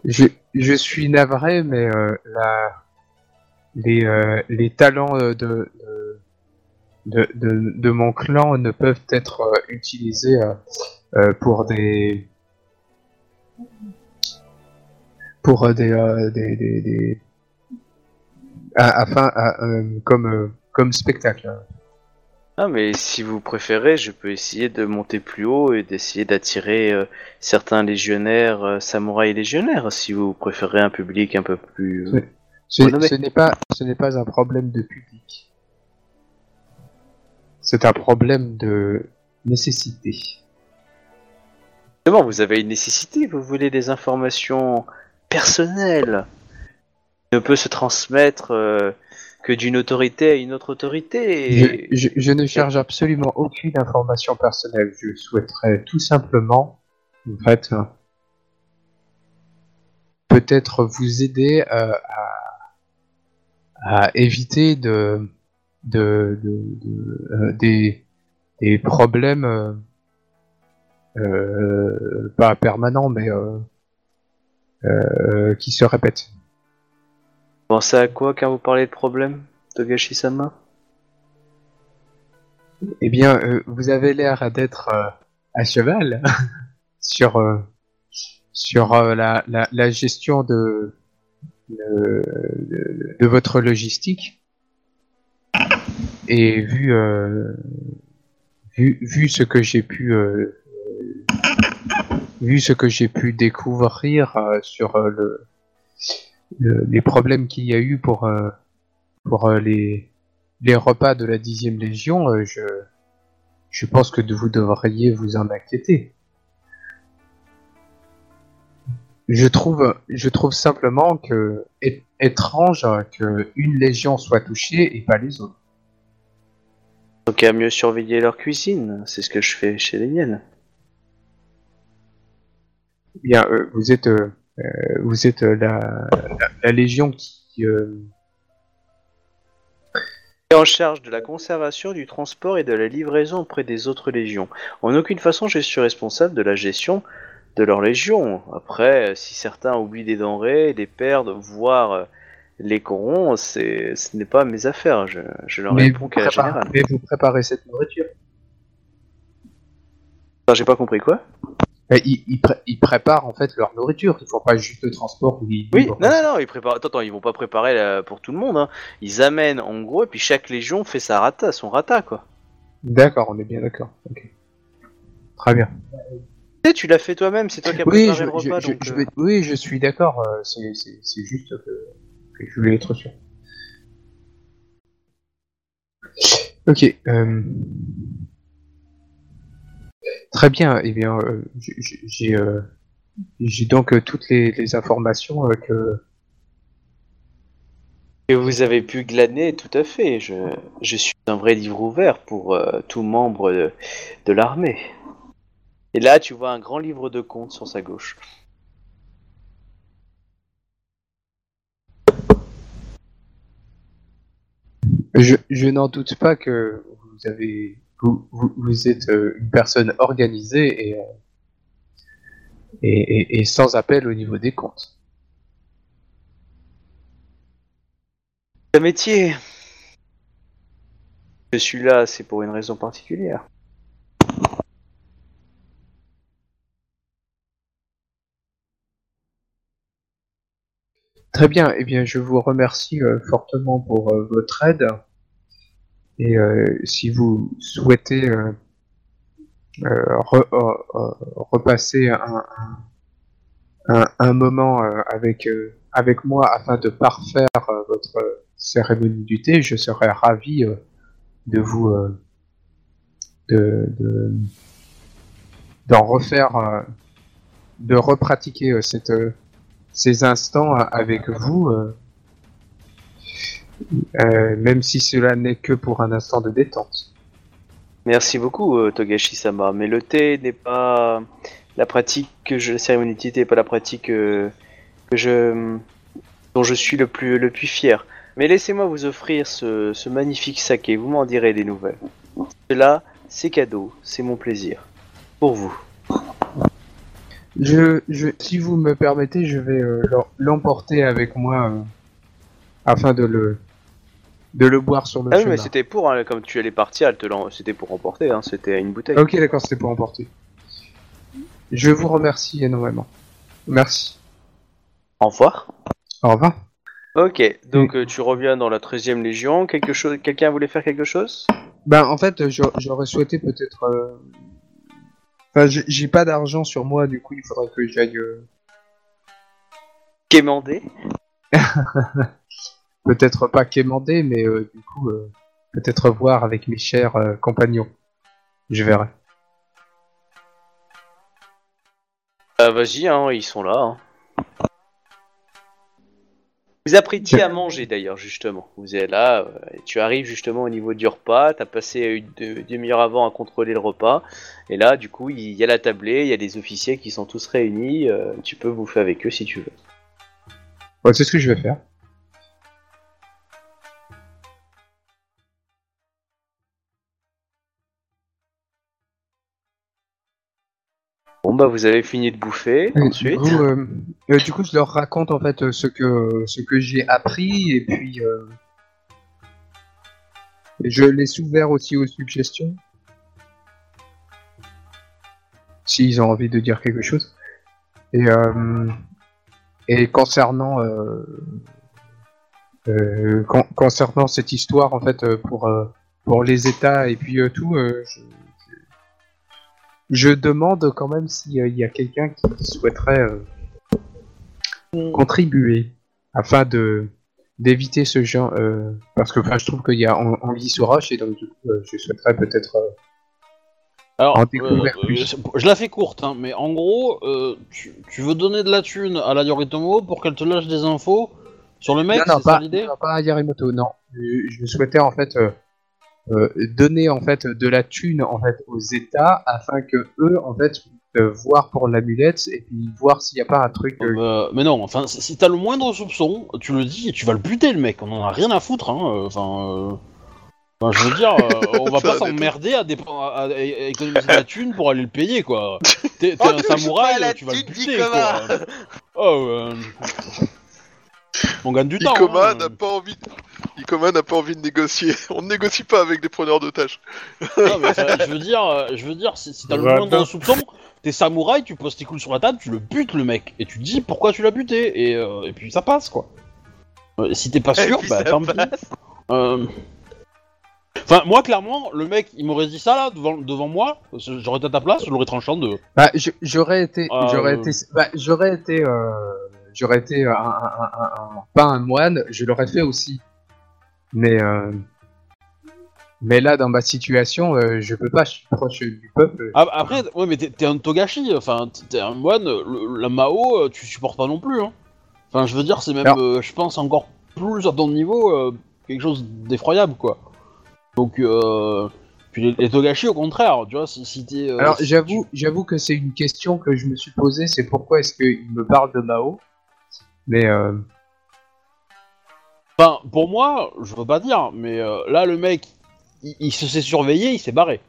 Speaker 4: Je, je suis navré, mais euh, la, les, euh, talents euh, de, de, de, mon clan ne peuvent être utilisés pour des pour des, des, des, afin comme comme spectacle.
Speaker 2: Ah mais si vous préférez, je peux essayer de monter plus haut et d'essayer d'attirer euh, certains légionnaires, euh, samouraïs légionnaires, si vous préférez un public un peu plus.
Speaker 4: Oui. Ce, n'est pas ce n'est pas un problème de public. C'est un problème de nécessité.
Speaker 2: Justement, vous avez une nécessité, vous voulez des informations personnelles. Ne peut se transmettre euh, que d'une autorité à une autre autorité.
Speaker 4: Je, je- je ne cherche absolument aucune information personnelle. Je souhaiterais tout simplement, en fait, euh, peut-être vous aider euh, à, à éviter de, de, de- de- euh, des, des problèmes euh, euh, pas permanents, mais euh, euh, qui se répètent.
Speaker 2: Pensez à quoi quand vous parlez de problème, Togashi-sama?
Speaker 4: Eh bien, euh, vous avez l'air d'être euh, à cheval sur euh, la, la, gestion de, votre logistique. Et vu vu ce que j'ai pu vu ce que j'ai pu découvrir sur le, le- les problèmes qu'il y a eu pour euh, pour euh, les les repas de la dixième légion, euh, je, je pense que vous devriez vous en inquiéter. Je trouve, je trouve simplement que étrange que une légion soit touchée et pas les autres.
Speaker 2: Donc à mieux surveiller leur cuisine, c'est ce que je fais chez les miennes.
Speaker 4: Bien, euh, vous êtes, euh, euh, vous êtes euh, la, la, la légion qui, euh,
Speaker 2: Et en charge de la conservation, du transport et de la livraison auprès des autres légions. En aucune façon je suis responsable de la gestion de leur légion. Après, si certains oublient des denrées, les perdent, voire euh, les corrompent, c'est, ce n'est pas mes affaires. Je, je leur
Speaker 4: mais,
Speaker 2: réponds qu'à la générale.
Speaker 4: mais vous préparez cette nourriture.
Speaker 2: J'ai pas compris quoi?
Speaker 4: Euh, Ils, ils, pré- ils préparent en fait leur nourriture. Ils font pas juste le transport. ils
Speaker 2: Oui, non, non, non, ils préparent. Attends, attends, ils vont pas préparer la- pour tout le monde. Hein. Ils amènent en gros, et puis chaque légion fait sa rata, son rata, quoi.
Speaker 4: D'accord, on est bien d'accord. Très bien.
Speaker 2: Tu sais, tu l'as fait toi-même, c'est toi qui as
Speaker 4: Oui,
Speaker 2: préparé
Speaker 4: je,
Speaker 2: le repas.
Speaker 4: je-
Speaker 2: donc,
Speaker 4: je
Speaker 2: euh,
Speaker 4: oui, je suis d'accord. euh, c'est- juste que, que je voulais être sûr. Ok. euh, Très bien. Eh bien, euh, j'ai- j'ai j'ai, euh, j'ai donc euh, toutes les, les informations que.
Speaker 2: que vous avez pu glaner, tout à fait. Je, je suis un vrai livre ouvert pour euh, tout membre de, de l'armée. Et là, tu vois un grand livre de comptes sur sa gauche.
Speaker 4: Je, je n'en doute pas que vous avez. Vous, vous, vous êtes euh, une personne organisée et, euh, et, et, et sans appel au niveau des comptes.
Speaker 2: Un métier. Je suis là, c'est pour une raison particulière.
Speaker 4: Très bien, eh bien je vous remercie euh, fortement pour euh, votre aide. Et euh, si vous souhaitez euh, euh, re- repasser un, un, moment avec, avec moi afin de parfaire votre cérémonie du thé, je serais ravi de vous de, de- d'en refaire, de repratiquer cette ces instants avec vous, euh, même si cela n'est que pour un instant de détente.
Speaker 2: Merci beaucoup, euh, Togashi-sama. Mais le thé n'est pas la pratique que je, la cérémonie de thé n'est pas la pratique euh, que je, dont je suis le plus, le plus fier. Mais laissez-moi vous offrir ce, ce magnifique saké. Vous m'en direz des nouvelles. Cela, c'est cadeau, c'est mon plaisir. pour vous.
Speaker 4: Je, je, si vous me permettez, je vais l'em- l'emporter avec moi afin de le, de le boire sur le
Speaker 2: Ah oui,
Speaker 4: chemin.
Speaker 2: mais c'était pour, hein, comme tu allais partir, elle te l'en- c'était pour emporter, hein, c'était à une bouteille.
Speaker 4: Ok, d'accord, c'était pour emporter. Je vous remercie énormément. Merci.
Speaker 2: Au revoir.
Speaker 4: Au revoir.
Speaker 2: Ok, donc euh, tu reviens dans la 13ème Légion. Quelque chose, quelqu'un voulait faire quelque chose?
Speaker 4: Ben, en fait, j'a- j'aurais souhaité peut-être. euh, Enfin, j'ai- j'ai pas d'argent sur moi, du coup, il faudrait que j'aille. euh,
Speaker 2: Quémander
Speaker 4: Peut-être pas quémander, mais euh, du coup, euh, peut-être voir avec mes chers euh, compagnons. Je verrai.
Speaker 2: Euh, Vas-y, hein, ils sont là. hein. Vous appréciez à manger d'ailleurs, justement. Vous êtes là, euh, et tu arrives justement au niveau du repas, t'as passé une de- demi-heure avant à contrôler le repas, et là, du coup, il y a la tablée, il y a des officiers qui sont tous réunis, euh, tu peux bouffer avec eux si tu veux.
Speaker 4: Ouais, c'est ce que je vais faire.
Speaker 2: Bon, bah, vous avez fini de bouffer,
Speaker 4: Et
Speaker 2: ensuite.
Speaker 4: Du coup, euh, euh, du coup, je leur raconte en fait euh, ce que ce que j'ai appris et puis je les ouvert aussi aux suggestions. S'ils ont envie de dire quelque chose. Et et concernant con- concernant cette histoire en fait pour pour les États et puis tout, je, je demande quand même s'il y a quelqu'un qui souhaiterait euh, contribuer afin de d'éviter ce genre euh, parce que enfin, je trouve qu'il y a sous roche et donc du coup euh, je souhaiterais peut-être euh,
Speaker 1: Alors,
Speaker 4: En découvrir plus.
Speaker 1: je la fais courte, hein, mais en gros, tu, tu veux donner de la thune à la Yoritomo pour qu'elle te lâche des infos sur le mec,
Speaker 4: non, non,
Speaker 1: c'est ça
Speaker 4: pas,
Speaker 1: l'idée?
Speaker 4: non, pas à Yarimoto, non. Je, je souhaitais en fait donner en fait de la thune en fait aux États afin que eux en fait euh, voir pour l'amulette et puis voir s'il n'y a pas un truc. euh,
Speaker 1: Euh, mais non, enfin, si t'as le moindre soupçon, tu le dis et tu vas le buter, le mec. On en a rien à foutre, hein. euh, Enfin, euh, enfin, je veux dire, euh, on va pas s'emmerder à, à- à- à économiser de la thune pour aller le payer, quoi. T'es
Speaker 2: Oh,
Speaker 1: un samouraï, tu vas le buter, quoi. Oh, euh, on gagne du temps. Hein.
Speaker 3: n'a pas envie. De... Ikoma n'a pas envie de négocier. On ne négocie pas avec des preneurs d'otages.
Speaker 1: Non, mais, enfin, je veux dire, euh, je veux dire, si, si t'as le
Speaker 5: Voilà.
Speaker 1: moindre soupçon, t'es samouraï, tu poses tes couilles sur la table, tu le butes le mec, et tu dis pourquoi tu l'as buté, et, euh, et puis ça passe quoi. Euh, si t'es pas sûr, bah
Speaker 2: ça
Speaker 1: tant pis. Euh, Enfin, moi clairement, le mec, il m'aurait dit ça là devant, devant moi, j'aurais été à ta place, je l'aurais tranché en deux.
Speaker 4: Bah, j'aurais été,
Speaker 1: Euh,
Speaker 4: j'aurais été, bah, j'aurais été, euh, j'aurais été un, un- un- un- un- pas un moine, je l'aurais fait aussi. Mais, euh, mais là, dans ma situation, euh, je peux pas, je suis proche du peuple.
Speaker 1: Ah, Après, ouais, mais t'es t'es un Togashi, enfin, t'es- un moine, le- la Mao, euh, tu supportes pas non plus. Hein. Enfin, je veux dire, c'est même, euh, je pense, encore plus à ton niveau, quelque chose d'effroyable, quoi. Donc, euh, puis les, les Togashi, au contraire, tu vois, si, si t'es...
Speaker 4: Alors,
Speaker 1: si
Speaker 4: j'avoue, j'avoue que c'est une question que je me suis posée, c'est pourquoi est-ce qu'il me parle de Mao? Mais, euh,
Speaker 1: Enfin, pour moi, je veux pas dire, mais euh, là, le mec, il, il se s'est surveillé, il s'est barré.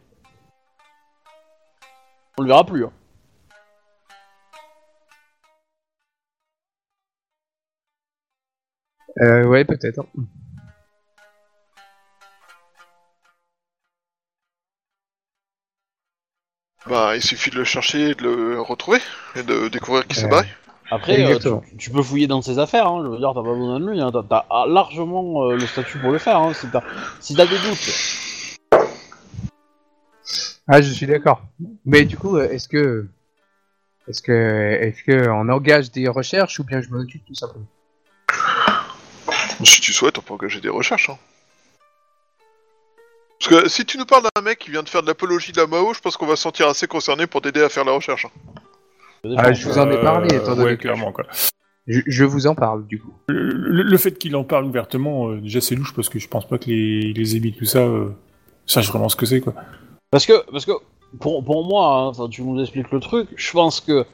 Speaker 1: On le verra plus. Hein.
Speaker 4: euh, ouais, peut-être. hein.
Speaker 3: Bah, il suffit de le chercher, et de le retrouver et de découvrir qui s'est
Speaker 4: Ouais.
Speaker 3: barré.
Speaker 1: Après, euh, tu, peux fouiller dans ses affaires, hein, je veux dire, t'as pas besoin de lui, hein, t'as- ah, largement euh, le statut pour le faire, hein, si t'as si t'as des doutes.
Speaker 4: Ah, je suis d'accord. Mais du coup, est-ce que, est-ce que, est-ce que on engage des recherches ou bien je m'en occupe tout simplement?
Speaker 3: Si tu souhaites, on peut engager des recherches. Hein. Parce que si tu nous parles d'un mec qui vient de faire de l'apologie de la Mao, je pense qu'on va se sentir assez concerné pour t'aider à faire la recherche. hein.
Speaker 4: Ah, je vous en ai parlé,
Speaker 5: Euh,
Speaker 4: étant donné
Speaker 5: ouais,
Speaker 4: que
Speaker 5: clairement, quoi.
Speaker 4: je, je vous en parle du coup.
Speaker 5: Le, le- le fait qu'il en parle ouvertement, euh, déjà c'est louche parce que je pense pas que les, les émis, tout ça, euh, sachent vraiment ce que c'est, quoi.
Speaker 1: Parce que, parce que pour, pour moi, hein, tu nous expliques le truc, je pense que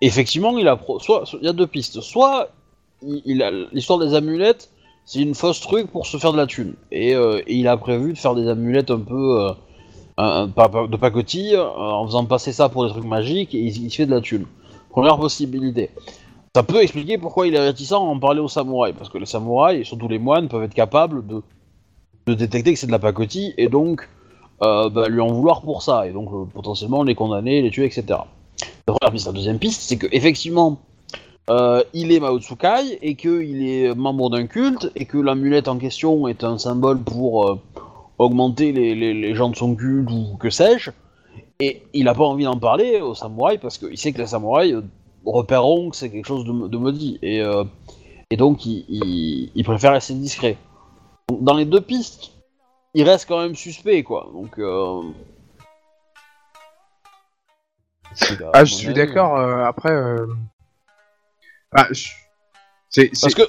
Speaker 1: effectivement, il a pro- soit il y a deux pistes, soit il, il a l'histoire des amulettes, c'est une fausse truc pour se faire de la thune, et, euh, et il a prévu de faire des amulettes un peu, euh, de pacotille euh, en faisant passer ça pour des trucs magiques et il, se fait de la thune. Première possibilité. Ça peut expliquer pourquoi il est réticent à en parler aux samouraïs, parce que les samouraïs, et surtout les moines, peuvent être capables de, de détecter que c'est de la pacotille et donc euh, bah, lui en vouloir pour ça, et donc euh, potentiellement les condamner, les tuer, etc. La première piste. La deuxième piste, c'est que effectivement, euh, il est Mao Tsukai et qu'il est membre d'un culte et que l'amulette en question est un symbole pour augmenter les, les- les gens de son culte ou que sais-je. Et il n'a pas envie d'en parler aux samouraïs parce qu'il sait que les samouraïs euh, repéreront que c'est quelque chose de, de maudit. Et, euh, et donc il, il- il préfère rester discret. Donc, dans les deux pistes, il reste quand même suspect quoi. Donc. euh,
Speaker 4: Ah, je suis d'accord. euh, après, ah, je- c'est
Speaker 1: Parce que,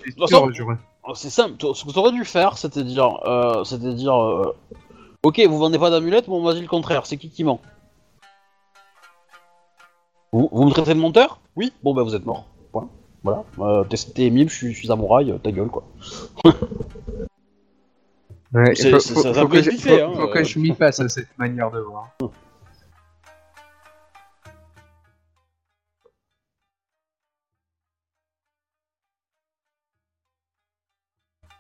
Speaker 4: c'est
Speaker 1: Oh, C'est simple, ce que tu aurais dû faire, c'était dire, euh, c'était dire, euh, ok, vous vendez pas d'amulette, bon, vas-y le contraire, c'est qui qui ment vous, vous me traitez de menteur Oui Bon, bah vous êtes mort. Point. Voilà. Euh, t'es- T'es je suis, je suis samouraï, euh, ta gueule, quoi.
Speaker 4: Ouais,
Speaker 1: C'est-
Speaker 4: faut,
Speaker 1: c'est-
Speaker 4: faut-
Speaker 1: ça- ça
Speaker 4: faut
Speaker 1: peut
Speaker 4: que, je, faut-
Speaker 1: hein,
Speaker 4: faut que
Speaker 1: euh.
Speaker 4: je m'y fasse à cette manière de voir.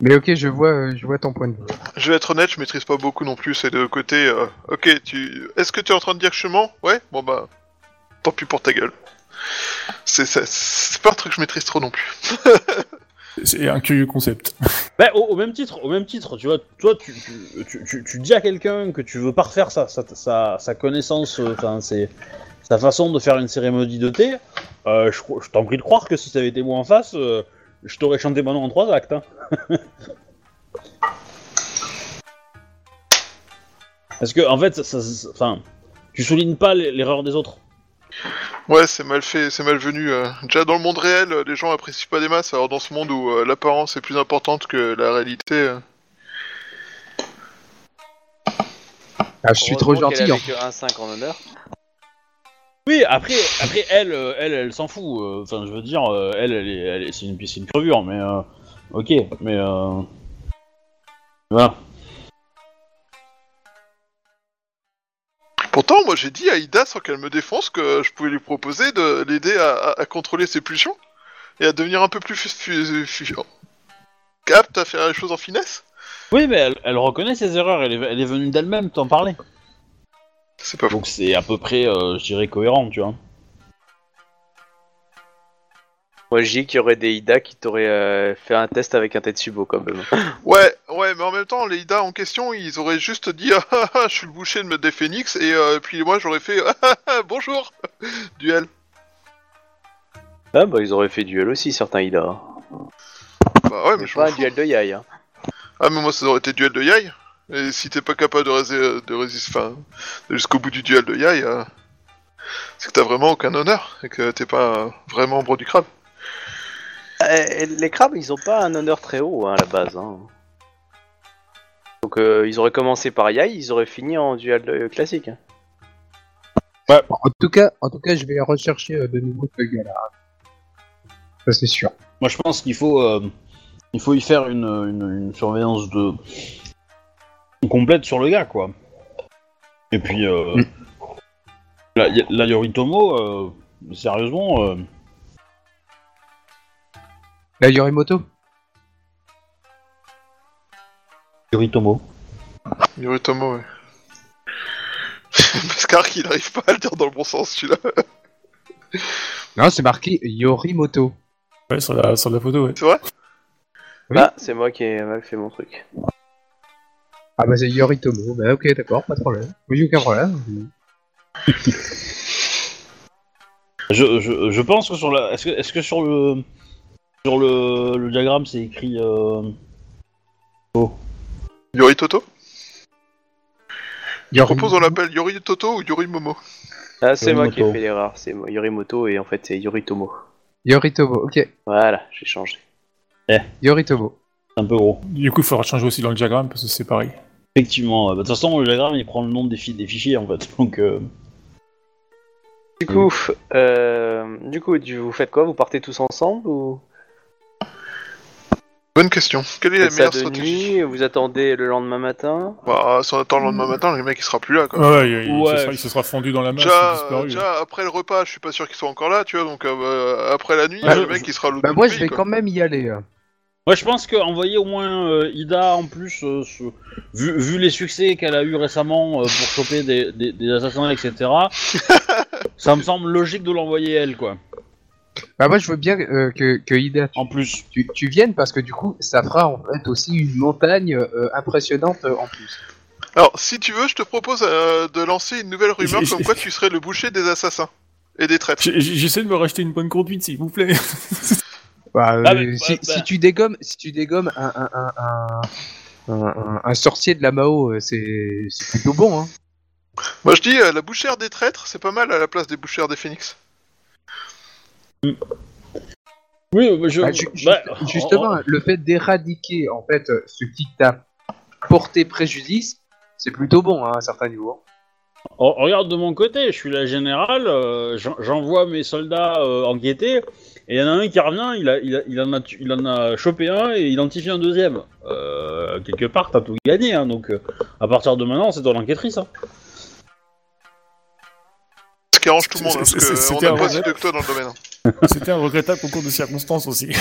Speaker 4: Mais ok, je vois, euh, je vois ton point de vue.
Speaker 3: Je vais être honnête, je maîtrise pas beaucoup non plus ces deux côtés. euh, ok, tu. Est-ce que tu es en train de dire que je mens? Ouais Bon bah. Tant pis pour ta gueule. C'est c'est- c'est pas un truc que je maîtrise trop non plus.
Speaker 5: C'est un curieux concept.
Speaker 1: Bah, au, au même titre, au même titre, tu vois, toi, tu, tu, tu, tu- tu dis à quelqu'un que tu veux parfaire sa, sa, sa, sa connaissance, euh, enfin, c'est sa façon de faire une cérémonie de thé. euh, je, t'en prie de croire que si ça avait été moi en face, euh, je t'aurais chanté mon nom en trois actes. Hein. Parce que, en fait, ça, ça- ça- enfin, tu soulignes pas l'erreur des autres.
Speaker 3: Ouais, c'est mal fait, c'est malvenu. euh. Déjà dans le monde réel, euh, les gens apprécient pas des masses, alors dans ce monde où euh, l'apparence est plus importante que la réalité. euh,
Speaker 4: Ah, je suis trop
Speaker 2: Heureusement
Speaker 4: gentil.
Speaker 2: qu'elle
Speaker 4: hein.
Speaker 2: avait que 1-5 en honneur.
Speaker 1: Oui, après, après elle, euh, elle, elle s'en fout. euh, Enfin, je veux dire, euh, elle, elle, est, elle est- c'est une, c'est une crevure, mais euh, ok, mais euh, voilà.
Speaker 3: Pourtant, moi j'ai dit à Ida, sans qu'elle me défonce, que je pouvais lui proposer de l'aider à, à- à contrôler ses pulsions et à devenir un peu plus fu- fu- fu- apte à faire les choses en finesse?
Speaker 1: Oui, mais elle, elle reconnaît ses erreurs. Elle est, elle est venue d'elle-même t'en parler.
Speaker 3: C'est pas faux.
Speaker 1: Donc c'est à peu près, euh, je dirais, cohérent, tu vois.
Speaker 2: Moi, je dis qu'il y aurait des Ida qui t'auraient euh, fait un test avec un Tetsubo quand même.
Speaker 3: Ouais, ouais, mais en même temps, les Ida en question, ils auraient juste dit ah, ah, ah, je suis le boucher de des phénix et euh, puis moi j'aurais fait ah, ah, ah, bonjour duel.
Speaker 2: Ah bah, ils auraient fait duel aussi, certains Ida.
Speaker 3: Bah ouais, mais
Speaker 2: Mais
Speaker 3: je
Speaker 2: pas un
Speaker 3: fous.
Speaker 2: duel de Yai. Hein.
Speaker 3: Ah mais moi ça aurait été duel de Yai. Et si t'es pas capable de, rési- de résister, jusqu'au bout du duel de Yai, euh, c'est que t'as vraiment aucun honneur et que t'es pas euh, vrai membre du crabe.
Speaker 2: Euh, les crabes, ils ont pas un honneur très haut hein, à la base. Hein. Donc, euh, ils auraient commencé par Yai, ils auraient fini en duel de- classique. hein.
Speaker 4: En tout cas, en tout cas, je vais rechercher euh, de nouveau ce gars-là. Ça c'est sûr.
Speaker 1: Moi, je pense qu'il faut, euh, il faut y faire une, une, une surveillance de complète sur le gars, quoi. Et puis, euh,
Speaker 4: Mm.
Speaker 1: la, Yoritomo, euh, sérieusement, euh,
Speaker 4: La Yorimoto
Speaker 1: Yoritomo.
Speaker 3: Yoritomo, ouais. Mascar qu'il arrive pas à le dire dans le bon sens celui-là.
Speaker 4: Non, c'est marqué Yorimoto.
Speaker 5: Ouais, sur la, sur la photo, ouais.
Speaker 3: C'est vrai?
Speaker 4: Oui.
Speaker 2: Ah, c'est moi qui ai mal fait mon truc.
Speaker 4: Ah bah c'est Yoritomo. Bah ok, d'accord, pas de problème. Oui, aucun problème.
Speaker 1: Je, je, je pense que sur la, est-ce que, est-ce que sur le, sur le, le diagramme c'est écrit, euh,
Speaker 3: Yoritoto Je
Speaker 4: Yorimoto.
Speaker 3: propose on l'appelle Yoritoto ou Yorimomo.
Speaker 2: Ah, c'est moi qui ai fait l'erreur. C'est moi- Yorimoto et en fait, c'est Yoritomo.
Speaker 4: Yoritomo, ok.
Speaker 2: Voilà, j'ai changé.
Speaker 4: Yoritomo.
Speaker 1: c'est un peu gros.
Speaker 5: Du coup, il faudra changer aussi dans le diagramme parce que c'est pareil.
Speaker 1: Effectivement, bah, de toute façon le diagramme il prend le nom des, fi- des fichiers en fait, donc. euh,
Speaker 2: Du coup, euh, du coup, du- vous faites quoi? Vous partez tous ensemble ou?
Speaker 3: Bonne question. Quelle est la
Speaker 2: Faites ça
Speaker 3: meilleure
Speaker 2: de
Speaker 3: stratégie
Speaker 2: nuit, vous attendez le lendemain matin.
Speaker 3: Bah, si on attend le lendemain matin, le mec il sera plus là, quoi.
Speaker 5: Ouais, il, il-
Speaker 1: Ouais.
Speaker 5: ce sera, il se sera fondu dans la masse, il
Speaker 3: Déjà,
Speaker 5: a disparu.
Speaker 3: déjà, après le repas, je suis pas sûr qu'il soit encore là, tu vois, donc euh, bah, après la nuit,
Speaker 1: Bah,
Speaker 3: le
Speaker 1: je-
Speaker 3: mec il sera à l'autre
Speaker 4: Bah
Speaker 3: bout
Speaker 4: moi
Speaker 3: du
Speaker 4: je
Speaker 3: pays,
Speaker 4: vais
Speaker 3: quoi.
Speaker 4: quand même y aller. hein.
Speaker 1: Moi, je pense qu'envoyer au moins euh, Ida en plus, euh, ce- vu, vu les succès qu'elle a eu récemment euh, pour choper des, des, des assassins, etc., ça me semble logique de l'envoyer elle, quoi.
Speaker 4: Bah moi je veux bien euh, que, que Ida
Speaker 1: En plus.
Speaker 4: tu, tu viennes parce que du coup ça fera en fait aussi une montagne euh, impressionnante euh, en plus.
Speaker 3: Alors, si tu veux, je te propose euh, de lancer une nouvelle rumeur
Speaker 5: J'ai-
Speaker 3: comme
Speaker 5: j'ai-
Speaker 3: quoi tu serais le boucher des assassins et des traîtres.
Speaker 5: J'ai- J'essaie de me racheter une bonne conduite, s'il vous plaît.
Speaker 4: Bah, euh,
Speaker 1: Ah, mais-
Speaker 4: si,
Speaker 1: bah, bah.
Speaker 4: si tu dégommes si tu dégommes un, un, un, un, un- un- un sorcier de la Mao c'est c'est plutôt bon hein.
Speaker 3: Moi je dis, euh, la bouchère des traîtres, c'est pas mal à la place des bouchères des phénix.
Speaker 1: Oui, mais je.
Speaker 4: Bah, ju-
Speaker 1: bah,
Speaker 4: justement le fait d'éradiquer en fait euh, ce qui t'a porté préjudice c'est plutôt bon hein, à un certain niveau. hein.
Speaker 1: Oh, regarde de mon côté, je suis la générale, euh, j'en- j'envoie mes soldats euh, enquêter, et il y en a un qui revient, il, a, il, a- il en, a, il en a chopé un et identifié un deuxième. Euh, quelque part, t'as tout gagné, hein, donc euh, à partir de maintenant, c'est toi l'enquêtrice. Hein.
Speaker 3: Qui arrange tout le monde, hein,
Speaker 5: C'est-
Speaker 3: parce pas si mieux que toi dans le domaine. hein.
Speaker 5: C'était un regrettable concours de circonstances aussi.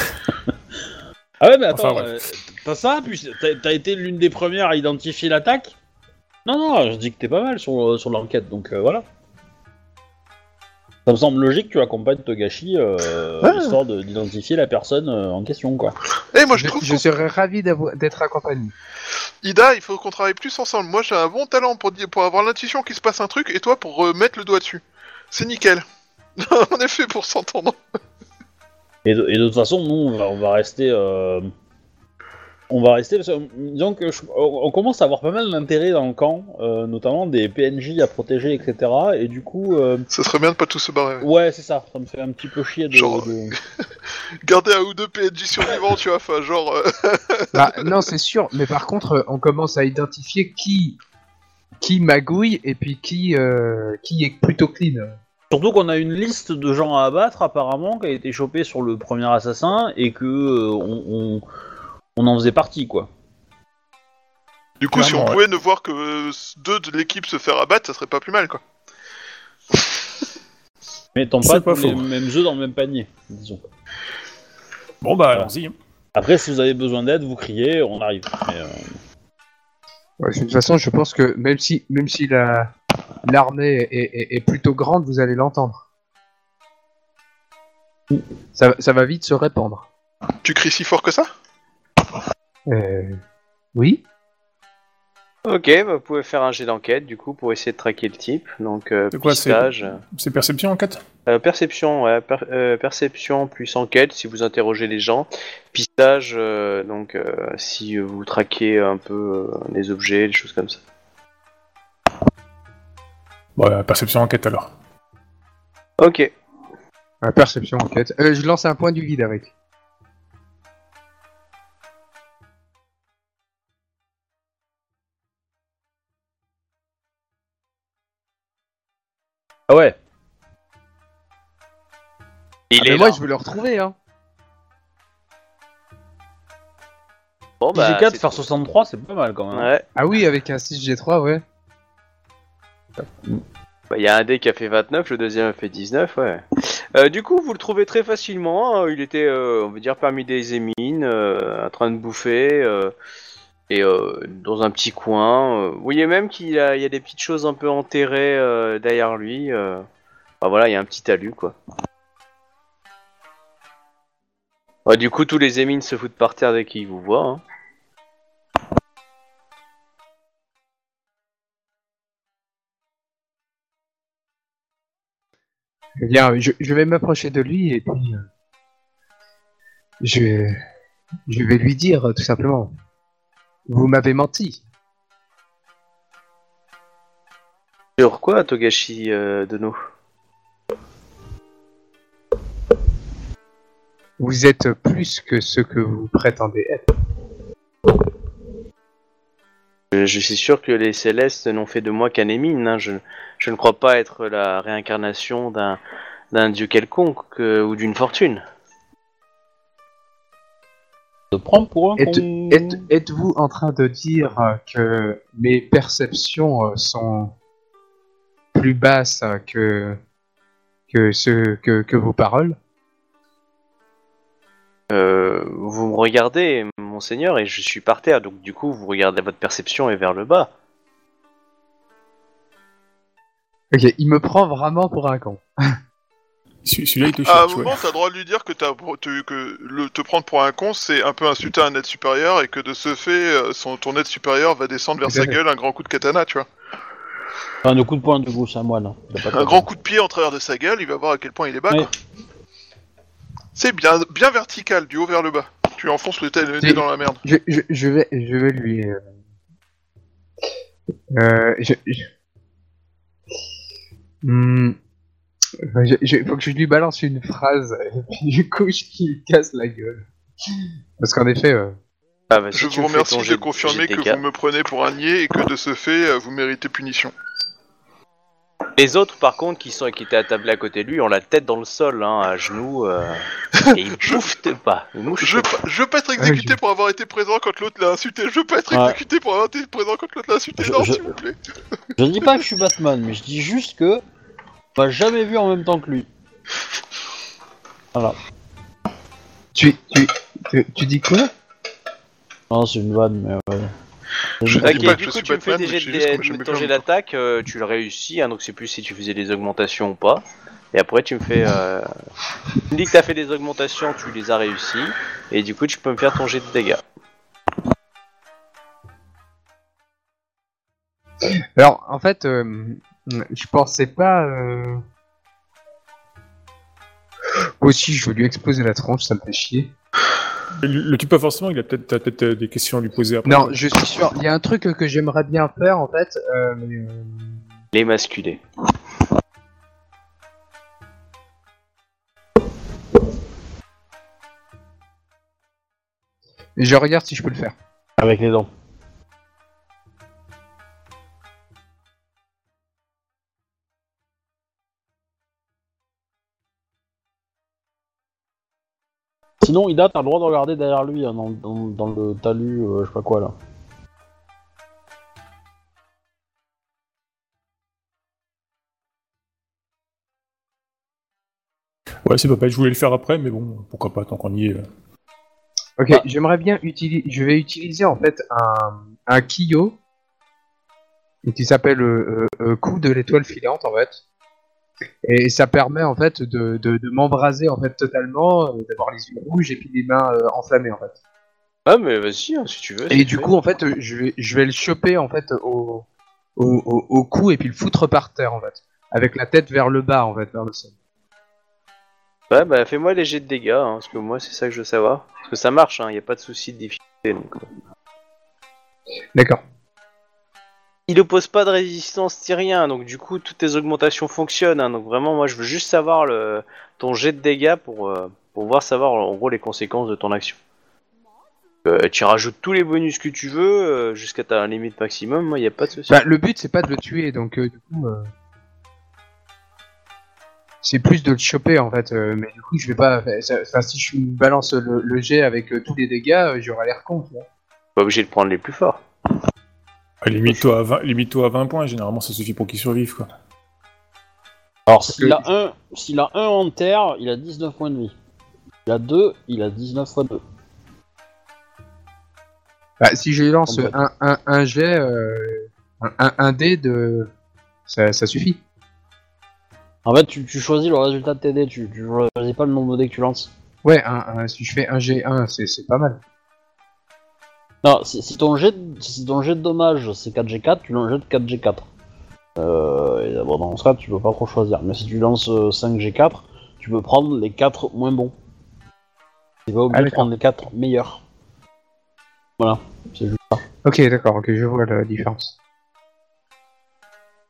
Speaker 1: Ah ouais, mais attends,
Speaker 5: Enfin, ouais.
Speaker 1: euh, t'as ça, puis t'as été l'une des premières à identifier l'attaque? Non, non, je dis que t'es pas mal sur, euh, sur l'enquête, donc euh, voilà. Ça me semble logique que tu accompagnes Togashi, euh,
Speaker 3: Ouais.
Speaker 1: histoire de- d'identifier la personne euh, en question, quoi.
Speaker 3: Eh, moi je
Speaker 4: Je,
Speaker 3: trouve
Speaker 4: je
Speaker 3: qu'on-
Speaker 4: serais ravi d'être accompagné.
Speaker 3: Ida, il faut qu'on travaille plus ensemble. Moi j'ai un bon talent pour, dire, pour avoir l'intuition qu'il se passe un truc, et toi pour remettre le doigt dessus. C'est nickel. on est fait pour s'entendre.
Speaker 1: Et de, et de toute façon, nous, on va, on va rester. euh, on va rester. Parce que, disons que je- on on commence à avoir pas mal d'intérêt dans le camp, euh, notamment des PNJ à protéger, etc. Et du coup, euh,
Speaker 3: Ça serait bien de pas tous se barrer. ouais.
Speaker 1: c'est ça. Ça me fait un petit peu chier de.
Speaker 3: Genre,
Speaker 1: de-
Speaker 3: Garder un ou deux PNJ survivants, tu vois, enfin genre... euh,
Speaker 4: Bah, non, c'est sûr, mais par contre, on commence à identifier qui qui magouille et puis qui euh, qui est plutôt clean.
Speaker 1: Surtout qu'on a une liste de gens à abattre, apparemment, qui a été chopée sur le premier assassin et que euh, on, on, on en faisait partie, quoi.
Speaker 3: Du coup, si on
Speaker 5: ouais.
Speaker 3: pouvait ne voir que deux de l'équipe se faire abattre, ça serait pas plus mal, quoi.
Speaker 1: Mais tant
Speaker 5: C'est
Speaker 1: pas,
Speaker 5: pas
Speaker 1: tous les mêmes œufs dans le même panier, disons.
Speaker 5: Bon bah allons-y. hein.
Speaker 1: Après, si vous avez besoin d'aide, vous criez, on arrive. Mais, euh,
Speaker 4: Ouais, de toute façon, je pense que même si même si la l'armée est, est- est plutôt grande, vous allez l'entendre. Ça, ça va vite se répandre.
Speaker 3: Tu cries si fort que ça?
Speaker 4: Euh, oui.
Speaker 2: Ok, bah, vous pouvez faire un jet d'enquête du coup pour essayer de traquer le type. Donc euh,
Speaker 5: C'est quoi,
Speaker 2: pistage,
Speaker 5: C'est perception en 4
Speaker 2: euh, perception, ouais, per- euh, perception plus enquête si vous interrogez les gens. Pistage, euh, donc euh, si vous traquez un peu euh, les objets, les choses comme ça.
Speaker 5: Bon, euh, perception enquête alors.
Speaker 2: Ok.
Speaker 4: Euh, perception enquête. Euh, je lance un point du guide avec.
Speaker 1: Ah ouais.
Speaker 2: Il
Speaker 4: Ah, mais
Speaker 2: est
Speaker 4: moi,
Speaker 2: là.
Speaker 4: je veux le retrouver, hein.
Speaker 2: Bon, bah,
Speaker 1: G4
Speaker 2: c'est
Speaker 1: faire
Speaker 2: tout.
Speaker 1: 63, c'est pas mal quand même.
Speaker 2: Ouais.
Speaker 4: Ah oui, avec un 6G3, ouais.
Speaker 2: Bah, Il y a un dé qui a fait 29, le deuxième a fait 19, ouais. Euh, du coup, vous le trouvez très facilement. hein. Il était, euh, on va dire, parmi des émines, euh, en train de bouffer, et euh, dans un petit coin. Vous voyez même qu'il y a, des petites choses un peu enterrées derrière lui. euh. Bah, voilà, il y a un petit talus, quoi. Ouais, du coup, tous les émines se foutent par terre dès qu'ils vous voient. hein.
Speaker 4: Eh bien, je, je vais m'approcher de lui et puis... euh, je, je vais lui dire, euh, tout simplement. Vous m'avez menti.
Speaker 2: Sur quoi, Togashi euh, de nous
Speaker 4: Vous êtes plus que ce que vous prétendez être.
Speaker 2: Je, je suis sûr que les célestes n'ont fait de moi qu'un émine. hein. Je, je ne crois pas être la réincarnation d'un d'un dieu quelconque euh, ou d'une fortune.
Speaker 1: te prends pour un
Speaker 4: Êtes-. Êtes- Êtes-vous en train de dire que mes perceptions euh, sont plus basses que que ce que, que vos paroles?
Speaker 2: Euh, vous me regardez, monseigneur, et je suis par terre, donc du coup, vous regardez votre perception est vers le bas.
Speaker 4: Ok, il me prend vraiment pour un con.
Speaker 5: Celui- Celui-là, il te
Speaker 3: À un
Speaker 5: cherche, ouais.
Speaker 3: moment, t'as le droit de lui dire que, t'as- te, que le, te prendre pour un con, c'est un peu insulter un être supérieur et que de ce fait, euh, son, ton être supérieur va descendre vers sa gueule un grand coup de katana, tu vois.
Speaker 1: Enfin, de coup de poing, du coup, c'est à moi, là. De
Speaker 3: Un
Speaker 1: problème.
Speaker 3: grand coup de pied en travers de sa gueule, il va voir à quel point il est bas,
Speaker 1: Ouais.
Speaker 3: quoi. C'est bien, bien vertical, du haut vers le bas. Tu enfonces le, nez dans la merde.
Speaker 4: Je, je, je vais je vais lui euh, euh, je, je... Hmm. Je- je- faut que je lui balance une phrase et puis du coup je lui casse la gueule. Parce qu'en effet, euh,
Speaker 2: Ah, bah, si
Speaker 3: Je vous remercie de confirmer que vous me prenez pour un niais et que de ce fait, euh, vous méritez punition.
Speaker 2: Les autres, par contre, qui sont qui étaient attablés à côté de lui, ont la tête dans le sol, hein, à genoux, euh, et ils
Speaker 3: Je-
Speaker 2: bouffent pas. Ils
Speaker 3: Je veux, pas, je veux pas être exécuté
Speaker 4: je-
Speaker 3: pour avoir été présent quand l'autre l'a insulté. Je veux pas être
Speaker 1: Ouais.
Speaker 3: exécuté pour avoir été présent quand l'autre l'a insulté.
Speaker 1: Je-
Speaker 3: non,
Speaker 1: je-
Speaker 3: s'il vous plaît.
Speaker 1: Je dis pas que je suis Batman, mais je dis juste que. On m'a jamais vu en même temps que lui. Voilà.
Speaker 4: tu, tu, tu, tu dis quoi?
Speaker 1: Non, c'est une vanne, mais ouais.
Speaker 3: Je
Speaker 2: Ok,
Speaker 3: dis pas que
Speaker 2: du
Speaker 3: je
Speaker 2: coup,
Speaker 3: suis
Speaker 2: tu me fais
Speaker 3: Batman,
Speaker 2: des
Speaker 3: mais
Speaker 2: jets
Speaker 3: je sais
Speaker 2: de-
Speaker 3: que
Speaker 2: ton jet
Speaker 3: un
Speaker 2: d'attaque, euh, tu le réussis, hein, donc c'est plus si tu faisais des augmentations ou pas. Et après, tu me fais. Euh... Tu me dis que t'as fait des augmentations, tu les as réussis, et du coup, tu peux me faire ton jet de dégâts.
Speaker 4: Alors, en fait, euh, je pensais pas. Euh... Aussi, je veux lui exploser la tronche, ça me fait chier.
Speaker 5: Le, type pas forcément, il a peut-être euh, des questions à lui poser après.
Speaker 4: Non, je suis sûr. Il y a un truc que j'aimerais bien faire, en fait. Euh, euh,
Speaker 2: Les masculés.
Speaker 4: je regarde si je peux le faire.
Speaker 1: Avec les dents. Sinon, Ida, t'as le droit de regarder derrière lui, hein, dans, dans- dans le talus, euh, je sais pas quoi là.
Speaker 5: Ouais, c'est pas bête, je voulais le faire après, mais bon, pourquoi pas, tant qu'on y est. euh.
Speaker 4: Ok,
Speaker 1: Bah.
Speaker 4: j'aimerais bien utiliser. Je vais utiliser en fait un, un Kiyo qui s'appelle euh, euh, euh, coup de l'étoile filante en fait. Et ça permet en fait de, de, de m'embraser en fait totalement, euh, d'avoir les yeux rouges et puis les mains euh, enflammées en fait.
Speaker 2: Ah, mais vas-y, hein, si tu veux.
Speaker 4: Et du coup en fait, je vais, je vais le choper en fait au, au, au, au cou et puis le foutre par terre en fait, avec la tête vers le bas en fait, vers le sol.
Speaker 2: Ouais, bah fais-moi les jets de dégâts, hein, parce que moi, c'est ça que je veux savoir. Parce que ça marche, hein, y a pas de souci de difficulté. Donc.
Speaker 4: D'accord.
Speaker 2: Il oppose pas de résistance ni rien, donc du coup, toutes tes augmentations fonctionnent. hein, donc vraiment, moi, je veux juste savoir le... ton jet de dégâts pour, euh, pour voir savoir en gros les conséquences de ton action. Euh, tu rajoutes tous les bonus que tu veux euh, jusqu'à ta limite maximum, moi, y a pas de souci.
Speaker 4: Bah, le but c'est pas de le tuer, donc euh, du coup. C'est plus de le choper en fait, mais du coup je vais pas. Enfin, si je balance le, le jet avec tous les dégâts, j'aurai l'air con. tu vois.
Speaker 2: Pas obligé de prendre les plus forts.
Speaker 5: Ah, Limite-toi à, 20 limite-toi à 20 points, généralement ça suffit pour qu'il survive, quoi.
Speaker 1: Alors, s'il
Speaker 4: que-
Speaker 1: a un, s'il a un en terre, il a 19 points de vie. S'il a deux, il a 19 fois 2.
Speaker 4: Bah, si je lance
Speaker 1: En fait.
Speaker 4: un, un, un jet, euh, un, un, un dé de. Ça, ça suffit.
Speaker 1: En fait, tu, tu choisis le résultat de tes dés, tu, tu choisis pas le nombre de dés que tu lances.
Speaker 4: Ouais, un, un- si je fais un G1, c'est c'est pas mal.
Speaker 1: Non, si, si ton jet, de- si ton jet de dommage c'est 4G4, tu lances de 4G4. Euh, et bon, dans ce cas, tu peux pas trop choisir. Mais si tu lances euh, 5G4, tu peux prendre les 4 moins bons. Tu vas obligé
Speaker 4: Ah,
Speaker 1: de prendre les 4 meilleurs. Voilà, c'est juste ça.
Speaker 4: Ok, d'accord, ok, je vois la différence.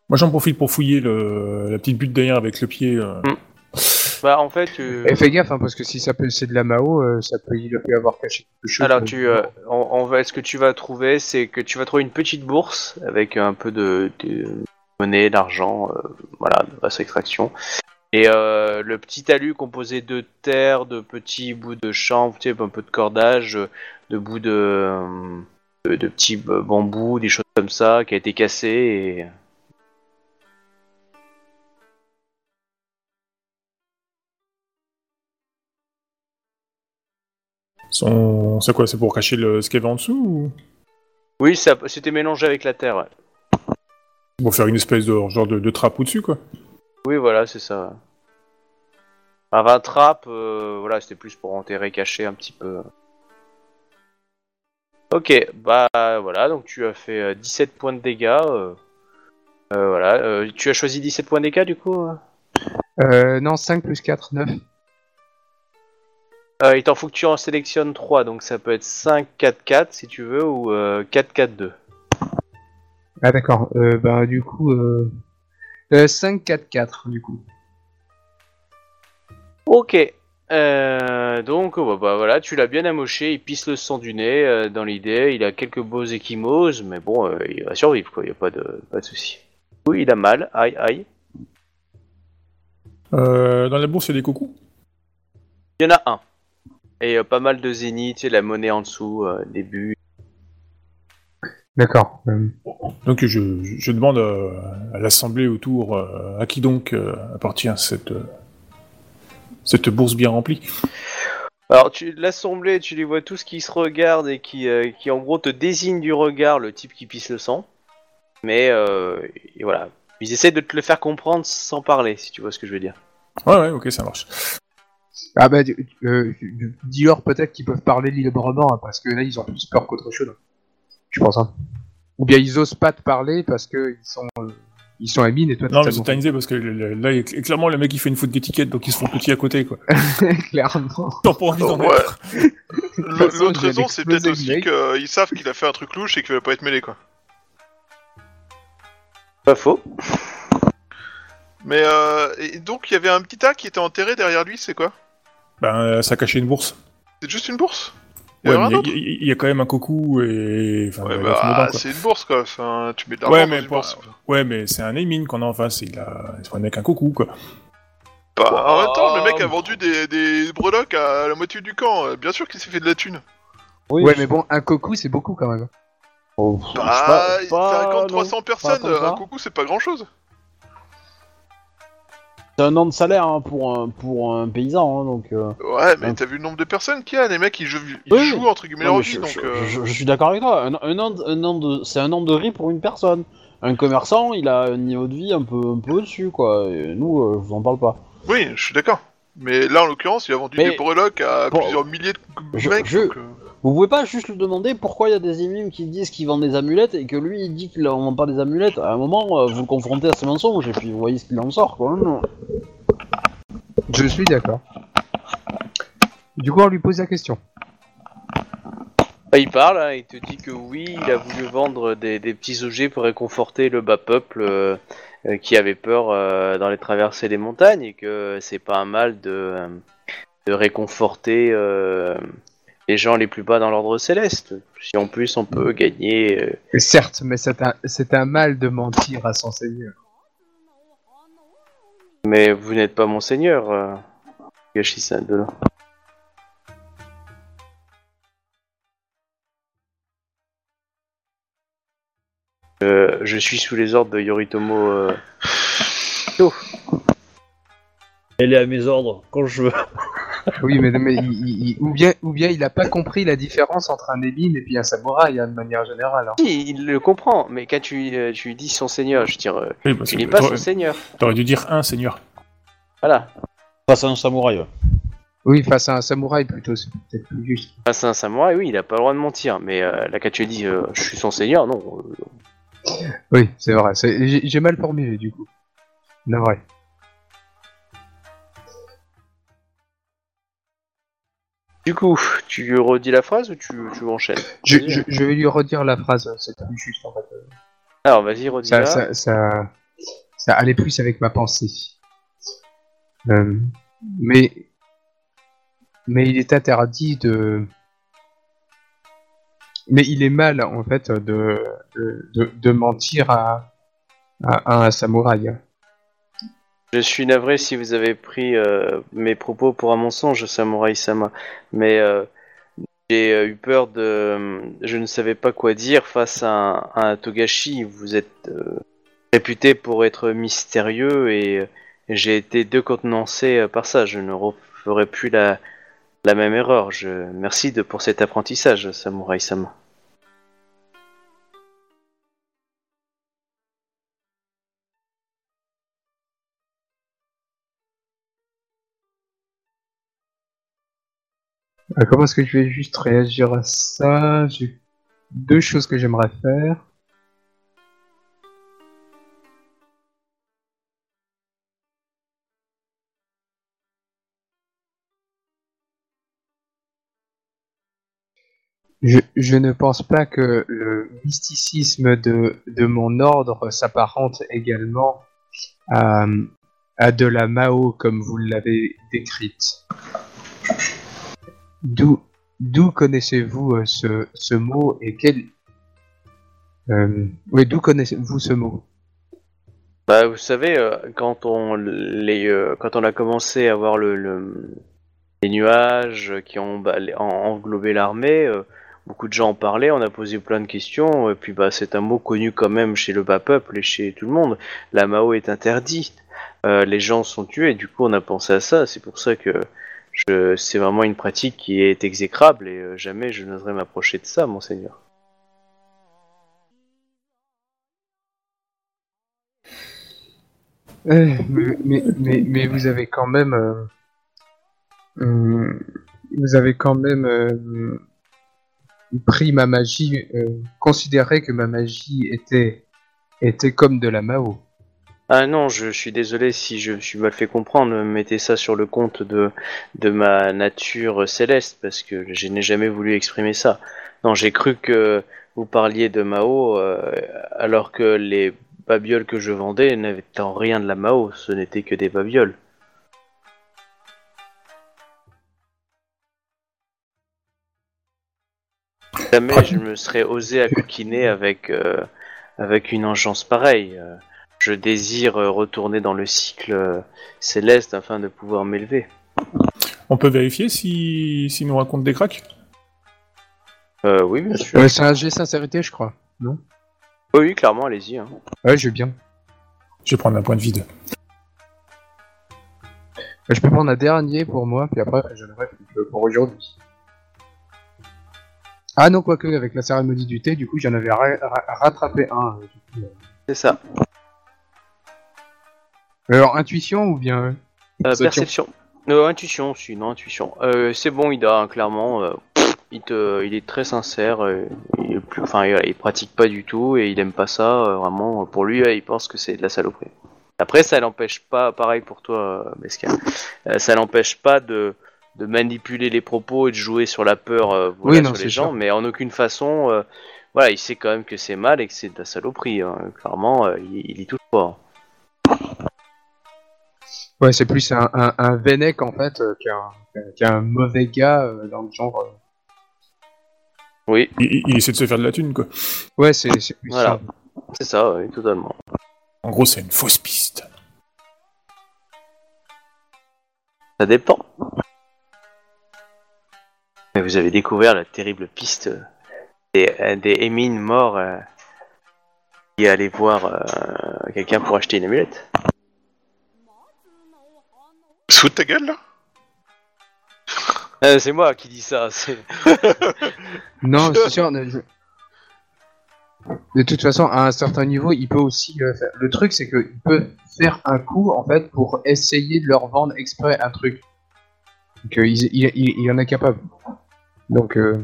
Speaker 5: Moi j'en profite pour fouiller le, la petite butte derrière avec le pied. euh.
Speaker 2: Bah, en fait.
Speaker 4: Et fais gaffe, hein, parce que si ça peut, c'est de la Mao, euh, ça peut, il peut y avoir caché quelque chose.
Speaker 2: Alors,
Speaker 4: euh,
Speaker 2: tu, euh, en, en fait, ce que tu vas trouver, c'est que tu vas trouver une petite bourse avec un peu de, de monnaie, d'argent, euh, voilà, de basse extraction. Et euh, le petit talus composé de terre, de petits bouts de chanvre, tu sais, un peu de cordage, de bouts de, euh, de, de petits bambous, des choses comme ça, qui a été cassé et
Speaker 5: C'est quoi C'est pour cacher le... ce qu'il y avait en dessous ou?
Speaker 2: Oui, ça, c'était mélangé avec la terre. ouais.
Speaker 5: Pour faire une espèce de genre de, de trappe au-dessus, quoi
Speaker 2: Oui, voilà, c'est ça. Enfin, trappe, euh, voilà, c'était plus pour enterrer, cacher un petit peu. Ok, bah voilà, donc tu as fait euh, 17 points de dégâts. euh, euh, voilà, euh, tu as choisi 17 points de dégâts du coup euh?
Speaker 4: Euh, non, 5 plus 4, 9.
Speaker 2: Euh, Il t'en faut que tu en sélectionnes 3, donc ça peut être 5, 4, 4 si tu veux, ou euh, 4, 4, 2.
Speaker 4: Ah d'accord, euh, bah du coup... Euh... euh, 5, 4, 4 du coup.
Speaker 2: Ok. Euh, donc bah, bah, voilà, tu l'as bien amoché, il pisse le sang du nez euh, dans l'idée, il a quelques beaux échymoses, mais bon, euh, il va survivre quoi, il n'y a pas de, pas de souci. Oui, il a mal, aïe aïe.
Speaker 5: euh, Dans la bourse, il y a des coucous
Speaker 2: Il y en a un. Et euh, pas mal de zénith, tu sais, la monnaie en dessous, euh, début.
Speaker 4: D'accord. euh,
Speaker 5: Donc je, je- demande euh, à l'assemblée autour euh, à qui donc appartient cette, cette bourse bien remplie?
Speaker 2: Alors, tu l'assemblée, tu les vois tous qui se regardent et qui, euh, qui en gros te désignent du regard le type qui pisse le sang. Mais euh, et voilà, ils essaient de te le faire comprendre sans parler, si tu vois ce que je veux dire.
Speaker 5: Ouais, ouais, ok, ça marche.
Speaker 4: Ah bah, euh, du- dis-leur peut-être qu'ils peuvent parler librement, hein, parce que là, ils ont plus peur qu'autre chose. Je pense, hein. Ou bien ils osent pas te parler parce que ils sont, euh, ils sont à mine et toi
Speaker 5: Non, mais c'est tamisé parce que le- le- là, il clairement, le mec il fait une faute d'étiquette donc ils se font petit à côté quoi.
Speaker 4: clairement.
Speaker 5: T'as pas envie d'en
Speaker 3: Ouais.
Speaker 5: être.
Speaker 3: L'autre raison, c'est peut-être aussi qu'ils savent qu'il a fait un truc louche et qu'il va pas être mêlé, quoi.
Speaker 2: Pas faux.
Speaker 3: Mais euh, et donc il y avait un petit tas qui était enterré derrière lui, c'est quoi?
Speaker 5: Ben, euh, ça cachait une bourse.
Speaker 3: C'est juste une bourse? Il y
Speaker 5: Ouais, mais il y, il y a quand même un coucou et. Enfin,
Speaker 3: Ouais,
Speaker 5: il y
Speaker 3: bah, c'est une bourse quoi, Enfin, tu mets de
Speaker 5: Ouais,
Speaker 3: l'argent
Speaker 5: mais
Speaker 3: dans une
Speaker 5: pour-
Speaker 3: bourse.
Speaker 5: Ouais, mais c'est un Emin qu'on a en face. Il a, c'est un mec un coucou quoi.
Speaker 3: Bah, en même temps, le mec a vendu des, des breloques à la moitié du camp, euh, bien sûr qu'il s'est fait de la thune.
Speaker 1: Oui,
Speaker 4: Ouais, mais bon, un coco, c'est beaucoup quand même.
Speaker 1: Oh,
Speaker 3: Bah,
Speaker 1: pas-
Speaker 3: il
Speaker 1: pas-
Speaker 3: fréquente
Speaker 1: non,
Speaker 3: 300
Speaker 1: pas
Speaker 3: personnes, un coucou c'est pas grand chose.
Speaker 1: C'est un an de salaire hein, pour, un, pour un paysan, hein, donc... euh,
Speaker 3: Ouais, mais t'as vu le nombre de personnes qu'il y a, les mecs ils jouent, ils
Speaker 1: Oui,
Speaker 3: jouent entre guillemets
Speaker 1: non,
Speaker 3: leur
Speaker 1: mais
Speaker 3: vie,
Speaker 1: je,
Speaker 3: donc...
Speaker 1: je-
Speaker 3: euh,
Speaker 1: je- je suis d'accord avec toi, un, un an, de- un an de, c'est un an de riz pour une personne. Un commerçant, il a un niveau de vie un peu, un peu au-dessus, quoi. Et nous, euh, je vous en parle pas.
Speaker 3: Oui, je suis d'accord. Mais là, en l'occurrence, il a vendu
Speaker 1: Mais-
Speaker 3: des breloques à
Speaker 1: Bon,
Speaker 3: plusieurs milliers de
Speaker 1: je-
Speaker 3: mecs,
Speaker 1: je-
Speaker 3: donc... euh,
Speaker 1: Vous pouvez pas juste lui demander pourquoi il y a des émimes qui disent qu'ils vendent des amulettes et que lui il dit qu'il en vend pas des amulettes. À un moment, euh, vous le confrontez à ses mensonges et puis vous voyez ce qu'il en sort, quoi. Non.
Speaker 4: Je suis d'accord. Du coup, on lui pose la question.
Speaker 2: Bah, il parle, hein, il te dit que oui, il a voulu vendre des, des petits objets pour réconforter le bas peuple euh, euh, qui avait peur euh, dans les traversées des montagnes et que c'est pas un mal de, de réconforter euh, les gens les plus bas dans l'ordre céleste. Si en plus on peut gagner. euh,
Speaker 4: Et certes, mais c'est un, c'est un mal de mentir à son seigneur.
Speaker 2: Mais vous n'êtes pas mon seigneur, euh, là. Euh, je suis sous les ordres de Yoritomo. euh,
Speaker 1: Elle est à mes ordres quand je veux.
Speaker 4: Oui, mais, mais il- il- il- ou, bien, ou bien il a pas compris la différence entre un ébine et puis un samouraï, hein, de manière générale. hein.
Speaker 2: Si, il le comprend, mais quand tu, euh, tu lui dis son seigneur, je veux dire, euh,
Speaker 5: Oui, parce
Speaker 2: tu
Speaker 5: que
Speaker 2: n'es pas son
Speaker 5: t'aurais-
Speaker 2: seigneur.
Speaker 5: T'aurais dû dire un seigneur.
Speaker 2: Voilà.
Speaker 1: Face à un samouraï. ouais.
Speaker 4: Oui, face à un samouraï plutôt, c'est peut-être plus juste.
Speaker 2: Face à un samouraï, oui, il a pas le droit de mentir, mais euh, là, quand tu dis euh, je suis son seigneur, non. euh,
Speaker 4: Oui, c'est vrai. c'est- J'ai j'ai mal formulé du coup. Non, vrai.
Speaker 2: Du coup, tu redis la phrase ou tu, tu enchaînes
Speaker 4: Je,
Speaker 2: Vas-y.
Speaker 4: je, je vais lui redire la phrase, c'est plus juste en fait.
Speaker 2: Alors, vas-y, redis
Speaker 4: Ça,
Speaker 2: la.
Speaker 4: ça, ça, ça allait plus avec ma pensée. Euh, mais, mais il est interdit de. Mais il est mal en fait de, de, de, de mentir à, à, à un samouraï.
Speaker 2: Je suis navré si vous avez pris euh, mes propos pour un mensonge, Samurai Sama, mais euh, j'ai euh, eu peur de. Je ne savais pas quoi dire face à un, Togashi. Vous êtes réputé pour être mystérieux et j'ai été décontenancé par ça. Je ne referai plus la, la même erreur. Je merci de pour cet apprentissage, Samurai Sama.
Speaker 4: Comment est-ce que je vais juste réagir à ça? J'ai deux choses que j'aimerais faire. Je, je ne pense pas que le mysticisme de, de mon ordre s'apparente également à, à de la Mao comme vous l'avez décrite. D'où connaissez-vous euh, ce, ce mot et quel euh, oui d'où connaissez-vous ce mot?
Speaker 2: Bah, vous savez, euh, quand on les, quand on a commencé à voir le, le- les nuages qui ont bah, englobé l'armée, beaucoup de gens en parlaient, on a posé plein de questions, et puis bah c'est un mot connu quand même chez le bas peuple et chez tout le monde. La Mao est interdite, les gens sont tués, du coup on a pensé à ça. C'est pour ça que c'est vraiment une pratique qui est exécrable et euh, jamais je n'oserais m'approcher de ça, monseigneur.
Speaker 4: Euh, mais, vous avez quand même euh, euh, vous avez quand même euh, pris ma magie considéré que ma magie était était comme de la Mao.
Speaker 2: Ah non, je suis désolé si je me suis mal fait comprendre. Mettez ça sur le compte de, de ma nature céleste, parce que je n'ai jamais voulu exprimer ça. Non, j'ai cru que vous parliez de Mao, euh, alors que les babioles que je vendais n'avaient en rien de la Mao, ce n'étaient que des babioles. Jamais je me serais osé à coquiner avec, euh, avec une engeance pareille. Je désire euh, retourner dans le cycle euh, céleste afin de pouvoir m'élever.
Speaker 5: On peut vérifier si s'il nous raconte des cracks?
Speaker 2: Euh, oui, bien sûr.
Speaker 4: Euh, c'est un G sincérité, je crois.
Speaker 2: Oui, oui, clairement, allez-y. hein.
Speaker 4: Ouais, je veux bien.
Speaker 5: Je vais prendre un point de vide.
Speaker 4: Je peux prendre un dernier pour moi, puis après j'en aurai plus pour aujourd'hui. Ah non, quoique, avec la cérémonie du thé, du coup, j'en avais ra- ra- rattrapé un. du coup.
Speaker 2: C'est ça.
Speaker 4: Alors, intuition ou bien...
Speaker 2: Euh,
Speaker 4: Perception.
Speaker 2: Euh, intuition aussi, non, intuition. Euh, c'est bon, Ida, hein, clairement. euh, il, te, il est très sincère. il, est plus, enfin, il, il pratique pas du tout et il aime pas ça. vraiment, pour lui, il pense que c'est de la saloperie. Après, ça l'empêche pas, pareil pour toi, Mescal, ça l'empêche pas de, de manipuler les propos et de jouer sur la peur voilà,
Speaker 4: Oui, non,
Speaker 2: sur les gens, mais en aucune façon, voilà, il sait quand même que c'est mal et que c'est de la saloperie. hein. Clairement, il, il y touche pas.
Speaker 4: Ouais, c'est plus un, un, un Vennec, en fait, euh, qu'un mauvais gars euh, dans le genre... euh.
Speaker 2: Oui,
Speaker 5: Il, essaie de se faire de la thune, quoi.
Speaker 4: Ouais, c'est c'est plus
Speaker 2: Voilà.
Speaker 4: ça.
Speaker 2: c'est ça, oui, totalement.
Speaker 5: En gros, c'est une fausse piste.
Speaker 2: Ça dépend. Mais vous avez découvert la terrible piste des, des émines morts euh, qui allaient voir euh, quelqu'un pour acheter une amulette.
Speaker 3: Sous ta gueule là?
Speaker 2: Euh, c'est moi qui dis ça. c'est-
Speaker 4: Non, c'est sûr. ne- je- De toute façon, à un certain niveau, il peut aussi euh, faire. Le truc, c'est qu'il peut faire un coup, en fait, pour essayer de leur vendre exprès un truc. Donc, euh, il, il, il- il en est capable. Donc, euh,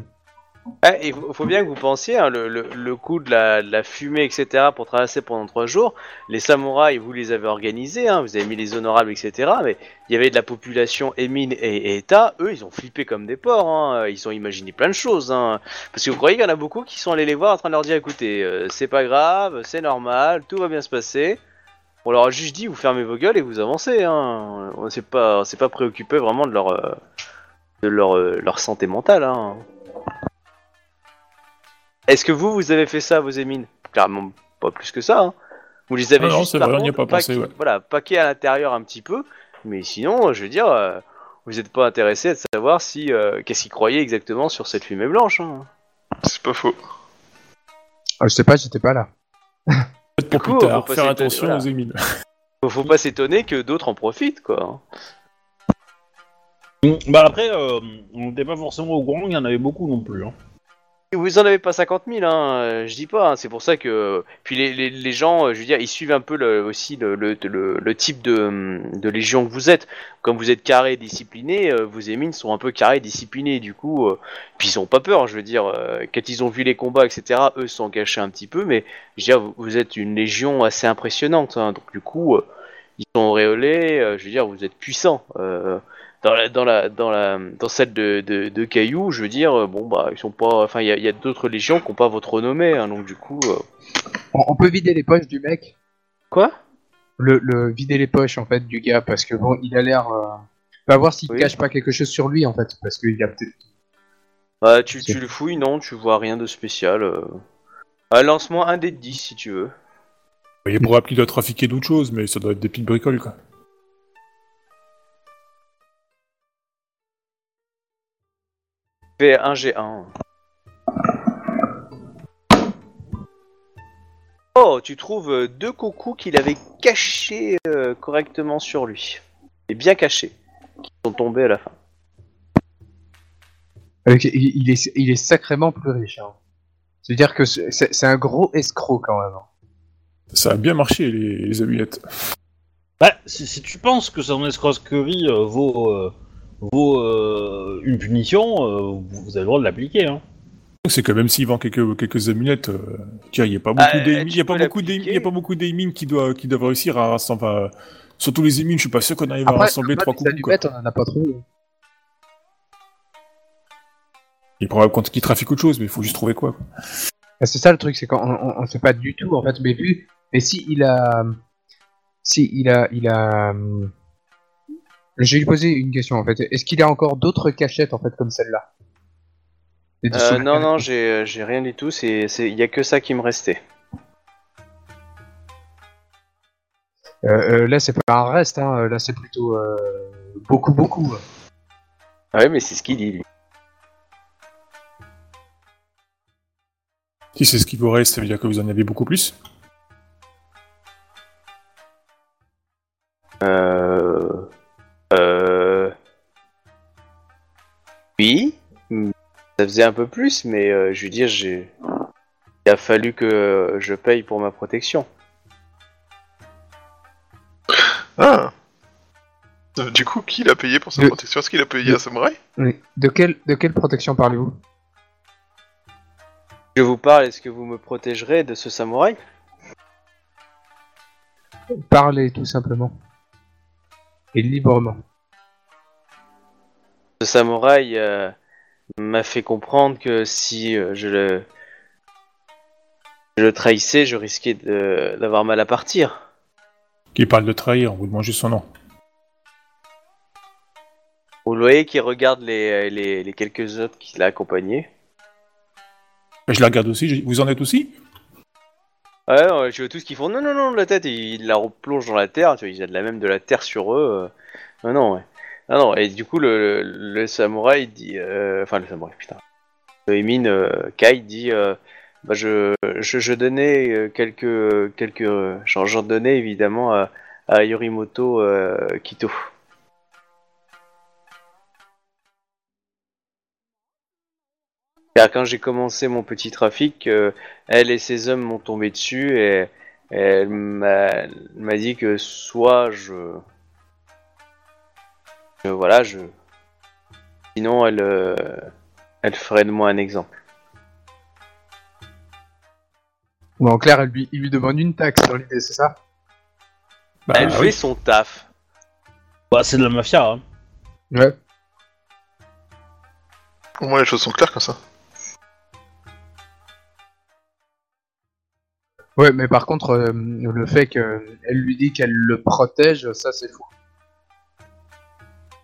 Speaker 2: il faut bien que vous pensiez, hein, le, le, le coup de la, fumée, etc., pour traverser pendant trois jours, les samouraïs, vous les avez organisés, hein, vous avez mis les honorables, etc., mais il y avait de la population émine et, État, eux, ils ont flippé comme des porcs, hein, ils ont imaginé plein de choses, hein, parce que vous croyez qu'il y en a beaucoup qui sont allés les voir en train de leur dire, écoutez, euh, c'est pas grave, c'est normal, tout va bien se passer. On leur a juste dit, vous fermez vos gueules et vous avancez. On on s'est pas préoccupé vraiment de leur, euh, de leur, euh, leur santé mentale. Est-ce que vous, vous avez fait ça à vos émines Clairement pas plus que ça. Hein. Vous les avez
Speaker 5: non,
Speaker 2: juste par
Speaker 5: vrai, on a pas pensé,
Speaker 2: paquet-
Speaker 5: ouais.
Speaker 2: Voilà, paquet à l'intérieur un petit peu, mais sinon, je veux dire, euh, vous n'êtes pas intéressé de savoir si euh, qu'est-ce qu'ils croyaient exactement sur cette fumée blanche. Hein.
Speaker 3: C'est pas faux.
Speaker 4: Ah, je sais pas, j'étais pas là.
Speaker 5: Peut-être pour
Speaker 2: coup,
Speaker 5: plus tard, faire attention
Speaker 2: voilà.
Speaker 5: aux émines.
Speaker 2: Faut, pas s'étonner que d'autres en profitent, quoi.
Speaker 1: Bah après, euh, on n'était pas forcément au courant qu'il y en avait beaucoup non plus. Hein.
Speaker 2: Et Vous en avez pas 50 000, hein, euh, je dis pas. hein, c'est pour ça que puis les, les, gens, euh, je veux dire, ils suivent un peu aussi le, type de, légion que vous êtes. Comme vous êtes carré, discipliné, euh, vos émines sont un peu carrés, disciplinés. Du coup, puis ils ont pas peur. Je veux dire, quand ils ont vu les combats, etc. Eux se sont cachés un petit peu, mais je veux dire, vous, êtes une légion assez impressionnante. hein, donc du coup, ils sont auréolés. je veux dire, vous êtes puissants. Dans la dans la dans la dans celle de, de, de cailloux je veux dire bon bah ils sont pas enfin il y a, d'autres légions qui ont pas votre renommée hein, donc du coup euh,
Speaker 4: On, on peut vider les poches du mec
Speaker 2: quoi?
Speaker 4: Le, le vider les poches en fait du gars parce que bon il a l'air euh... on va voir s'il
Speaker 2: Oui.
Speaker 4: cache pas quelque chose sur lui en fait parce qu'il y a peut-être
Speaker 2: bah tu, tu le fouilles non tu vois rien de spécial euh. Ah, lance-moi un dé de 10 si tu veux
Speaker 5: Il est probable qu'il doit trafiquer d'autres choses, mais ça doit être des petites bricoles, quoi.
Speaker 2: Fais un G1 oh tu trouves euh, deux coucous qu'il avait cachés euh, correctement sur lui et bien cachés qui sont tombés à la fin
Speaker 4: avec- il, est il est sacrément plus riche hein. c'est à dire que c'est un gros escroc quand même.
Speaker 5: Ça a bien marché, les, les amulettes.
Speaker 1: Bah, si, si tu penses que son escroquerie euh, vaut, euh, vaut euh, une punition, euh, vous vous avez le droit de l'appliquer. Hein.
Speaker 5: C'est que même s'il vend quelques, quelques amulettes, euh, tiens, il n'y a pas
Speaker 2: Ah,
Speaker 5: beaucoup d'émines,
Speaker 2: tu
Speaker 5: il y a
Speaker 2: peux
Speaker 5: pas beaucoup d'émines,
Speaker 2: l'appliquer.
Speaker 5: il y a pas beaucoup d'émines qui doivent, qui doivent réussir à rassembler, enfin, surtout les émines, je suis pas sûr qu'on arrive à rassembler trois coups,
Speaker 4: on en a pas trouvé
Speaker 5: Il est probable qu'il trafique autre chose, mais il faut juste trouver quoi, quoi.
Speaker 4: Ah, c'est ça le truc c'est qu'on on, on sait pas du tout en fait mais vu mais si il a si il a il a hum, je vais lui poser une question en fait est-ce qu'il a encore d'autres cachettes en fait comme celle-là
Speaker 2: Euh, non, non, j'ai j'ai rien du tout. C'est, c'est, il y a que ça qui me restait.
Speaker 4: Euh, euh, là, c'est pas un reste, hein. là, c'est plutôt euh, beaucoup, beaucoup.
Speaker 2: Ah ouais, mais c'est ce qu'il dit. Lui.
Speaker 5: Si c'est ce qui vous reste, ça veut dire que vous en avez beaucoup plus?
Speaker 2: Euh, ça faisait un peu plus, mais euh, je veux dire, j'ai, il a fallu que je paye pour ma protection.
Speaker 3: Ah Euh, Du coup, qui l'a payé pour sa protection? Est-ce qu'il a payé un samouraï
Speaker 4: Oui. De quelle, de quelle protection parlez-vous?
Speaker 2: Je vous parle, est-ce que vous me protégerez de ce samouraï?
Speaker 4: Parlez tout simplement. Et librement.
Speaker 2: Ce samouraï euh, m'a fait comprendre que si euh, je le, je le trahissais, je risquais de- d'avoir mal à partir.
Speaker 5: Qui parle de trahir, on vous demande juste son nom.
Speaker 2: Vous le voyez qui regarde les, les, les quelques autres qui l'a accompagné?
Speaker 5: Je la regarde aussi, vous en êtes aussi?
Speaker 2: Ouais, ouais, je vois tous qui font non, non, non, la tête, il la replonge dans la terre, tu vois, il y a de la même de la terre sur eux. euh. Non, non, ouais. Ah non, et du coup, le, le, le samouraï dit. euh, Enfin, le samouraï, putain. Le Emin euh, Kai dit euh, bah, je, je, je donnais quelques. quelques J'en donnais évidemment à, à Yorimoto Kito. Car quand j'ai commencé mon petit trafic, elle et ses hommes m'ont tombé dessus et, elle m'a dit que soit je, voilà je sinon elle euh, elle ferait de moi un exemple.
Speaker 4: Bon, en clair, elle lui, il lui demande une taxe dans l'idée, c'est ça?
Speaker 5: Bah
Speaker 2: elle
Speaker 5: oui.
Speaker 2: fait son taf.
Speaker 1: Bah, c'est de la mafia. Hein.
Speaker 4: Ouais.
Speaker 3: Au moins, les choses sont claires comme ça.
Speaker 4: Ouais, mais par contre, euh, le fait qu'elle lui dit qu'elle le protège, ça c'est faux.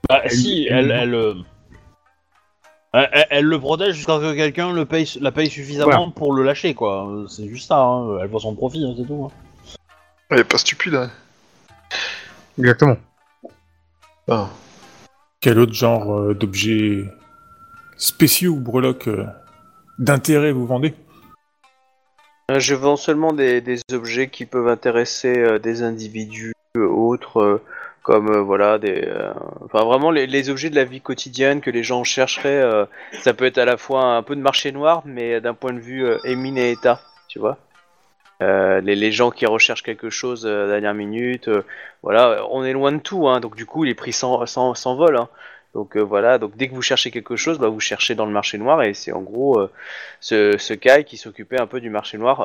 Speaker 1: Bah,
Speaker 4: Elle-
Speaker 1: si,
Speaker 4: elle-
Speaker 1: elle, elle, euh, elle, elle- le protège jusqu'à ce que quelqu'un le paye, la paye suffisamment pour le lâcher, quoi. C'est juste ça, hein. elle voit son profit, hein, c'est tout. hein.
Speaker 3: Elle est pas stupide, hein.
Speaker 4: Exactement.
Speaker 3: Ah.
Speaker 5: Quel autre genre euh, d'objets spéciaux ou breloques euh, d'intérêt vous vendez?
Speaker 2: Euh, Je vends seulement des, des objets qui peuvent intéresser euh, des individus euh, autres, euh, comme euh, voilà des, euh, enfin vraiment les, objets de la vie quotidienne que les gens chercheraient. euh, ça peut être à la fois un peu de marché noir, mais d'un point de vue émine et état, tu vois. Les, les gens qui recherchent quelque chose à dernière minute, voilà, on est loin de tout, hein, donc du coup les prix s'en- s'en- s'envolent. hein. Donc voilà, donc dès que vous cherchez quelque chose, bah, vous cherchez dans le marché noir et c'est en gros ce, ce Kai qui s'occupait un peu du marché noir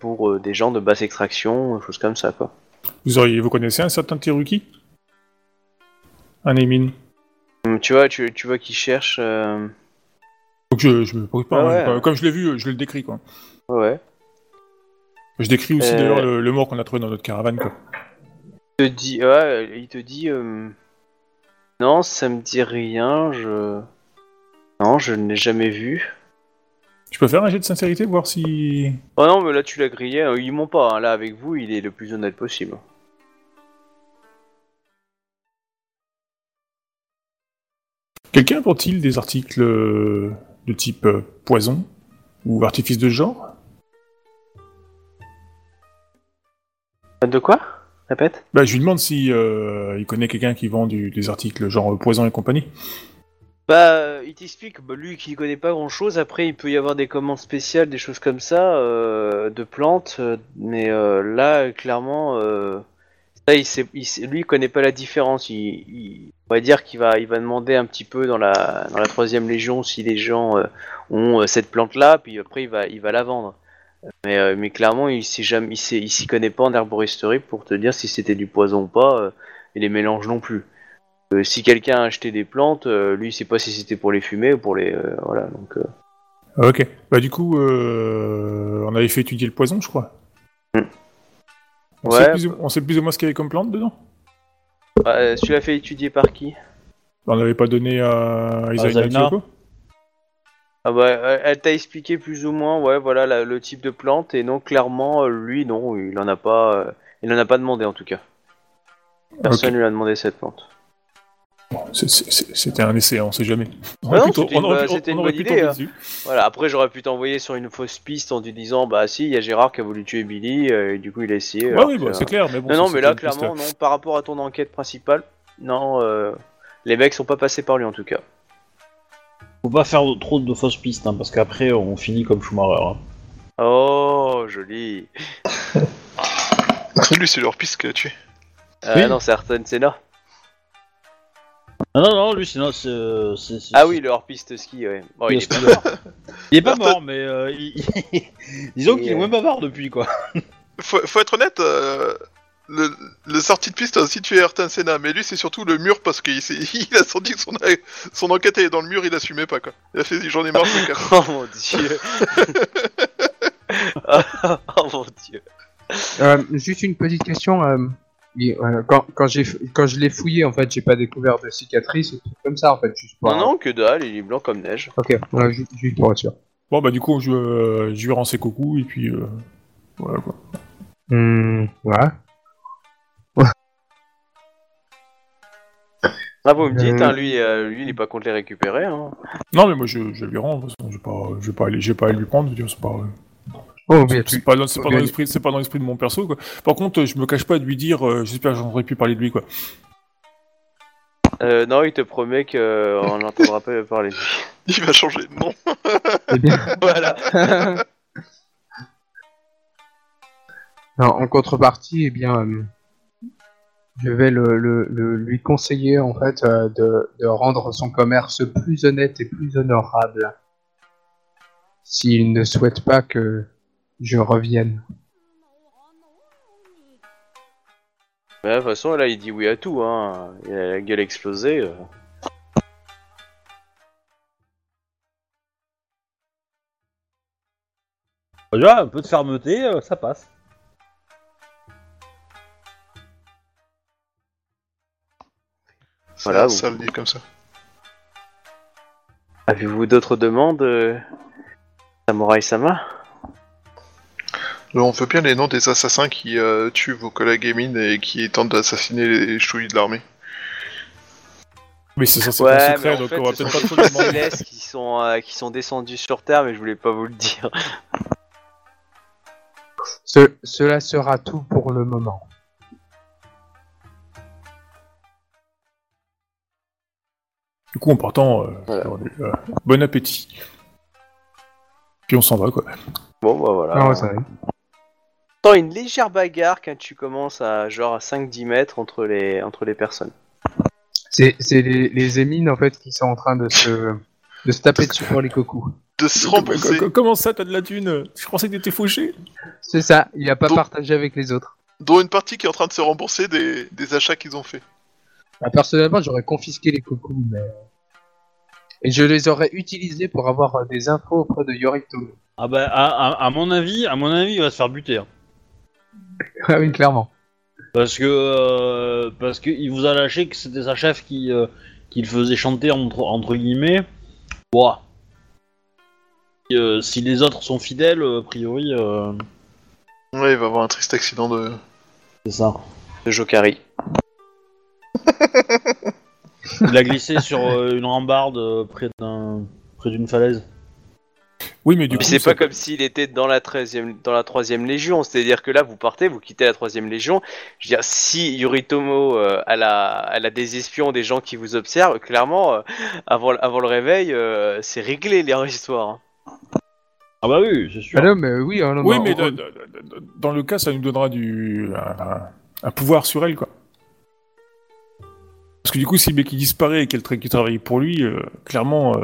Speaker 2: pour des gens de basse extraction, choses comme ça quoi.
Speaker 5: Vous, auriez, vous connaissez un certain Teruki Un Emin
Speaker 2: Hum, Tu vois, tu, tu vois qui cherche. euh,
Speaker 5: Donc je, je me pas,
Speaker 2: Ah
Speaker 5: hein,
Speaker 2: ouais.
Speaker 5: comme- je l'ai vu, je le décris quoi.
Speaker 2: Ouais. ouais.
Speaker 5: Je décris aussi
Speaker 2: Euh.
Speaker 5: d'ailleurs le, le mort qu'on a trouvé dans notre caravane quoi.
Speaker 2: Il te dit, ouais, il te dit, euh, non, ça me dit rien. Je, non, je ne l'ai jamais vu.
Speaker 5: Tu peux faire un jet de sincérité, voir si...
Speaker 2: Oh non, mais là tu l'as grillé. euh, Ils m'ont pas. hein. Là avec vous, il est le plus honnête possible.
Speaker 5: Quelqu'un vend-il des articles euh, de type euh, poison ou artifice de ce genre?
Speaker 2: De quoi? Répète?
Speaker 5: Bah, je lui demande si euh, il connaît quelqu'un qui vend du- des articles genre euh, poison et compagnie.
Speaker 2: Bah, il t'explique, bah, lui qui connaît pas grand chose, après il peut y avoir des commandes spéciales, des choses comme ça, euh, de plantes, euh, mais euh, là, clairement, ça, lui il connaît pas la différence. Il, on va dire qu'il va, il va demander un petit peu dans la, dans la troisième légion si les gens ont cette plante-là, puis après il va, il va la vendre. Mais, mais clairement, il jamais, il s'y connaît pas en herboristerie pour te dire si c'était du poison ou pas, et les mélanges non plus. Euh, si quelqu'un a acheté des plantes, euh, lui il sait pas si c'était pour les fumer ou pour les euh, voilà donc. euh,
Speaker 5: Ok. Bah du coup, euh, on avait fait étudier le poison, je crois.
Speaker 2: Hmm.
Speaker 5: On,
Speaker 2: Ouais.
Speaker 5: sait plus ou, on sait plus ou moins ce qu'il y avait comme plante dedans?
Speaker 2: Bah, euh, tu l'as fait étudier par qui?
Speaker 5: On n'avait pas donné à Isaïna
Speaker 1: Zaina.
Speaker 5: Kyoko
Speaker 2: Ah bah euh, elle t'a expliqué plus ou moins ouais voilà la- le type de plante et non clairement euh, lui non il en a pas euh, il en a pas demandé en tout cas. Personne lui a demandé cette plante.
Speaker 5: C'était un essai, on sait jamais. On
Speaker 2: non, une
Speaker 5: aurait
Speaker 2: bonne-
Speaker 5: pu-
Speaker 2: c'était
Speaker 5: on
Speaker 2: une
Speaker 5: aurait
Speaker 2: bonne
Speaker 5: pu
Speaker 2: idée,
Speaker 5: tomber
Speaker 2: hein.
Speaker 5: dessus.
Speaker 2: Voilà après j'aurais pu t'envoyer sur une fausse piste en te disant bah si il y a Gérard qui a voulu tuer Billy euh, et du coup il a essayé.
Speaker 5: Ouais, oui,
Speaker 2: que,
Speaker 5: bah,
Speaker 2: euh,
Speaker 5: c'est clair, mais bon.
Speaker 2: Non, mais là, clairement, non. Par rapport à ton enquête principale, non, euh, les mecs sont pas passés par lui en tout cas.
Speaker 1: Faut pas faire trop de fausses pistes, hein, parce qu'après on finit comme Schumacher. hein.
Speaker 2: Oh, joli.
Speaker 3: Lui, c'est leur piste qui l'a tué.
Speaker 2: Euh,
Speaker 1: Oui.
Speaker 2: Non, c'est Ayrton Senna.
Speaker 1: Ah non, non, lui sinon c'est. c'est- c'est-
Speaker 2: Ah oui, le hors-piste ski, ouais. Bon, il est pas mort.
Speaker 1: Il est pas mort, mais euh, il- disons qu'il est moins bavard depuis quoi.
Speaker 3: Faut, faut être honnête, euh, le, le sortie de piste a aussi tué Ayrton Senna, mais lui, c'est surtout le mur parce qu'il s'est- il a senti que son, son enquête est dans le mur, il assumait pas quoi. Il a fait j'en ai marre, c'est
Speaker 2: Oh mon dieu. oh mon dieu.
Speaker 4: Euh, juste une petite question. euh, et, euh, quand, quand, j'ai, quand je l'ai fouillé, en fait, j'ai pas découvert de cicatrices ou trucs comme ça, en fait. Juste pour,
Speaker 2: Non, non, que dalle, il est blanc comme neige.
Speaker 4: Ok, ouais, ju- juste pour être sûr.
Speaker 5: Bon, bah du coup, je, euh, je lui rends ses coucous, et puis... Euh, voilà, quoi.
Speaker 4: Hmm, ouais.
Speaker 2: Ah, vous me dites,
Speaker 4: Euh.
Speaker 2: hein, lui, euh, lui, il est pas contre les récupérer. Hein.
Speaker 5: Non, mais moi, je, je lui rends, de toute façon, je vais pas, je vais pas aller, je vais pas aller lui prendre, je veux dire, c'est pas...
Speaker 4: Oh, mais
Speaker 5: C'est pas, c'est pas dans l'esprit, c'est pas dans l'esprit de mon perso, quoi. Par contre, je me cache pas de lui dire, euh, j'espère que j'aurais pu parler de lui, quoi.
Speaker 2: Euh, non, il te promet qu'on n'entendra pas parler de lui.
Speaker 3: Il va changer de nom.
Speaker 4: bien.
Speaker 2: voilà.
Speaker 4: Non, en contrepartie, eh bien, euh, je vais le, le- le- lui conseiller en fait euh, de, de rendre son commerce plus honnête et plus honorable. S'il ne souhaite pas que je revienne.
Speaker 2: Mais de toute façon, là, il dit oui à tout. Hein. Il a la gueule explosée. euh.
Speaker 1: Déjà, un peu de fermeté, euh, ça passe.
Speaker 2: Voilà,
Speaker 3: ça, ça le dit comme ça.
Speaker 2: Avez-vous d'autres demandes, euh, Samurai Sama?
Speaker 3: On veut bien les noms des assassins qui euh, tuent vos collègues Emin et qui tentent d'assassiner les chouilles de l'armée.
Speaker 5: Mais c'est censé
Speaker 2: Ouais,
Speaker 5: être un
Speaker 2: mais
Speaker 5: secret, donc
Speaker 2: fait,
Speaker 5: on va
Speaker 2: ce
Speaker 5: peut-être
Speaker 2: sont
Speaker 5: pas trop
Speaker 2: les
Speaker 5: demander.
Speaker 2: Qui sont, euh, qui sont descendus sur Terre, mais je voulais pas vous le dire.
Speaker 4: Ce- cela sera tout pour le moment.
Speaker 5: Du coup, en partant, euh,
Speaker 2: Voilà.
Speaker 5: euh, bon appétit. Puis on s'en va, quoi.
Speaker 2: Bon, bah voilà.
Speaker 4: Ah ouais, ça
Speaker 2: une légère bagarre quand tu commences à genre à 5-10 mètres entre les, entre les personnes.
Speaker 4: C'est c'est les, les émines en fait qui sont en train de se, de se taper dessus pour les cocos.
Speaker 3: De se rembourser.
Speaker 5: co- Comment ça, t'as de la thune? Je pensais que t'étais fauché.
Speaker 4: C'est ça, il a pas
Speaker 3: Donc-
Speaker 4: partagé avec les autres.
Speaker 3: Dont une partie qui est en train de se rembourser des, des achats qu'ils ont fait.
Speaker 4: Ah, personnellement, j'aurais confisqué les cocos, mais... Et je les aurais utilisés pour avoir euh, des infos auprès de Yorito.
Speaker 1: Ah bah, à, à- à mon avis, à mon avis, il va se faire buter. hein.
Speaker 4: Ah oui, clairement.
Speaker 1: Parce que euh, parce que il vous a lâché que c'était sa chef qui euh, qui le faisait chanter entre entre guillemets. Ouah. Et, euh, si les autres sont fidèles, a priori, euh,
Speaker 3: Ouais, il va avoir un triste accident de.
Speaker 1: c'est ça.
Speaker 2: De Jokari.
Speaker 1: Il a glissé sur euh, une rambarde euh, près d'un près d'une falaise.
Speaker 5: Oui, mais du
Speaker 2: Mais
Speaker 5: coup,
Speaker 2: c'est
Speaker 5: ça-
Speaker 2: pas comme s'il était dans la 13e, dans la troisième légion, c'est-à-dire que là vous partez, vous quittez la troisième légion. Je veux dire, si Yoritomo euh, elle a, elle a des espions, des gens qui vous observent, clairement, euh, avant, avant le réveil, euh, c'est réglé leur histoire. hein.
Speaker 1: Ah bah oui, c'est sûr.
Speaker 4: Ah non, mais oui, hein, non,
Speaker 5: Oui,
Speaker 4: non,
Speaker 5: mais
Speaker 4: on-
Speaker 5: de- de- de- de- dans le cas, ça nous donnera du un, un pouvoir sur elle, quoi. Parce que du coup, si le mec il disparaît et qu'elle travaille pour lui, euh, clairement, euh,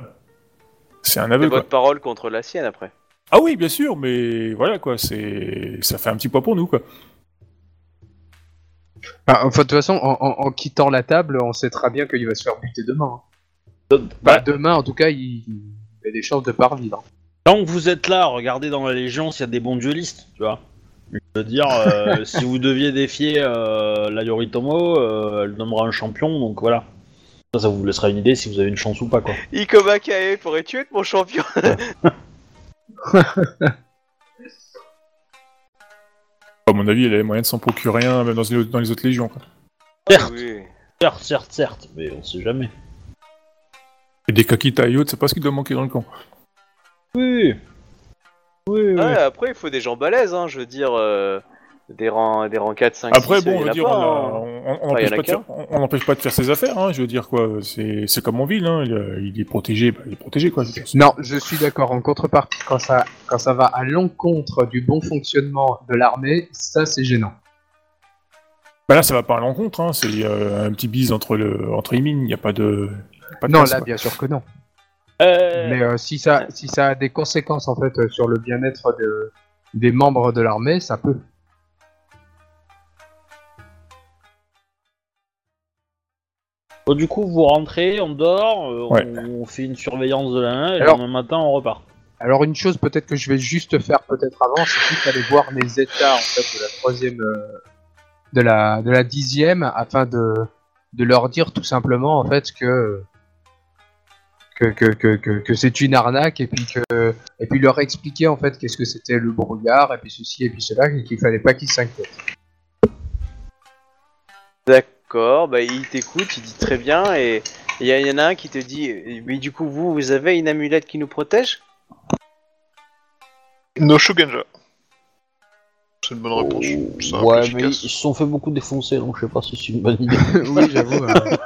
Speaker 5: c'est un
Speaker 2: C'est
Speaker 5: aveu, quoi.
Speaker 2: votre parole contre la sienne après.
Speaker 5: Ah oui, bien sûr, mais voilà, quoi. C'est ça fait un petit poids pour nous, quoi.
Speaker 4: Ah, enfin, de toute façon, en, en- en quittant la table, on sait très bien qu'il va se faire buter demain. hein. Bah,
Speaker 1: Bah,
Speaker 4: demain, en tout cas, il, il a des chances de pas revivre.
Speaker 1: tant que vous êtes là, regardez dans la Légion s'il y a des bons duellistes, tu vois. Je veux dire, euh, si vous deviez défier euh, la Yoritomo, euh, elle nommera un champion, donc voilà. Ça, ça vous laissera une idée si vous avez une chance ou pas, quoi.
Speaker 2: Ikoma Kae, pourrais-tu être mon champion
Speaker 5: À mon avis, elle a les moyens de s'en procurer un, même dans les, dans les autres légions, quoi.
Speaker 1: Certes,
Speaker 2: Oui.
Speaker 1: certes, certes, certes, mais on sait jamais.
Speaker 5: Et des Kakita et autres, c'est pas ce qui doit manquer dans le camp.
Speaker 1: Oui, oui, oui.
Speaker 2: Ouais, après, il faut des gens balèzes, hein, je veux dire, euh, des rangs, des rangs 4, 5,
Speaker 5: Après,
Speaker 2: 6,
Speaker 5: bon, on dire,
Speaker 2: pas,
Speaker 5: on
Speaker 2: hein.
Speaker 5: n'empêche
Speaker 2: a
Speaker 5: pas, de faire-
Speaker 2: qu'un.
Speaker 5: on- on n'empêche pas de faire ses affaires, hein, je veux dire, quoi. C'est c'est comme en ville, hein. Il, il est protégé, bah, il est protégé, quoi.
Speaker 4: Non, je suis d'accord. En contrepartie, quand ça, quand ça va à l'encontre du bon fonctionnement de l'armée, ça c'est gênant.
Speaker 5: Bah là, ça va pas à l'encontre, hein. C'est euh, un petit bise entre le entre les mines, il n'y a pas de. pas de
Speaker 4: Non, là,
Speaker 5: quoi.
Speaker 4: bien sûr que non.
Speaker 1: Euh,
Speaker 4: Mais euh, si ça, si ça a des conséquences en fait euh, sur le bien-être de, des membres de l'armée, ça peut.
Speaker 1: Bon, du coup, vous rentrez, on dort, euh,
Speaker 5: Ouais.
Speaker 1: on, on fait une surveillance de la main, et
Speaker 4: Alors-
Speaker 1: le lendemain matin, on repart.
Speaker 4: Alors une chose peut-être que je vais juste faire peut-être avant, c'est juste aller voir les états en fait de la troisième, euh, de la de la dixième, afin de de leur dire tout simplement en fait que que que que, que, que c'est une arnaque et puis que et puis leur expliquer en fait qu'est-ce que c'était le brouillard et puis ceci et puis cela et qu'il fallait pas qu'ils s'inquiètent.
Speaker 2: D'accord, bah il t'écoute, il dit très bien, et il y, en a un qui te dit, mais du coup, vous, vous avez une amulette qui nous protège?
Speaker 3: No Shugenja. C'est une bonne réponse. C'est un peu
Speaker 1: ouais, mais ils
Speaker 3: efficace.
Speaker 1: se sont fait beaucoup défoncer, donc je sais pas si c'est une bonne idée.
Speaker 4: oui, j'avoue. euh,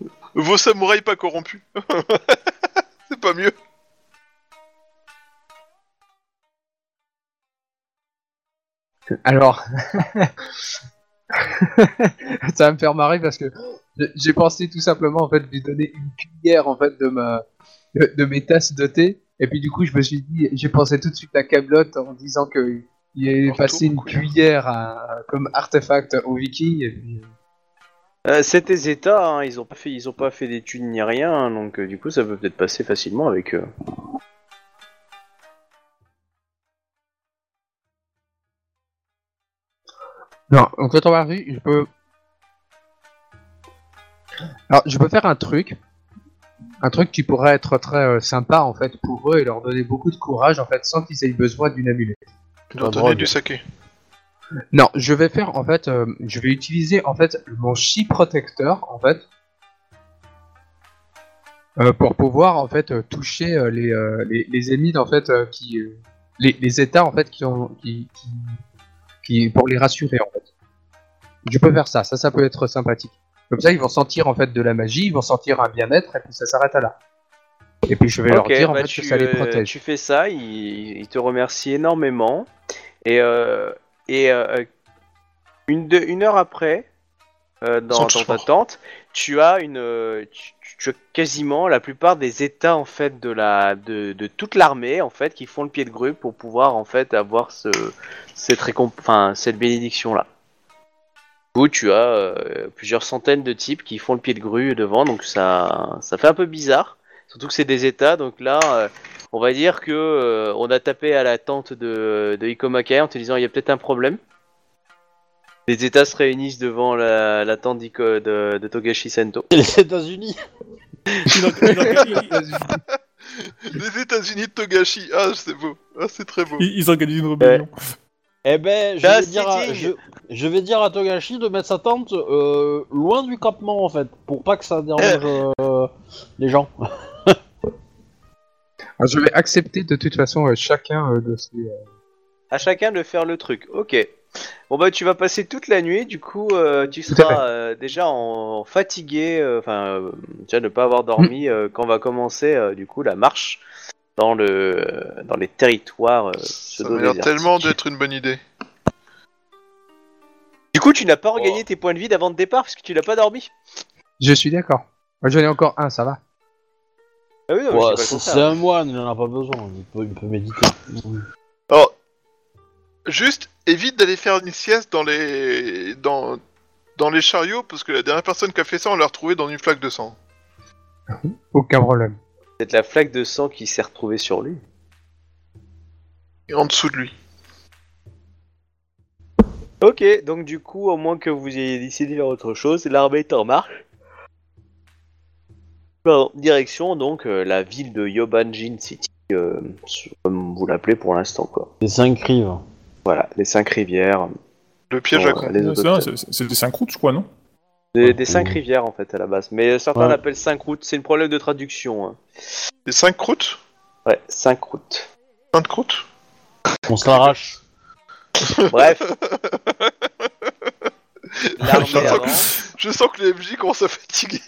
Speaker 3: Vos samouraïs pas corrompus. c'est pas mieux.
Speaker 4: Alors, ça va me faire marrer parce que j'ai pensé tout simplement en fait lui donner une cuillère en fait de ma de, de mes tasses de thé. Et puis du coup je me suis dit j'ai pensé tout de suite à Camelot en disant que il est passé une cuillère à- comme artefact aux Vikings et puis
Speaker 2: euh, C'est tes états, hein, ils ont pas fait, ils ont pas fait d'études ni rien, hein, donc euh, du coup, ça peut peut-être passer facilement avec eux.
Speaker 4: Non en contrepartie je peux alors je peux faire un truc un truc qui pourrait être très euh, sympa en fait pour eux et leur donner beaucoup de courage en fait sans qu'ils aient besoin d'une amulette
Speaker 3: Tu dois donner du saké.
Speaker 4: Non, je vais faire en fait, euh, je vais utiliser en fait mon chi protecteur en fait euh, pour pouvoir en fait euh, toucher euh, les, euh, les les ennemis en fait euh, qui euh, les, les états en fait qui ont qui, qui, qui- pour les rassurer en fait. Je peux faire ça, ça ça peut être sympathique. Comme ça ils vont sentir en fait de la magie, ils vont sentir un bien-être et puis ça s'arrête à là. Et puis je vais leur dire en
Speaker 2: bah
Speaker 4: fait
Speaker 2: tu,
Speaker 4: que ça les
Speaker 2: euh,
Speaker 4: protège.
Speaker 2: tu fais ça, il, il te remercie énormément. Et, euh, et euh, une, une heure après, euh, dans, ta tente, tu as une, tu, tu as quasiment la plupart des états en fait de la, de, de toute l'armée en fait qui font le pied de grue pour pouvoir en fait avoir ce, cette récomp- cette bénédiction là. Du coup, tu as euh, plusieurs centaines de types qui font le pied de grue devant, donc ça, ça fait un peu bizarre. Surtout que c'est des états, donc là, euh, on va dire que euh, on a tapé à la tente de, de Ikomakae en te disant il y a peut-être un problème. Les états se réunissent devant la, la tente d'Iko- de, de Togashi Sento.
Speaker 1: Et les États-Unis
Speaker 3: Les États-Unis de Togashi. Ah, c'est beau. Ah, c'est très beau.
Speaker 5: ils, ils organisent une rébellion.
Speaker 1: Eh ben, je vais, dire à,
Speaker 2: eating.
Speaker 1: je, je vais dire à Togashi de mettre sa tente euh, loin du campement en fait, pour pas que ça dérange euh, les gens.
Speaker 4: Alors, je vais accepter de toute façon euh, chacun euh, de ces. euh,
Speaker 2: À chacun de faire le truc. Ok. Bon bah tu vas passer toute la nuit. Du coup, euh, tu seras euh, déjà en fatigué. euh, Enfin, euh, déjà ne pas avoir dormi euh, quand va commencer euh, du coup la marche dans le dans les territoires. euh,
Speaker 3: Ça l'air
Speaker 2: pseudo-désertiques.
Speaker 3: tellement d'être une bonne idée.
Speaker 2: Du coup, tu n'as pas
Speaker 3: Oh.
Speaker 2: regagné tes points de vie d'avant de départ parce que tu n'as pas dormi.
Speaker 4: Je suis d'accord. Moi, J'en ai encore un, ça va.
Speaker 2: Ah oui, non, mais
Speaker 1: Ouais,
Speaker 2: c'est contraire.
Speaker 1: un moine, il en a pas besoin, il peut, il peut méditer.
Speaker 3: Alors, juste évite d'aller faire une sieste dans les dans dans les chariots parce que la dernière personne qui a fait ça, on l'a retrouvé dans une flaque de sang.
Speaker 4: Aucun problème.
Speaker 2: C'est la flaque de sang qui s'est retrouvée sur lui.
Speaker 3: Et en dessous de lui.
Speaker 2: Ok, donc du coup, au moins que vous ayez décidé de faire autre chose, l'armée est en marche. Pardon, direction donc euh, la ville de Yobanjin City, euh, comme vous l'appelez pour l'instant quoi.
Speaker 1: Les cinq rives.
Speaker 2: Voilà, les cinq rivières,
Speaker 3: Le piège à con.
Speaker 2: les
Speaker 5: C'est des 5 routes, je crois, non?
Speaker 2: Des, des cinq rivières en fait à la base, mais certains
Speaker 1: Ouais.
Speaker 2: l'appellent cinq routes. C'est un problème de traduction. hein.
Speaker 3: Les cinq croûtes
Speaker 2: Ouais, cinq routes.
Speaker 3: Cinq de croûtes
Speaker 1: On se l'arrache.
Speaker 2: Bref. L'armée
Speaker 3: Je sens
Speaker 2: avance.
Speaker 3: Je sens que les MJ commencent à fatiguer.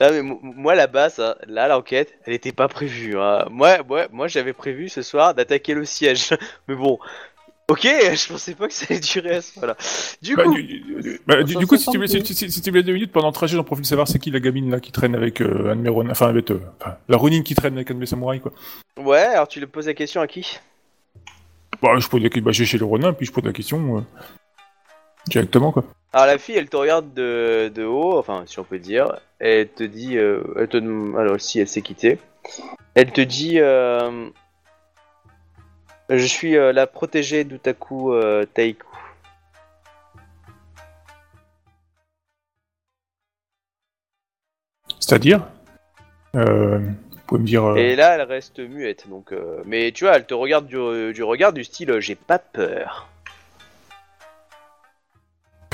Speaker 2: Là, mais mo- moi là-bas, ça, là l'enquête, elle était pas prévue. hein. Moi, moi, moi j'avais prévu ce soir d'attaquer le siège. Mais bon, ok, je pensais pas que ça allait durer à ce point-là. Du
Speaker 5: Bah,
Speaker 2: coup,
Speaker 5: du, du- bah, du- coup, si tu, veux,
Speaker 1: tenter.
Speaker 5: si, si- si tu veux deux minutes pendant le trajet, j'en profite de savoir c'est qui la gamine là qui traîne avec euh, un de mes Ronin- enfin avec euh, enfin, la Ronin qui traîne avec un de mes samouraïs quoi.
Speaker 2: ouais, alors tu le poses la question à qui?
Speaker 5: Bah, je pose la question, bah, j'ai chez le Ronin, puis je pose la question euh, directement quoi.
Speaker 2: Alors la fille, elle te regarde de, de haut, enfin si on peut dire, et elle te dit, euh, elle te alors si elle s'est quittée, elle te dit, euh, je suis euh, la protégée d'Utaku euh, Taiku.
Speaker 5: C'est-à-dire, euh, vous pouvez me dire. euh,
Speaker 2: Et là, elle reste muette, donc. euh, Mais tu vois, elle te regarde du, du regard du style, euh, j'ai pas peur.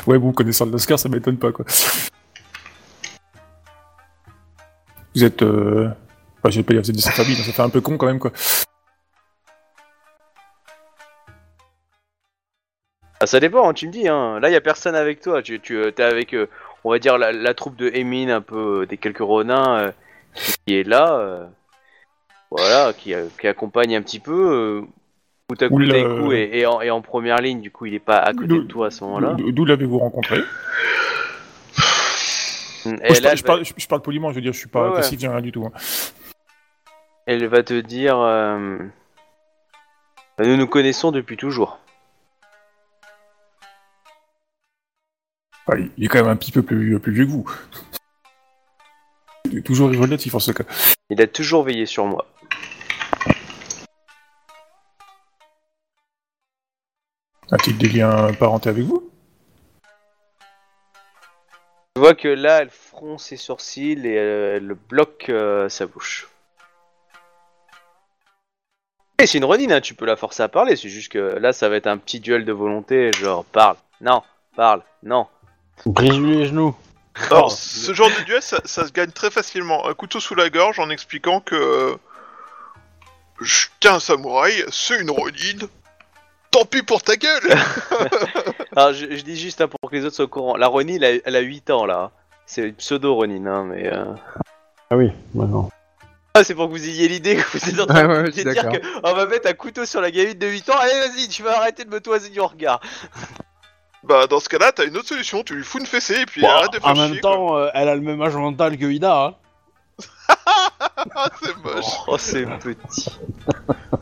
Speaker 5: Ouais, vous connaissant l'Oscar, ça m'étonne pas quoi. Vous êtes, euh... enfin, je vais pas dire vous êtes de famille, ça fait un peu con quand même quoi.
Speaker 2: Ah, ça dépend, hein, tu me dis. Hein. Là, y a personne avec toi. Tu, tu es avec, euh, on va dire, la, la troupe de Emin, un peu euh, des quelques Ronins euh, qui est là. euh, voilà, qui, euh, qui accompagne un petit peu. Euh,
Speaker 5: Oula.
Speaker 2: Taiku est, est en, première ligne, du coup, il est pas à côté de toi à ce moment-là.
Speaker 5: D'où l'avez-vous rencontré?
Speaker 2: Et
Speaker 5: Moi, je,
Speaker 2: là,
Speaker 5: parle,
Speaker 2: elle
Speaker 5: je,
Speaker 2: va-
Speaker 5: parle, je- je parle poliment, je veux dire, je suis pas
Speaker 2: Ouais, ouais.
Speaker 5: rien du tout. hein.
Speaker 2: elle va te dire, euh, nous nous connaissons depuis toujours.
Speaker 5: Enfin, il est quand même un petit peu plus, plus vieux que vous. Il est toujours relatif en ce cas.
Speaker 2: Il a toujours veillé sur moi.
Speaker 5: A-t-il des liens parentés avec vous?
Speaker 2: Tu vois que là, elle fronce ses sourcils et euh, elle bloque euh, sa bouche. Et c'est une Ronin, hein, tu peux la forcer à parler, c'est juste que là ça va être un petit duel de volonté, genre parle, non, parle, non.
Speaker 1: Brise-lui les genoux.
Speaker 3: Alors,
Speaker 2: Oh.
Speaker 3: ce genre de duel, ça, ça se gagne très facilement. Un couteau sous la gorge en expliquant que. Je t'es un samouraï, c'est une Ronin. Tant pis pour ta gueule
Speaker 2: Alors je, je dis juste hein, pour que les autres soient au courant, la Ronin elle a, elle a 8 ans là, c'est une pseudo Ronin, hein, mais... Euh...
Speaker 1: Ah oui, maintenant.
Speaker 2: Ah, c'est pour que vous ayez l'idée que vous êtes en train
Speaker 4: Ouais, ouais,
Speaker 2: de
Speaker 4: je suis
Speaker 2: dire
Speaker 4: d'accord.
Speaker 2: qu'on va mettre un couteau sur la gamine de 8 ans, allez vas-y, tu vas arrêter de me toiser du regard.
Speaker 3: Bah, dans ce cas-là, t'as une autre solution, tu lui fous une fessée et puis
Speaker 1: Bon,
Speaker 3: arrête de faire
Speaker 1: en
Speaker 3: chier.
Speaker 1: même temps, euh, elle a le même âge mental que Ida. Hein.
Speaker 3: quoi. C'est moche,
Speaker 2: Oh c'est petit.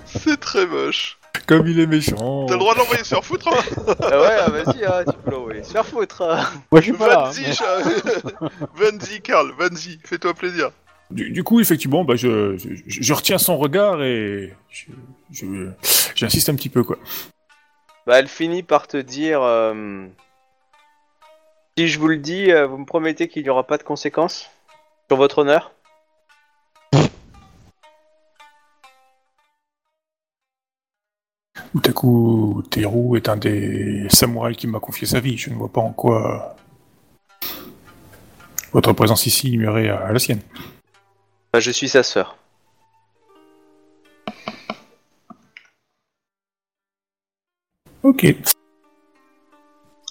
Speaker 3: c'est très moche.
Speaker 5: Comme il est méchant.
Speaker 3: T'as le droit de l'envoyer se faire foutre hein
Speaker 2: Ah ouais, ah, vas-y, hein, tu peux l'envoyer. Se faire foutre. hein.
Speaker 1: Moi, je suis pas là.
Speaker 3: Vas-y, chat- Vas-y, Karl, vas-y, fais-toi plaisir.
Speaker 5: Du, du coup, effectivement, bah, je, je, je retiens son regard et je, je- j'insiste un petit peu, quoi.
Speaker 2: Bah elle finit par te dire... euh, Si je vous le dis, euh, vous me promettez qu'il n'y aura pas de conséquences Sur votre honneur?
Speaker 5: Utaku Teru est un des samouraïs qui m'a confié sa vie. Je ne vois pas en quoi votre présence ici nuirait à la sienne.
Speaker 2: Bah je suis sa sœur.
Speaker 5: Ok.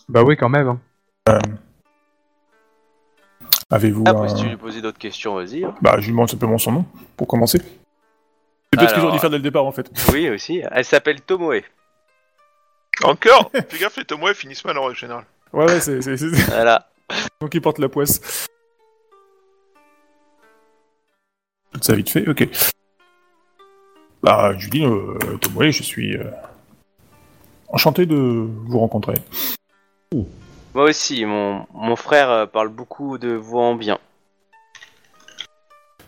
Speaker 4: Bah oui, quand même. hein.
Speaker 5: Avez-vous
Speaker 2: Après
Speaker 5: un...
Speaker 2: si tu lui posais d'autres questions, vas-y. hein.
Speaker 5: Bah, je lui demande simplement son nom, pour commencer. C'est peut-être ce que
Speaker 2: Alors,
Speaker 5: j'aurais dû faire dès le départ, en fait.
Speaker 2: Oui aussi, elle s'appelle Tomoe.
Speaker 3: Encore? Fais gaffe, les tomoe finissent mal en règle générale.
Speaker 5: Ouais, ouais, c'est... c'est- c'est-
Speaker 2: Voilà.
Speaker 5: Donc il porte la poisse. Toute sa vite fait, ok. Bah, je lui dis, euh, Tomoe, je suis euh, enchanté de vous rencontrer.
Speaker 2: Moi aussi, mon, mon frère euh, parle beaucoup de vous en bien.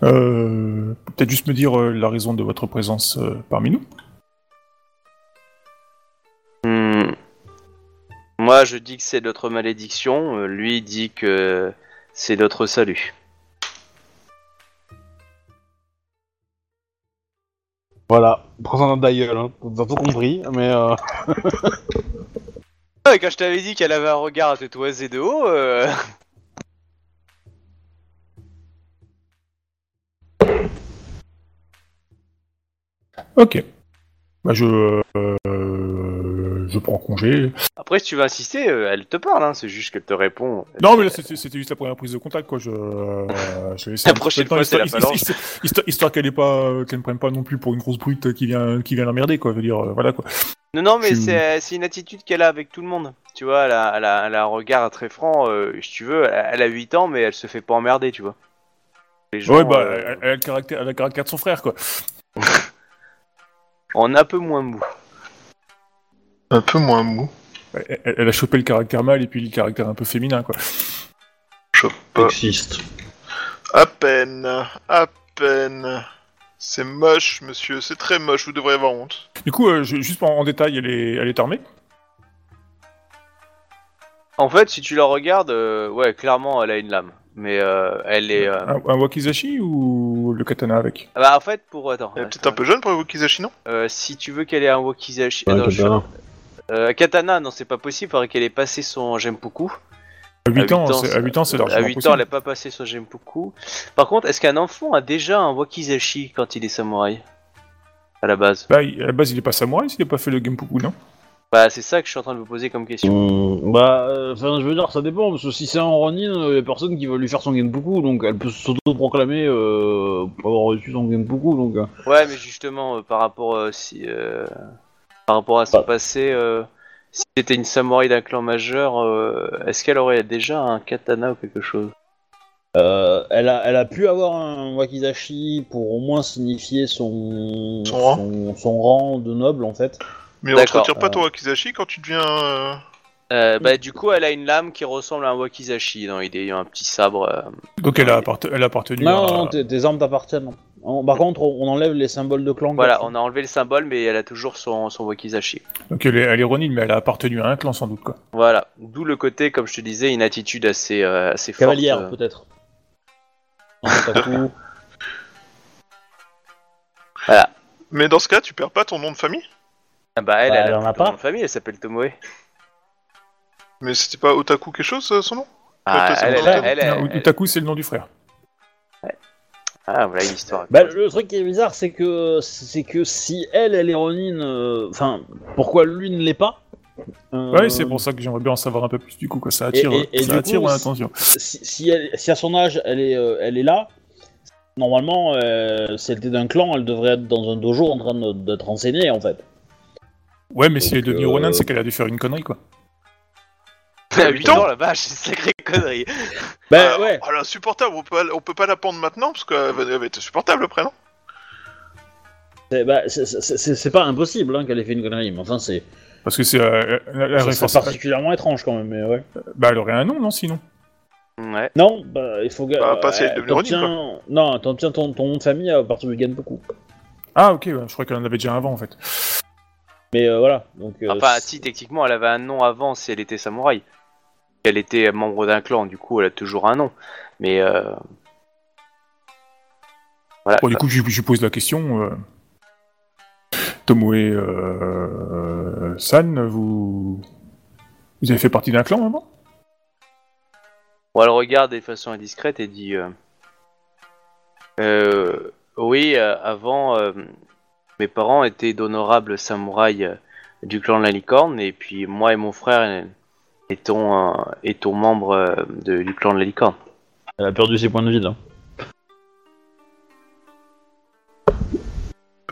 Speaker 5: Euh, Peut-être juste me dire euh, la raison de votre présence parmi nous?
Speaker 2: Hmm. Moi, je dis que c'est notre malédiction. Lui dit que c'est notre salut.
Speaker 1: Voilà, prends-en un ta gueule, hein. t'as tout compris, mais euh...
Speaker 2: Ouais, quand je t'avais dit qu'elle avait un regard à toiser de haut, euh...
Speaker 5: Ok. Bah, je, euh, je prends congé.
Speaker 2: après, si tu veux insister, euh, elle te parle. Hein, c'est juste qu'elle te répond.
Speaker 5: Non, mais là, c'était juste la première prise de contact, quoi. Je, euh, je
Speaker 2: La prochaine fois, c'est la
Speaker 5: histoire-
Speaker 2: phalange.
Speaker 5: histoire- qu'elle pas, qu'elle ne prenne pas non plus pour une grosse brute qui vient, qui vient l'emmerder, quoi. Je veux dire, euh, voilà, quoi.
Speaker 2: Non, non, mais c'est une attitude qu'elle a avec tout le monde. Tu vois, elle a, elle a, elle a un regard très franc. euh, si tu veux, elle, a 8 ans, mais elle se fait pas emmerder, tu vois. Gens,
Speaker 5: ouais, bah,
Speaker 2: euh,
Speaker 5: elle, a le caractère, elle a le caractère de son frère, quoi.
Speaker 2: est un peu moins mou.
Speaker 3: Un peu moins mou.
Speaker 5: Elle, a chopé le caractère mâle et puis le caractère un peu féminin, quoi.
Speaker 3: Pas-
Speaker 1: sexiste.
Speaker 3: À peine, à peine. C'est moche, monsieur, c'est très moche, vous devriez avoir honte.
Speaker 5: Du coup, euh, je- juste en, en détail, elle est, elle est armée.
Speaker 2: En fait, si tu la regardes, euh, ouais, clairement, elle a une lame. Mais euh, elle est. euh,
Speaker 5: Un, un wakizashi ou le katana avec?
Speaker 2: Bah, en fait, pour. Attends.
Speaker 3: Elle est peut-être un peu jeune pour vous, Kizashi, non?
Speaker 2: Euh, si tu veux qu'elle ait un wakizashi.
Speaker 1: Ouais,
Speaker 2: Attends, je-
Speaker 1: katana.
Speaker 2: Euh, katana, non, c'est pas possible. Faudrait qu'elle ait passé son Genpuku.
Speaker 5: À 8
Speaker 2: À
Speaker 5: ans,
Speaker 2: huit ans,
Speaker 5: c'est- à 8 ans, c'est
Speaker 2: À
Speaker 5: largement
Speaker 2: 8 ans,
Speaker 5: possible.
Speaker 2: elle a pas passé son Genpuku. Par contre, est-ce qu'un enfant a déjà un wakizashi quand il est samouraï? À la base.
Speaker 5: Bah, il- à la base, il est pas samouraï s'il a pas fait le Genpuku, non?
Speaker 2: Bah, c'est ça que je suis en train de vous poser comme question.
Speaker 1: Hmm, bah, euh, enfin, je veux dire, ça dépend, parce que si c'est un Ronin, il y a personne qui va lui faire son Genpuku, donc elle peut s'auto-proclamer euh, pour avoir reçu son Genpuku, donc... euh,
Speaker 2: Ouais, mais justement, euh, par rapport euh, si, euh, par rapport à son
Speaker 1: Bah.
Speaker 2: passé, euh, si c'était une samouraï d'un clan majeur, euh, est-ce qu'elle aurait déjà un katana ou quelque chose?
Speaker 1: Euh, elle, a, elle a pu avoir un wakizashi pour au moins signifier son,
Speaker 3: Son rang.
Speaker 1: son, son rang de noble, en fait.
Speaker 3: Mais on te retire pas ton Akizashi quand tu deviens... euh,
Speaker 2: euh, Bah, du coup, elle a une lame qui ressemble à un wakizashi dans l'idée, un petit sabre. euh,
Speaker 5: Donc elle a, elle a appartenu
Speaker 1: Non,
Speaker 5: à...
Speaker 1: non, non, tes, tes armes t'appartiennent. Par contre, on enlève les symboles de clan.
Speaker 2: Voilà, on a enlevé le symbole, mais elle a toujours son, son wakizashi.
Speaker 5: Donc elle est, elle est Ronin, mais elle a appartenu à un clan sans doute, quoi.
Speaker 2: Voilà, d'où le côté, comme je te disais, une attitude assez, euh, assez forte.
Speaker 1: Cavalière,
Speaker 2: euh.
Speaker 1: peut-être.
Speaker 2: Voilà.
Speaker 3: Mais dans ce cas, tu perds pas ton nom de famille?
Speaker 2: Ah bah elle,
Speaker 6: Bah,
Speaker 2: elle,
Speaker 6: elle
Speaker 2: a
Speaker 6: en a pas.
Speaker 2: nom de famille, elle s'appelle Tomoe.
Speaker 3: Mais c'était pas Otaku quelque chose, euh, son nom?
Speaker 2: Ah,
Speaker 3: toi, c'est
Speaker 2: elle,
Speaker 3: le
Speaker 2: elle,
Speaker 3: nom de
Speaker 2: elle, elle-
Speaker 5: Non,
Speaker 2: elle-
Speaker 5: Utaku, c'est le nom du frère.
Speaker 2: Ah, voilà une histoire.
Speaker 6: Bah, le truc qui est bizarre, c'est que c'est que si elle, elle est Ronin, euh, enfin, pourquoi lui ne l'est pas euh,
Speaker 5: Ouais, c'est pour ça que j'aimerais bien en savoir un peu plus du coup, quoi. Ça attire,
Speaker 6: Et- et- et
Speaker 5: ça attire
Speaker 6: coup,
Speaker 5: mon
Speaker 6: c'est-
Speaker 5: attention.
Speaker 6: Si, si, elle- si à son âge, elle est, euh, elle est là, normalement, euh, si elle était d'un clan, elle devrait être dans un dojo en train d'être enseignée, en fait.
Speaker 5: Ouais, mais si elle est devenue
Speaker 6: euh,
Speaker 5: Ronin, c'est qu'elle a dû faire une connerie, quoi.
Speaker 2: À
Speaker 3: huit
Speaker 2: 8 ans, la vache, c'est une sacrée connerie.
Speaker 6: Bah
Speaker 3: Ah,
Speaker 6: ouais,
Speaker 3: oh, elle est insupportable, on peut, on peut pas la pendre maintenant parce qu'elle va, elle va être insupportable après, non?
Speaker 6: C'est bah, c'est- c'est- c'est- c'est pas impossible hein, qu'elle ait fait une connerie, mais enfin, c'est
Speaker 5: Parce que c'est. euh,
Speaker 6: ça
Speaker 5: aurait
Speaker 6: serait
Speaker 5: forcément-
Speaker 6: particulièrement étrange quand même, mais ouais.
Speaker 5: Bah, elle aurait un nom, non, sinon?
Speaker 2: Ouais.
Speaker 6: Non, bah, il faut que.
Speaker 3: Bah, pas si elle est
Speaker 6: euh,
Speaker 3: devenue
Speaker 6: t'obtiens- Non, t'obtiens ton, ton nom de famille à partir du beaucoup.
Speaker 5: Ah, ok, ouais, je crois qu'elle en avait déjà un avant, en fait.
Speaker 6: Mais euh, voilà, donc. euh,
Speaker 2: Enfin,
Speaker 6: c'est-
Speaker 2: si, techniquement, elle avait un nom avant si elle était samouraï. Elle était membre d'un clan, du coup, elle a toujours un nom. Mais, euh... Voilà.
Speaker 5: Bon, du coup, je, je pose la question. Euh... Tomoe euh... San, vous. Vous avez fait partie d'un clan avant
Speaker 2: Bon, elle regarde de façon indiscrète et dit euh, Oui, avant, mes parents étaient d'honorables samouraïs du clan de la licorne, et puis moi et mon frère étons, euh, étons membres euh, de- du clan de la licorne.
Speaker 6: Elle a perdu ses points de vie là.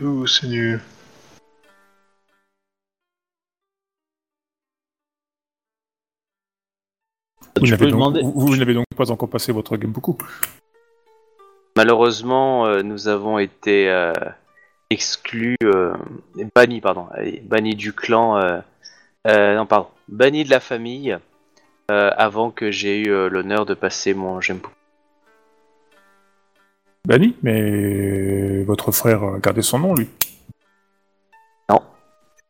Speaker 3: Ouh, c'est nul.
Speaker 5: Vous
Speaker 6: Tu
Speaker 5: n'avez
Speaker 6: peux
Speaker 5: donc,
Speaker 6: demander-
Speaker 5: vous, vous n'avez donc pas encore passé votre game beaucoup.
Speaker 2: Malheureusement, euh, nous avons été euh, exclus, euh, bannis, pardon, bannis du clan, euh, euh, non, pardon, bannis de la famille euh, avant que j'ai eu euh, l'honneur de passer mon Gempo.
Speaker 5: Banni, mais votre frère a gardé son nom, lui.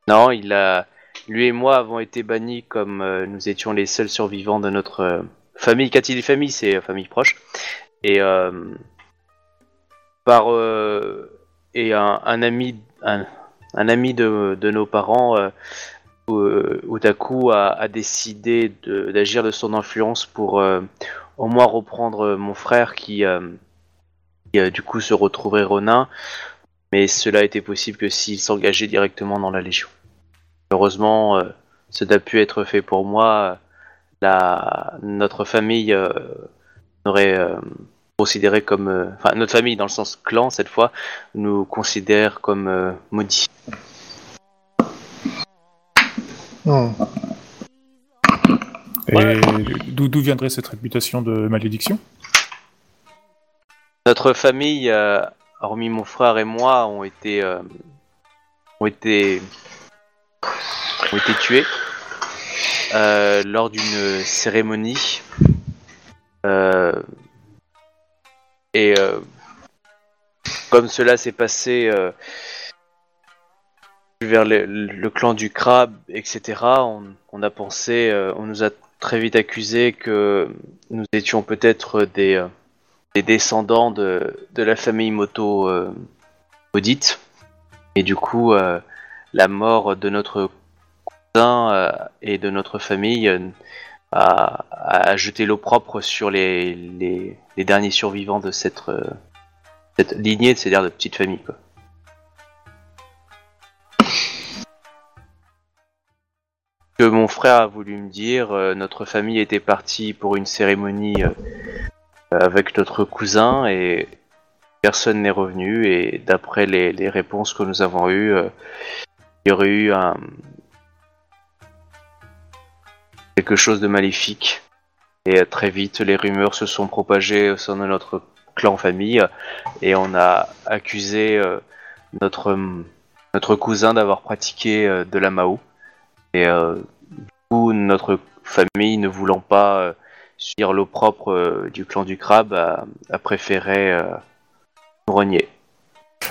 Speaker 2: Non, il a, lui et moi avons été bannis comme euh, nous étions les seuls survivants de notre famille. Quand il dit famille, c'est famille proche. Et par et un, un ami, un, un ami de, de nos parents, Otaku a, a décidé d'agir de, son influence pour euh, au moins reprendre mon frère qui, euh, euh, du coup se retrouverait Ronin mais cela était possible que s'il s'engageait directement dans la Légion. Heureusement, euh, ça n'a pu être fait pour moi. Notre famille euh, aurait euh, considéré comme, euh, notre famille dans le sens clan cette fois, nous considère comme euh, maudits.
Speaker 3: Hmm.
Speaker 5: Et d'où d'où viendrait cette réputation de malédiction?
Speaker 2: Notre famille, euh, hormis mon frère et moi, ont été, euh, ont été, ont été tués euh, lors d'une cérémonie. Euh, et euh, comme cela s'est passé euh, vers le, clan du crabe, etc., on, a pensé, euh, on nous a très vite accusé que nous étions peut-être des euh, des descendants de, la famille Moto euh. Et du coup, euh, la mort de notre cousin et de notre famille a, jeté l'opprobre sur les, derniers survivants de cette, lignée, c'est-à-dire de petite famille. Que mon frère a voulu me dire, euh, notre famille était partie pour une cérémonie euh, avec notre cousin et personne n'est revenu. Et d'après les, réponses que nous avons eues, euh, il y aurait eu un quelque chose de maléfique. Et très vite les rumeurs se sont propagées au sein de notre clan famille et on a accusé notre notre cousin d'avoir pratiqué de la Mao et euh, du coup notre famille ne voulant pas euh, suivre l'opprobre euh, du clan du crabe a, a préféré euh, nous renier.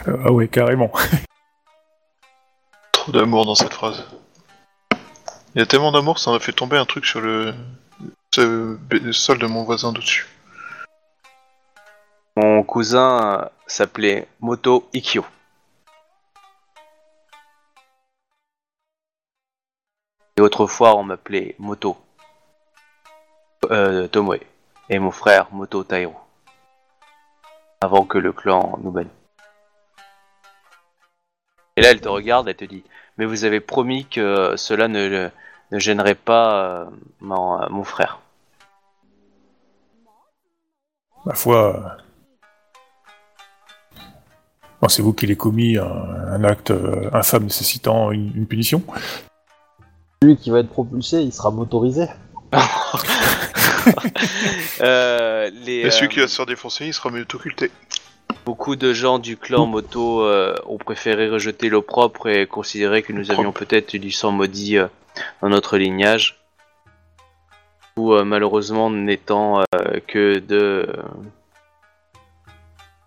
Speaker 5: Euh, Ah ouais, carrément.
Speaker 3: Trop d'amour dans cette phrase. Il y a tellement d'amour, ça m'a fait tomber un truc sur le, sol de mon voisin d'au-dessus.
Speaker 2: Mon cousin euh, s'appelait Moto Ikkyo. Autrefois, on m'appelait Moto. Euh, Tomoe. Et mon frère, Moto Tairo. Avant que le clan nous bannisse. Et là, elle te regarde, elle te dit Mais vous avez promis que cela ne, ne gênerait pas euh, mon, mon frère.
Speaker 5: Ma foi. euh, Pensez-vous qu'il ait commis un, acte euh, infâme nécessitant une punition?
Speaker 1: Celui qui va être propulsé, il sera motorisé.
Speaker 2: Euh, les,
Speaker 3: Et celui
Speaker 2: euh,
Speaker 3: qui va se faire défoncer, il sera mieux occulté.
Speaker 2: Beaucoup de gens du clan Moto euh, ont préféré rejeter l'opprobre et considérer que nous avions peut-être du sang maudit euh, dans notre lignage. Ou euh, malheureusement n'étant euh, que de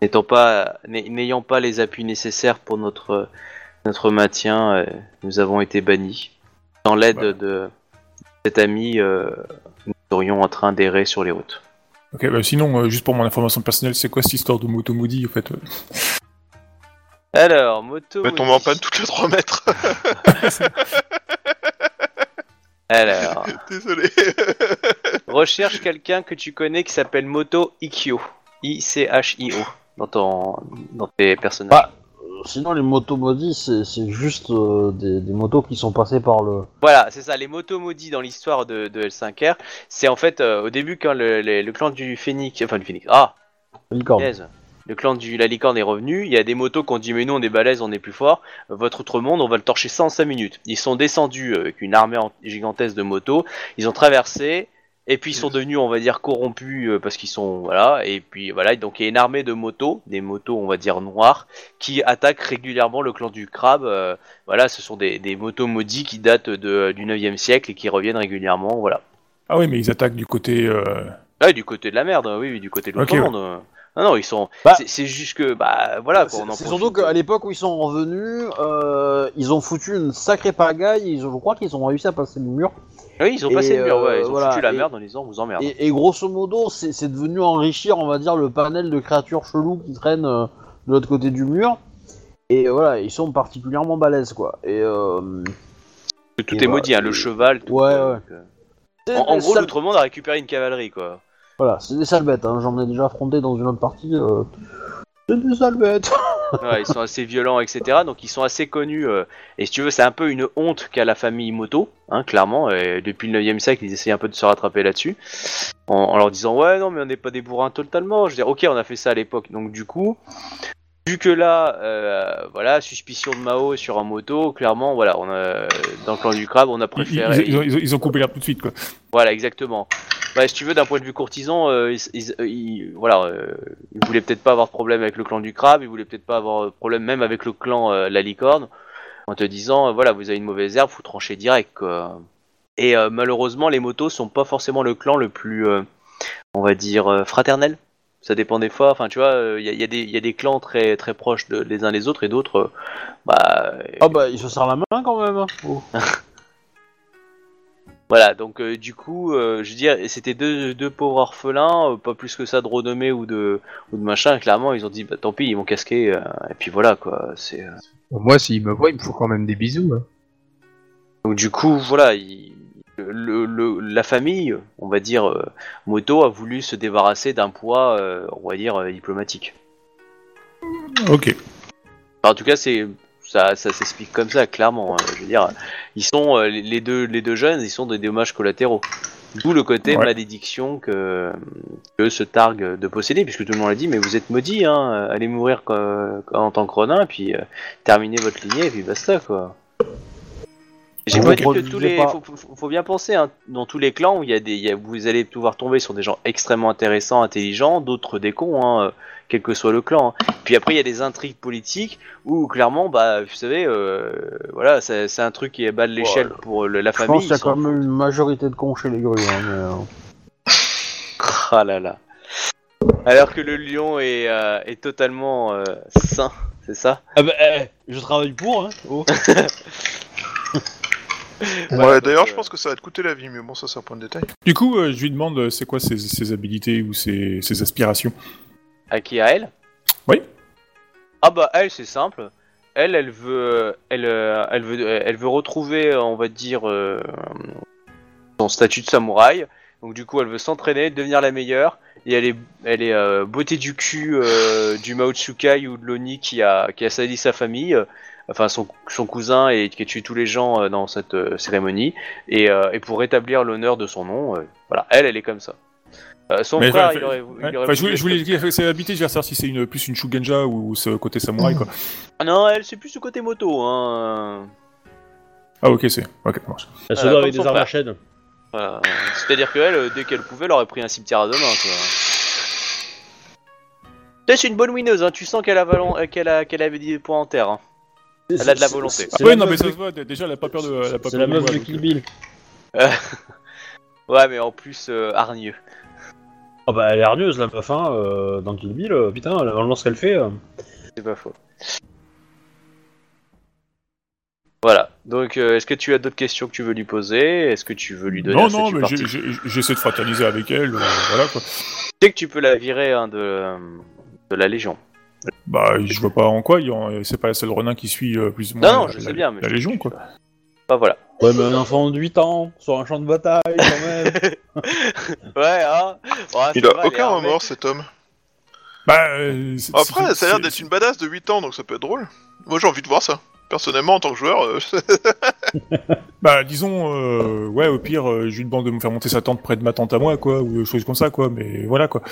Speaker 2: n'étant pas n'ay- n'ayant pas les appuis nécessaires pour notre notre maintien, euh, nous avons été bannis. Sans l'aide
Speaker 5: Bah.
Speaker 2: de cet ami, euh, nous serions en train d'errer sur les routes.
Speaker 5: Ok, bah sinon, euh, juste pour mon information personnelle, c'est quoi cette histoire de moto maudit en fait euh
Speaker 2: Alors, moto.
Speaker 3: Mais tombe en panne toutes les 3 mètres.
Speaker 2: Alors.
Speaker 3: Désolé.
Speaker 2: Recherche quelqu'un que tu connais qui s'appelle Moto Ikkyo. I-C-H-I-O. Dans, ton... dans tes personnages.
Speaker 1: Bah, sinon, les motos maudits, c'est juste euh, des, des motos qui sont passées par le.
Speaker 2: Voilà, c'est ça. Les motos maudits dans l'histoire de, de L5R, c'est en fait euh, au début quand le, le- le clan du Phénix. Enfin, du Phénix. Ah,
Speaker 1: licorne.
Speaker 2: Le clan du la licorne est revenu. Il y a des motos qui ont dit Mais nous, on est balèze, on est plus fort. Votre autre monde, on va le torcher ça en 5 minutes. Ils sont descendus euh, avec une armée gigantesque de motos. Ils ont traversé. Et puis ils sont devenus, on va dire, corrompus euh, parce qu'ils sont, voilà. Et puis voilà, donc il y a une armée de motos, des motos, on va dire noires, qui attaquent régulièrement le clan du crabe. euh, voilà, ce sont des, des motos maudits qui datent de, du 9e siècle et qui reviennent régulièrement, voilà.
Speaker 5: Ah oui, mais ils attaquent du côté. euh,
Speaker 2: Ah, du côté de la merde, oui, oui, du côté de l'autre
Speaker 5: Ok, ouais.
Speaker 2: monde. euh. Non, non, ils sont.
Speaker 1: Bah-
Speaker 2: c'est- juste que, bah, voilà,
Speaker 1: C'est surtout qu'à l'époque où ils sont revenus, euh, ils ont foutu une sacrée pagaille. Ils, ont- je crois qu'ils ont réussi à passer le mur.
Speaker 2: Oui, ils ont
Speaker 1: Et,
Speaker 2: passé le mur, ouais, ils
Speaker 1: euh,
Speaker 2: ont
Speaker 1: voilà,
Speaker 2: foutu la
Speaker 1: et-
Speaker 2: merde en disant, on vous emmerde.
Speaker 1: Et, et grosso modo, c'est devenu enrichir, on va dire, le panel de créatures cheloues qui traînent euh, de l'autre côté du mur. Et euh, voilà, ils sont particulièrement balèzes, quoi. Et euh,
Speaker 2: tout est maudit, hein, le cheval, tout.
Speaker 1: Ouais,
Speaker 2: quoi,
Speaker 1: ouais.
Speaker 2: donc, En, gros, l'outre-monde a récupéré une cavalerie, quoi.
Speaker 1: Voilà, c'est des sales bêtes, hein. j'en ai déjà affronté dans une autre partie. euh, C'est des sales bêtes.
Speaker 2: Ils sont assez violents, etc. Donc ils sont assez connus. euh, et si tu veux, c'est un peu une honte qu'a la famille Moto, hein, clairement. Depuis le 9 siècle, ils essayent un peu de se rattraper là-dessus. En, en leur disant, ouais, non, mais on n'est pas des bourrins totalement. Je veux dire, ok, on a fait ça à l'époque. Donc du coup, vu que là, euh, voilà, suspicion de Mao sur un moto, clairement, voilà, on a, dans le clan du crabe, on a préféré.
Speaker 5: ils- ils ont, ils ont- ils ont coupé l'herbe tout de suite, quoi.
Speaker 2: Voilà, exactement. Bah, si tu veux, d'un point de vue courtisan, euh, ils, ils- voilà, euh, ils voulaient peut-être pas avoir de problème avec le clan du crabe, ils voulaient peut-être pas avoir de problème même avec le clan euh, la licorne, en te disant, euh, voilà, vous avez une mauvaise herbe, vous tranchez direct, quoi. Et euh, malheureusement, les motos sont pas forcément le clan le plus, euh, on va dire, euh, fraternel. Ça dépend des fois. Enfin, tu vois, il y, a, y a des- y a des clans très très proches de, les uns des autres et d'autres, euh, bah,
Speaker 1: Ah bah, ils se serrent la main quand même. hein. Oh.
Speaker 2: Voilà, donc euh, du coup, euh, je veux dire, c'était deux, deux pauvres orphelins, euh, pas plus que ça de renommée ou de, ou de machin, clairement, ils ont dit, bah tant pis, ils vont casquer, euh, et puis voilà, quoi, c'est... euh.
Speaker 4: Moi, s'il me voit, il me faut quand même des bisous. Hein.
Speaker 2: Donc du coup, voilà, il- le, le- la famille, on va dire, euh, Moto a voulu se débarrasser d'un poids, euh, on va dire, euh, diplomatique.
Speaker 5: Ok.
Speaker 2: Enfin, en tout cas, c'est... Ça, ça s'explique comme ça, clairement. hein. Je veux dire, ils sont euh, les- deux, les deux jeunes, ils sont des dommages collatéraux. D'où le côté
Speaker 5: Ouais.
Speaker 2: malédiction que, que se targue de posséder, puisque tout le monde l'a dit, mais vous êtes maudits, hein, allez mourir en tant que renin, puis euh, terminez votre lignée, et puis basta, quoi. J'ai pas dit que tous les.
Speaker 1: pas.
Speaker 2: Faut, faut- faut bien penser, hein, dans tous les clans où il y a des. il y a- vous allez pouvoir tomber sur des gens extrêmement intéressants, intelligents, d'autres des cons, hein, euh, quel que soit le clan. hein. Puis après, il y a des intrigues politiques où clairement, bah, vous savez, euh, voilà, c'est c'est un truc qui est bas de l'échelle
Speaker 1: Voilà.
Speaker 2: pour le- la
Speaker 1: Je
Speaker 2: famille.
Speaker 1: pense qu'il y a quand même une majorité de cons chez les grues. Hein, mais, euh,
Speaker 2: Ah là là. Alors que le lion est, euh, est totalement euh, sain, c'est ça?
Speaker 6: Ah bah, eh, je travaille pour, hein. Oh.
Speaker 3: Ouais, d'ailleurs, je
Speaker 2: euh,
Speaker 3: pense que ça va te coûter la vie, mais bon, ça, c'est un point de détail.
Speaker 5: Du coup, euh, je lui demande euh, c'est quoi ses, ses habilités ou ses, ses aspirations.
Speaker 2: À qui à elle?
Speaker 5: Oui.
Speaker 2: Ah bah elle, c'est simple. elle, elle veut, elle, euh, elle veut, elle veut retrouver, euh, on va dire, euh, son statut de samouraï. Donc du coup, elle veut s'entraîner, devenir la meilleure. Et elle est, elle est euh, beauté du cul euh, du Mao Tsukai ou de l'Oni qui a, qui a sali sa famille, euh, enfin son, son cousin et qui a tué tous les gens euh, dans cette euh, cérémonie. Et, euh, et pour rétablir l'honneur de son nom, euh, voilà, elle, elle est comme ça. Euh, son
Speaker 5: Mais
Speaker 2: frère,
Speaker 5: enfin,
Speaker 2: il aurait, il
Speaker 5: Ouais.
Speaker 2: aurait
Speaker 5: Enfin, je voulais, je voulais dire que c'est habité, je vais savoir si c'est une, plus une Shugenja ou ce côté samouraï, quoi.
Speaker 2: Ah non, elle, c'est plus ce côté moto, hein.
Speaker 5: Ah, ok, c'est. Ok, ça marche.
Speaker 6: Elle se
Speaker 2: comme
Speaker 6: avec des armes à chaîne.
Speaker 2: Voilà. C'est-à-dire qu'elle, dès qu'elle pouvait, elle aurait pris un cimetière à deux mains, quoi. Tu sais, C'est une bonne winneuse, hein. tu sens qu'elle a, qu'elle a, qu'elle avait des points en terre. Hein. Elle a de la volonté.
Speaker 6: C'est
Speaker 5: Ah,
Speaker 6: la
Speaker 5: ouais, non,
Speaker 6: meuf
Speaker 5: mais ça
Speaker 6: de-
Speaker 5: se voit, déjà, elle a pas peur de. Elle a pas
Speaker 6: C'est
Speaker 5: peur
Speaker 6: la
Speaker 5: de
Speaker 6: meuf
Speaker 5: moi,
Speaker 6: de
Speaker 5: donc,
Speaker 6: Kill
Speaker 5: euh,
Speaker 6: Bill.
Speaker 2: Ouais, mais en plus, euh, hargneux.
Speaker 6: Ah bah elle est hargneuse la meuf hein, euh, dans Kill Bill, euh, putain, vraiment ce qu'elle fait. euh.
Speaker 2: C'est pas faux. Voilà. Donc, euh, est-ce que tu as d'autres questions que tu veux lui poser? Est-ce que tu veux lui donner
Speaker 5: Non,
Speaker 2: un
Speaker 5: non,
Speaker 2: statut
Speaker 5: mais j'ai-
Speaker 2: particulier
Speaker 5: j'ai- j'essaie de fraterniser avec elle, euh, voilà, quoi.
Speaker 2: Tu sais que tu peux la virer hein, de, de la Légion.
Speaker 5: Bah, je vois pas en quoi, il y a- c'est pas la seule renin qui suit euh, plus ou moins
Speaker 2: Non, non,
Speaker 5: la,
Speaker 2: je sais
Speaker 5: la-
Speaker 2: bien, mais
Speaker 5: la
Speaker 2: je-
Speaker 5: Légion, quoi.
Speaker 2: Bah voilà.
Speaker 6: Ouais mais un enfant de 8 ans, sur un champ de bataille quand même.
Speaker 2: Ouais, hein Ouais,
Speaker 3: Il a aucun
Speaker 2: armée.
Speaker 3: remords cet homme.
Speaker 5: Bah, euh,
Speaker 3: Après,
Speaker 5: c'est-
Speaker 3: ça a l'air d'être une badass de 8 ans, donc ça peut être drôle. Moi j'ai envie de voir ça. Personnellement, en tant que joueur, euh,
Speaker 5: Bah, disons, euh, ouais, au pire, euh, je lui demande de me faire monter sa tente près de ma tente à moi, quoi, ou des choses comme ça, quoi, mais voilà, quoi.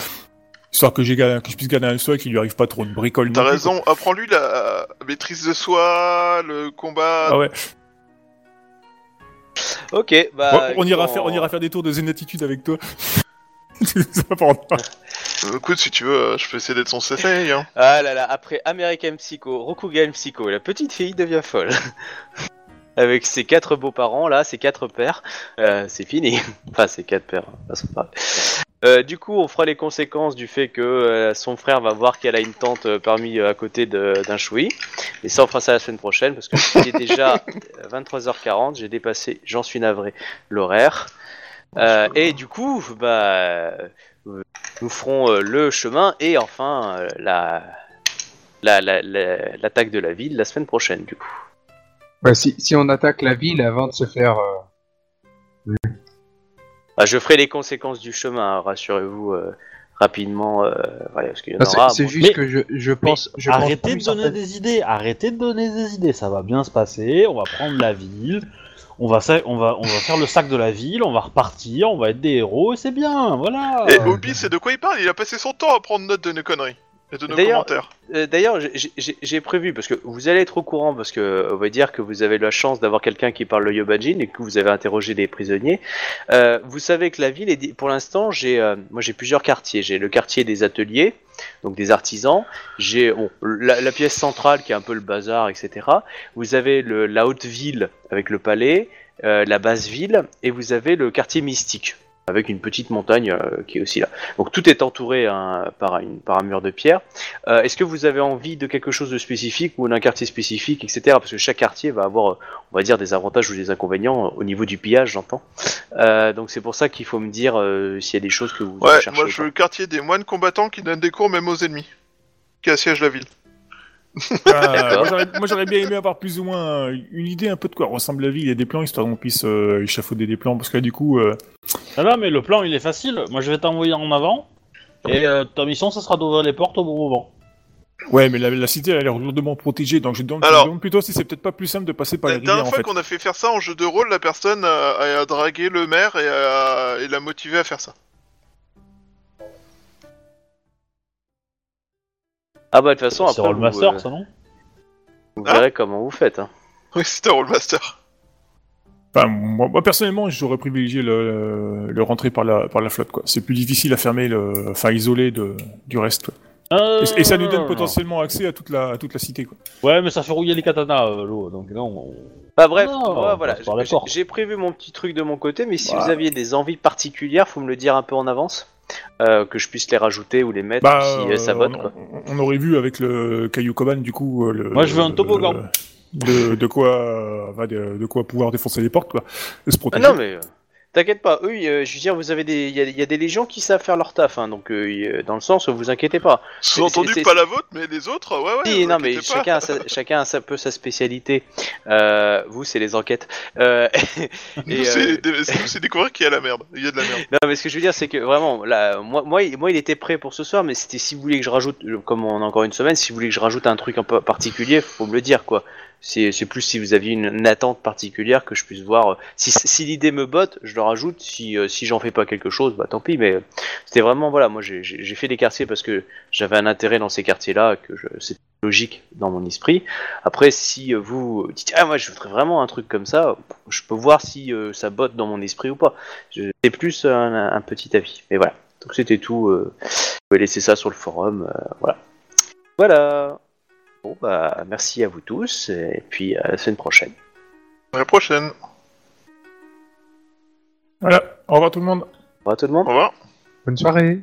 Speaker 5: Histoire que, j'ai que je puisse gagner un stock, qu'il lui arrive pas trop de bricoles.
Speaker 3: t'as
Speaker 5: quoi.
Speaker 3: raison. Apprends-lui la maîtrise de soi, le combat.
Speaker 5: Ah ouais,
Speaker 2: Ok, bah.
Speaker 5: on, on ira faire, on ira faire des tours de zénatitude avec toi.
Speaker 3: Euh, Écoute, si tu veux, euh, je peux essayer d'être son CC. Hein.
Speaker 2: Ah là là, après American Psycho, Rokugan Psycho, la petite fille devient folle. Avec ses quatre beaux-parents, là, ses quatre pères, euh, c'est fini. enfin, ses quatre pères, hein, façon. Euh, du coup, on fera les conséquences du fait que euh, son frère va voir qu'elle a une tante euh, parmi euh, à côté d'un choui. Et ça, on fera ça la semaine prochaine parce que est déjà euh, 23h40. J'ai dépassé, j'en suis navré, l'horaire. Euh, et du coup, bah, euh, nous ferons euh, le chemin et enfin euh, la la- la- la- l'attaque de la ville la semaine prochaine du coup.
Speaker 4: Bah, si, si on attaque la ville avant de se faire. euh,
Speaker 2: Bah, je ferai les conséquences du chemin, rassurez-vous euh, rapidement, euh, voilà, parce qu'il y en
Speaker 4: non, c'est-
Speaker 2: aura.
Speaker 4: c'est
Speaker 2: bon,
Speaker 4: juste
Speaker 6: Mais-
Speaker 4: que je, je pense. je
Speaker 6: arrêtez de donner
Speaker 4: certaine-
Speaker 6: des idées, arrêtez de donner des idées, ça va bien se passer, on va prendre la ville, on va, sa- on va, on va faire le sac de la ville, on va repartir, on va être des héros et c'est bien, voilà.
Speaker 3: Et Obi, c'est de quoi il parle? Il a passé son temps à prendre note de nos conneries et de nos
Speaker 2: D'ailleurs,
Speaker 3: commentaires.
Speaker 2: Euh, D'ailleurs, j'ai- j'ai j'ai prévu parce que vous allez être au courant parce que on va dire que vous avez la chance d'avoir quelqu'un qui parle le Yobajin et que vous avez interrogé des prisonniers. Euh, vous savez que la ville est di- pour l'instant, j'ai euh, moi j'ai plusieurs quartiers. J'ai le quartier des ateliers, donc des artisans. J'ai bon, la, la pièce centrale qui est un peu le bazar, etc. Vous avez le, la haute ville avec le palais, euh, la basse ville et vous avez le quartier mystique avec une petite montagne euh, qui est aussi là. Donc tout est entouré hein, par, une, par un mur de pierre. Euh, Est-ce que vous avez envie de quelque chose de spécifique ou d'un quartier spécifique, etc. Parce que chaque quartier va avoir, on va dire, des avantages ou des inconvénients euh, au niveau du pillage, j'entends. Donc c'est pour ça qu'il faut me dire s'il y a des choses que vous
Speaker 3: Ouais,
Speaker 2: cherchez.
Speaker 3: moi je veux le quartier des moines combattants qui donnent des cours même aux ennemis. Qui assiègent la ville.
Speaker 5: Ah,
Speaker 2: D'accord.
Speaker 5: moi, j'aurais- bien aimé avoir plus ou moins euh, une idée un peu de quoi ressemble la ville et des plans, histoire qu'on puisse euh, échafauder des plans, parce que là, du coup, euh,
Speaker 6: Ah non, mais le plan il est facile, moi je vais t'envoyer en avant, et euh, ta mission ça sera d'ouvrir les portes au bon moment.
Speaker 5: ouais, mais la, la cité, elle a l'air lourdement protégée, donc je demande, je
Speaker 3: Alors-
Speaker 5: demande plutôt si c'est peut-être pas plus simple de passer par
Speaker 3: La
Speaker 5: la rivière,
Speaker 3: dernière
Speaker 5: en
Speaker 3: fois
Speaker 5: fait.
Speaker 3: qu'on a fait faire ça en jeu de rôle, la personne a, a dragué le maire et, a, et l'a motivé à faire ça.
Speaker 2: Ah bah de toute façon,
Speaker 6: C'est
Speaker 2: après, vous,
Speaker 6: Rollmaster
Speaker 2: euh,
Speaker 6: ça non
Speaker 2: vous
Speaker 3: Hein
Speaker 2: verrez comment vous faites. Hein.
Speaker 3: Oui, c'était un rollmaster.
Speaker 5: Enfin, moi, moi, personnellement, j'aurais privilégié le, le rentrer par la, par la flotte, quoi. C'est plus difficile à fermer, le, enfin, isoler de, du reste, quoi.
Speaker 6: Euh,
Speaker 5: Et, et ça nous donne
Speaker 6: non,
Speaker 5: potentiellement accès à toute la, à toute la cité, quoi.
Speaker 6: Ouais, mais ça fait rouiller les katanas euh, l'eau, donc non. on-
Speaker 2: Bah bref,
Speaker 6: Non,
Speaker 2: moi,
Speaker 6: on
Speaker 2: voilà, j'ai- j'ai prévu mon petit truc de mon côté, mais si
Speaker 5: Bah.
Speaker 2: vous aviez des envies particulières, faut me le dire un peu en avance, euh, que je puisse les rajouter ou les mettre
Speaker 5: Bah,
Speaker 2: si euh, ça
Speaker 5: euh,
Speaker 2: vote
Speaker 5: on,
Speaker 2: quoi.
Speaker 5: on aurait vu avec le Caillou Koban, du coup, le.
Speaker 6: Moi, je veux un toboggan.
Speaker 5: de, de quoi, euh, va, de, de quoi pouvoir défoncer les portes, quoi. De se
Speaker 2: Ah
Speaker 5: protéger.
Speaker 2: non mais T'inquiète pas, eux, euh, je veux dire, vous avez des, il y, a- il y a des légions qui savent faire leur taf, hein, donc euh, euh, dans le sens, vous inquiétez pas.
Speaker 3: Sous-entendu, pas la vôtre, mais les autres, ouais, ouais.
Speaker 2: Si, non, mais
Speaker 3: pas.
Speaker 2: chacun a, sa, chacun a sa- peu sa spécialité. Euh, vous, c'est les enquêtes. Euh,
Speaker 3: c'est dé- c'est- c'est découvrir qu'il y a la merde. Il y a de la merde.
Speaker 2: Non, mais ce que je veux dire, c'est que vraiment, là, moi, moi, il- moi, il était prêt pour ce soir, mais c'était si vous voulez que je rajoute, comme on a encore une semaine, si vous voulez que je rajoute un truc un peu particulier, faut me le dire, quoi. C'est plus si vous aviez une, attente particulière que je puisse voir. euh, Si, l'idée me botte, je le rajoute. Si, euh, si j'en fais pas quelque chose, bah tant pis. Mais euh, c'était vraiment, voilà, moi j'ai- fait des quartiers parce que j'avais un intérêt dans ces quartiers-là, que c'était logique dans mon esprit. Après, si vous dites, ah, moi je voudrais vraiment un truc comme ça, je peux voir si ça botte dans mon esprit ou pas. C'est plus un, petit avis. Mais voilà. Donc c'était tout. Je vais laisser ça sur le forum. voilà. Voilà. Bon bah merci à vous tous et puis à la semaine prochaine.
Speaker 3: À la prochaine.
Speaker 5: Voilà, au revoir tout le monde.
Speaker 2: Au revoir tout le
Speaker 3: Au
Speaker 2: monde.
Speaker 3: revoir.
Speaker 4: Bonne soirée.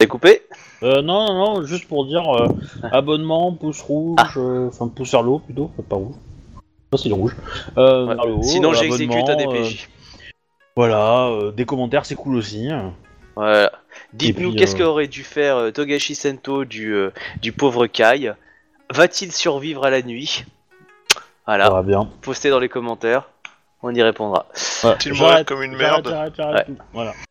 Speaker 2: C'est coupé?
Speaker 6: Euh, non, non, non, juste pour dire euh, abonnement, pouce rouge,
Speaker 2: Ah.
Speaker 6: euh, enfin pouce vers le haut plutôt, pas rouge. Pas si rouge. Euh,
Speaker 2: Ouais.
Speaker 6: haut,
Speaker 2: Sinon
Speaker 6: euh,
Speaker 2: j'exécute un DPJ.
Speaker 6: euh, voilà, euh, des commentaires c'est cool aussi.
Speaker 2: Voilà. Dites-nous qu'est-ce
Speaker 6: euh,
Speaker 2: qu'aurait dû faire euh, Togashi Sento du, euh, du pauvre Kai Va-t-il survivre à la nuit?
Speaker 6: Ça
Speaker 2: Voilà.
Speaker 6: va bien.
Speaker 2: Postez dans les commentaires. On y répondra.
Speaker 6: Voilà.
Speaker 3: S'il mourait comme une
Speaker 6: j'arrête,
Speaker 3: merde.
Speaker 6: j'arrête. Voilà.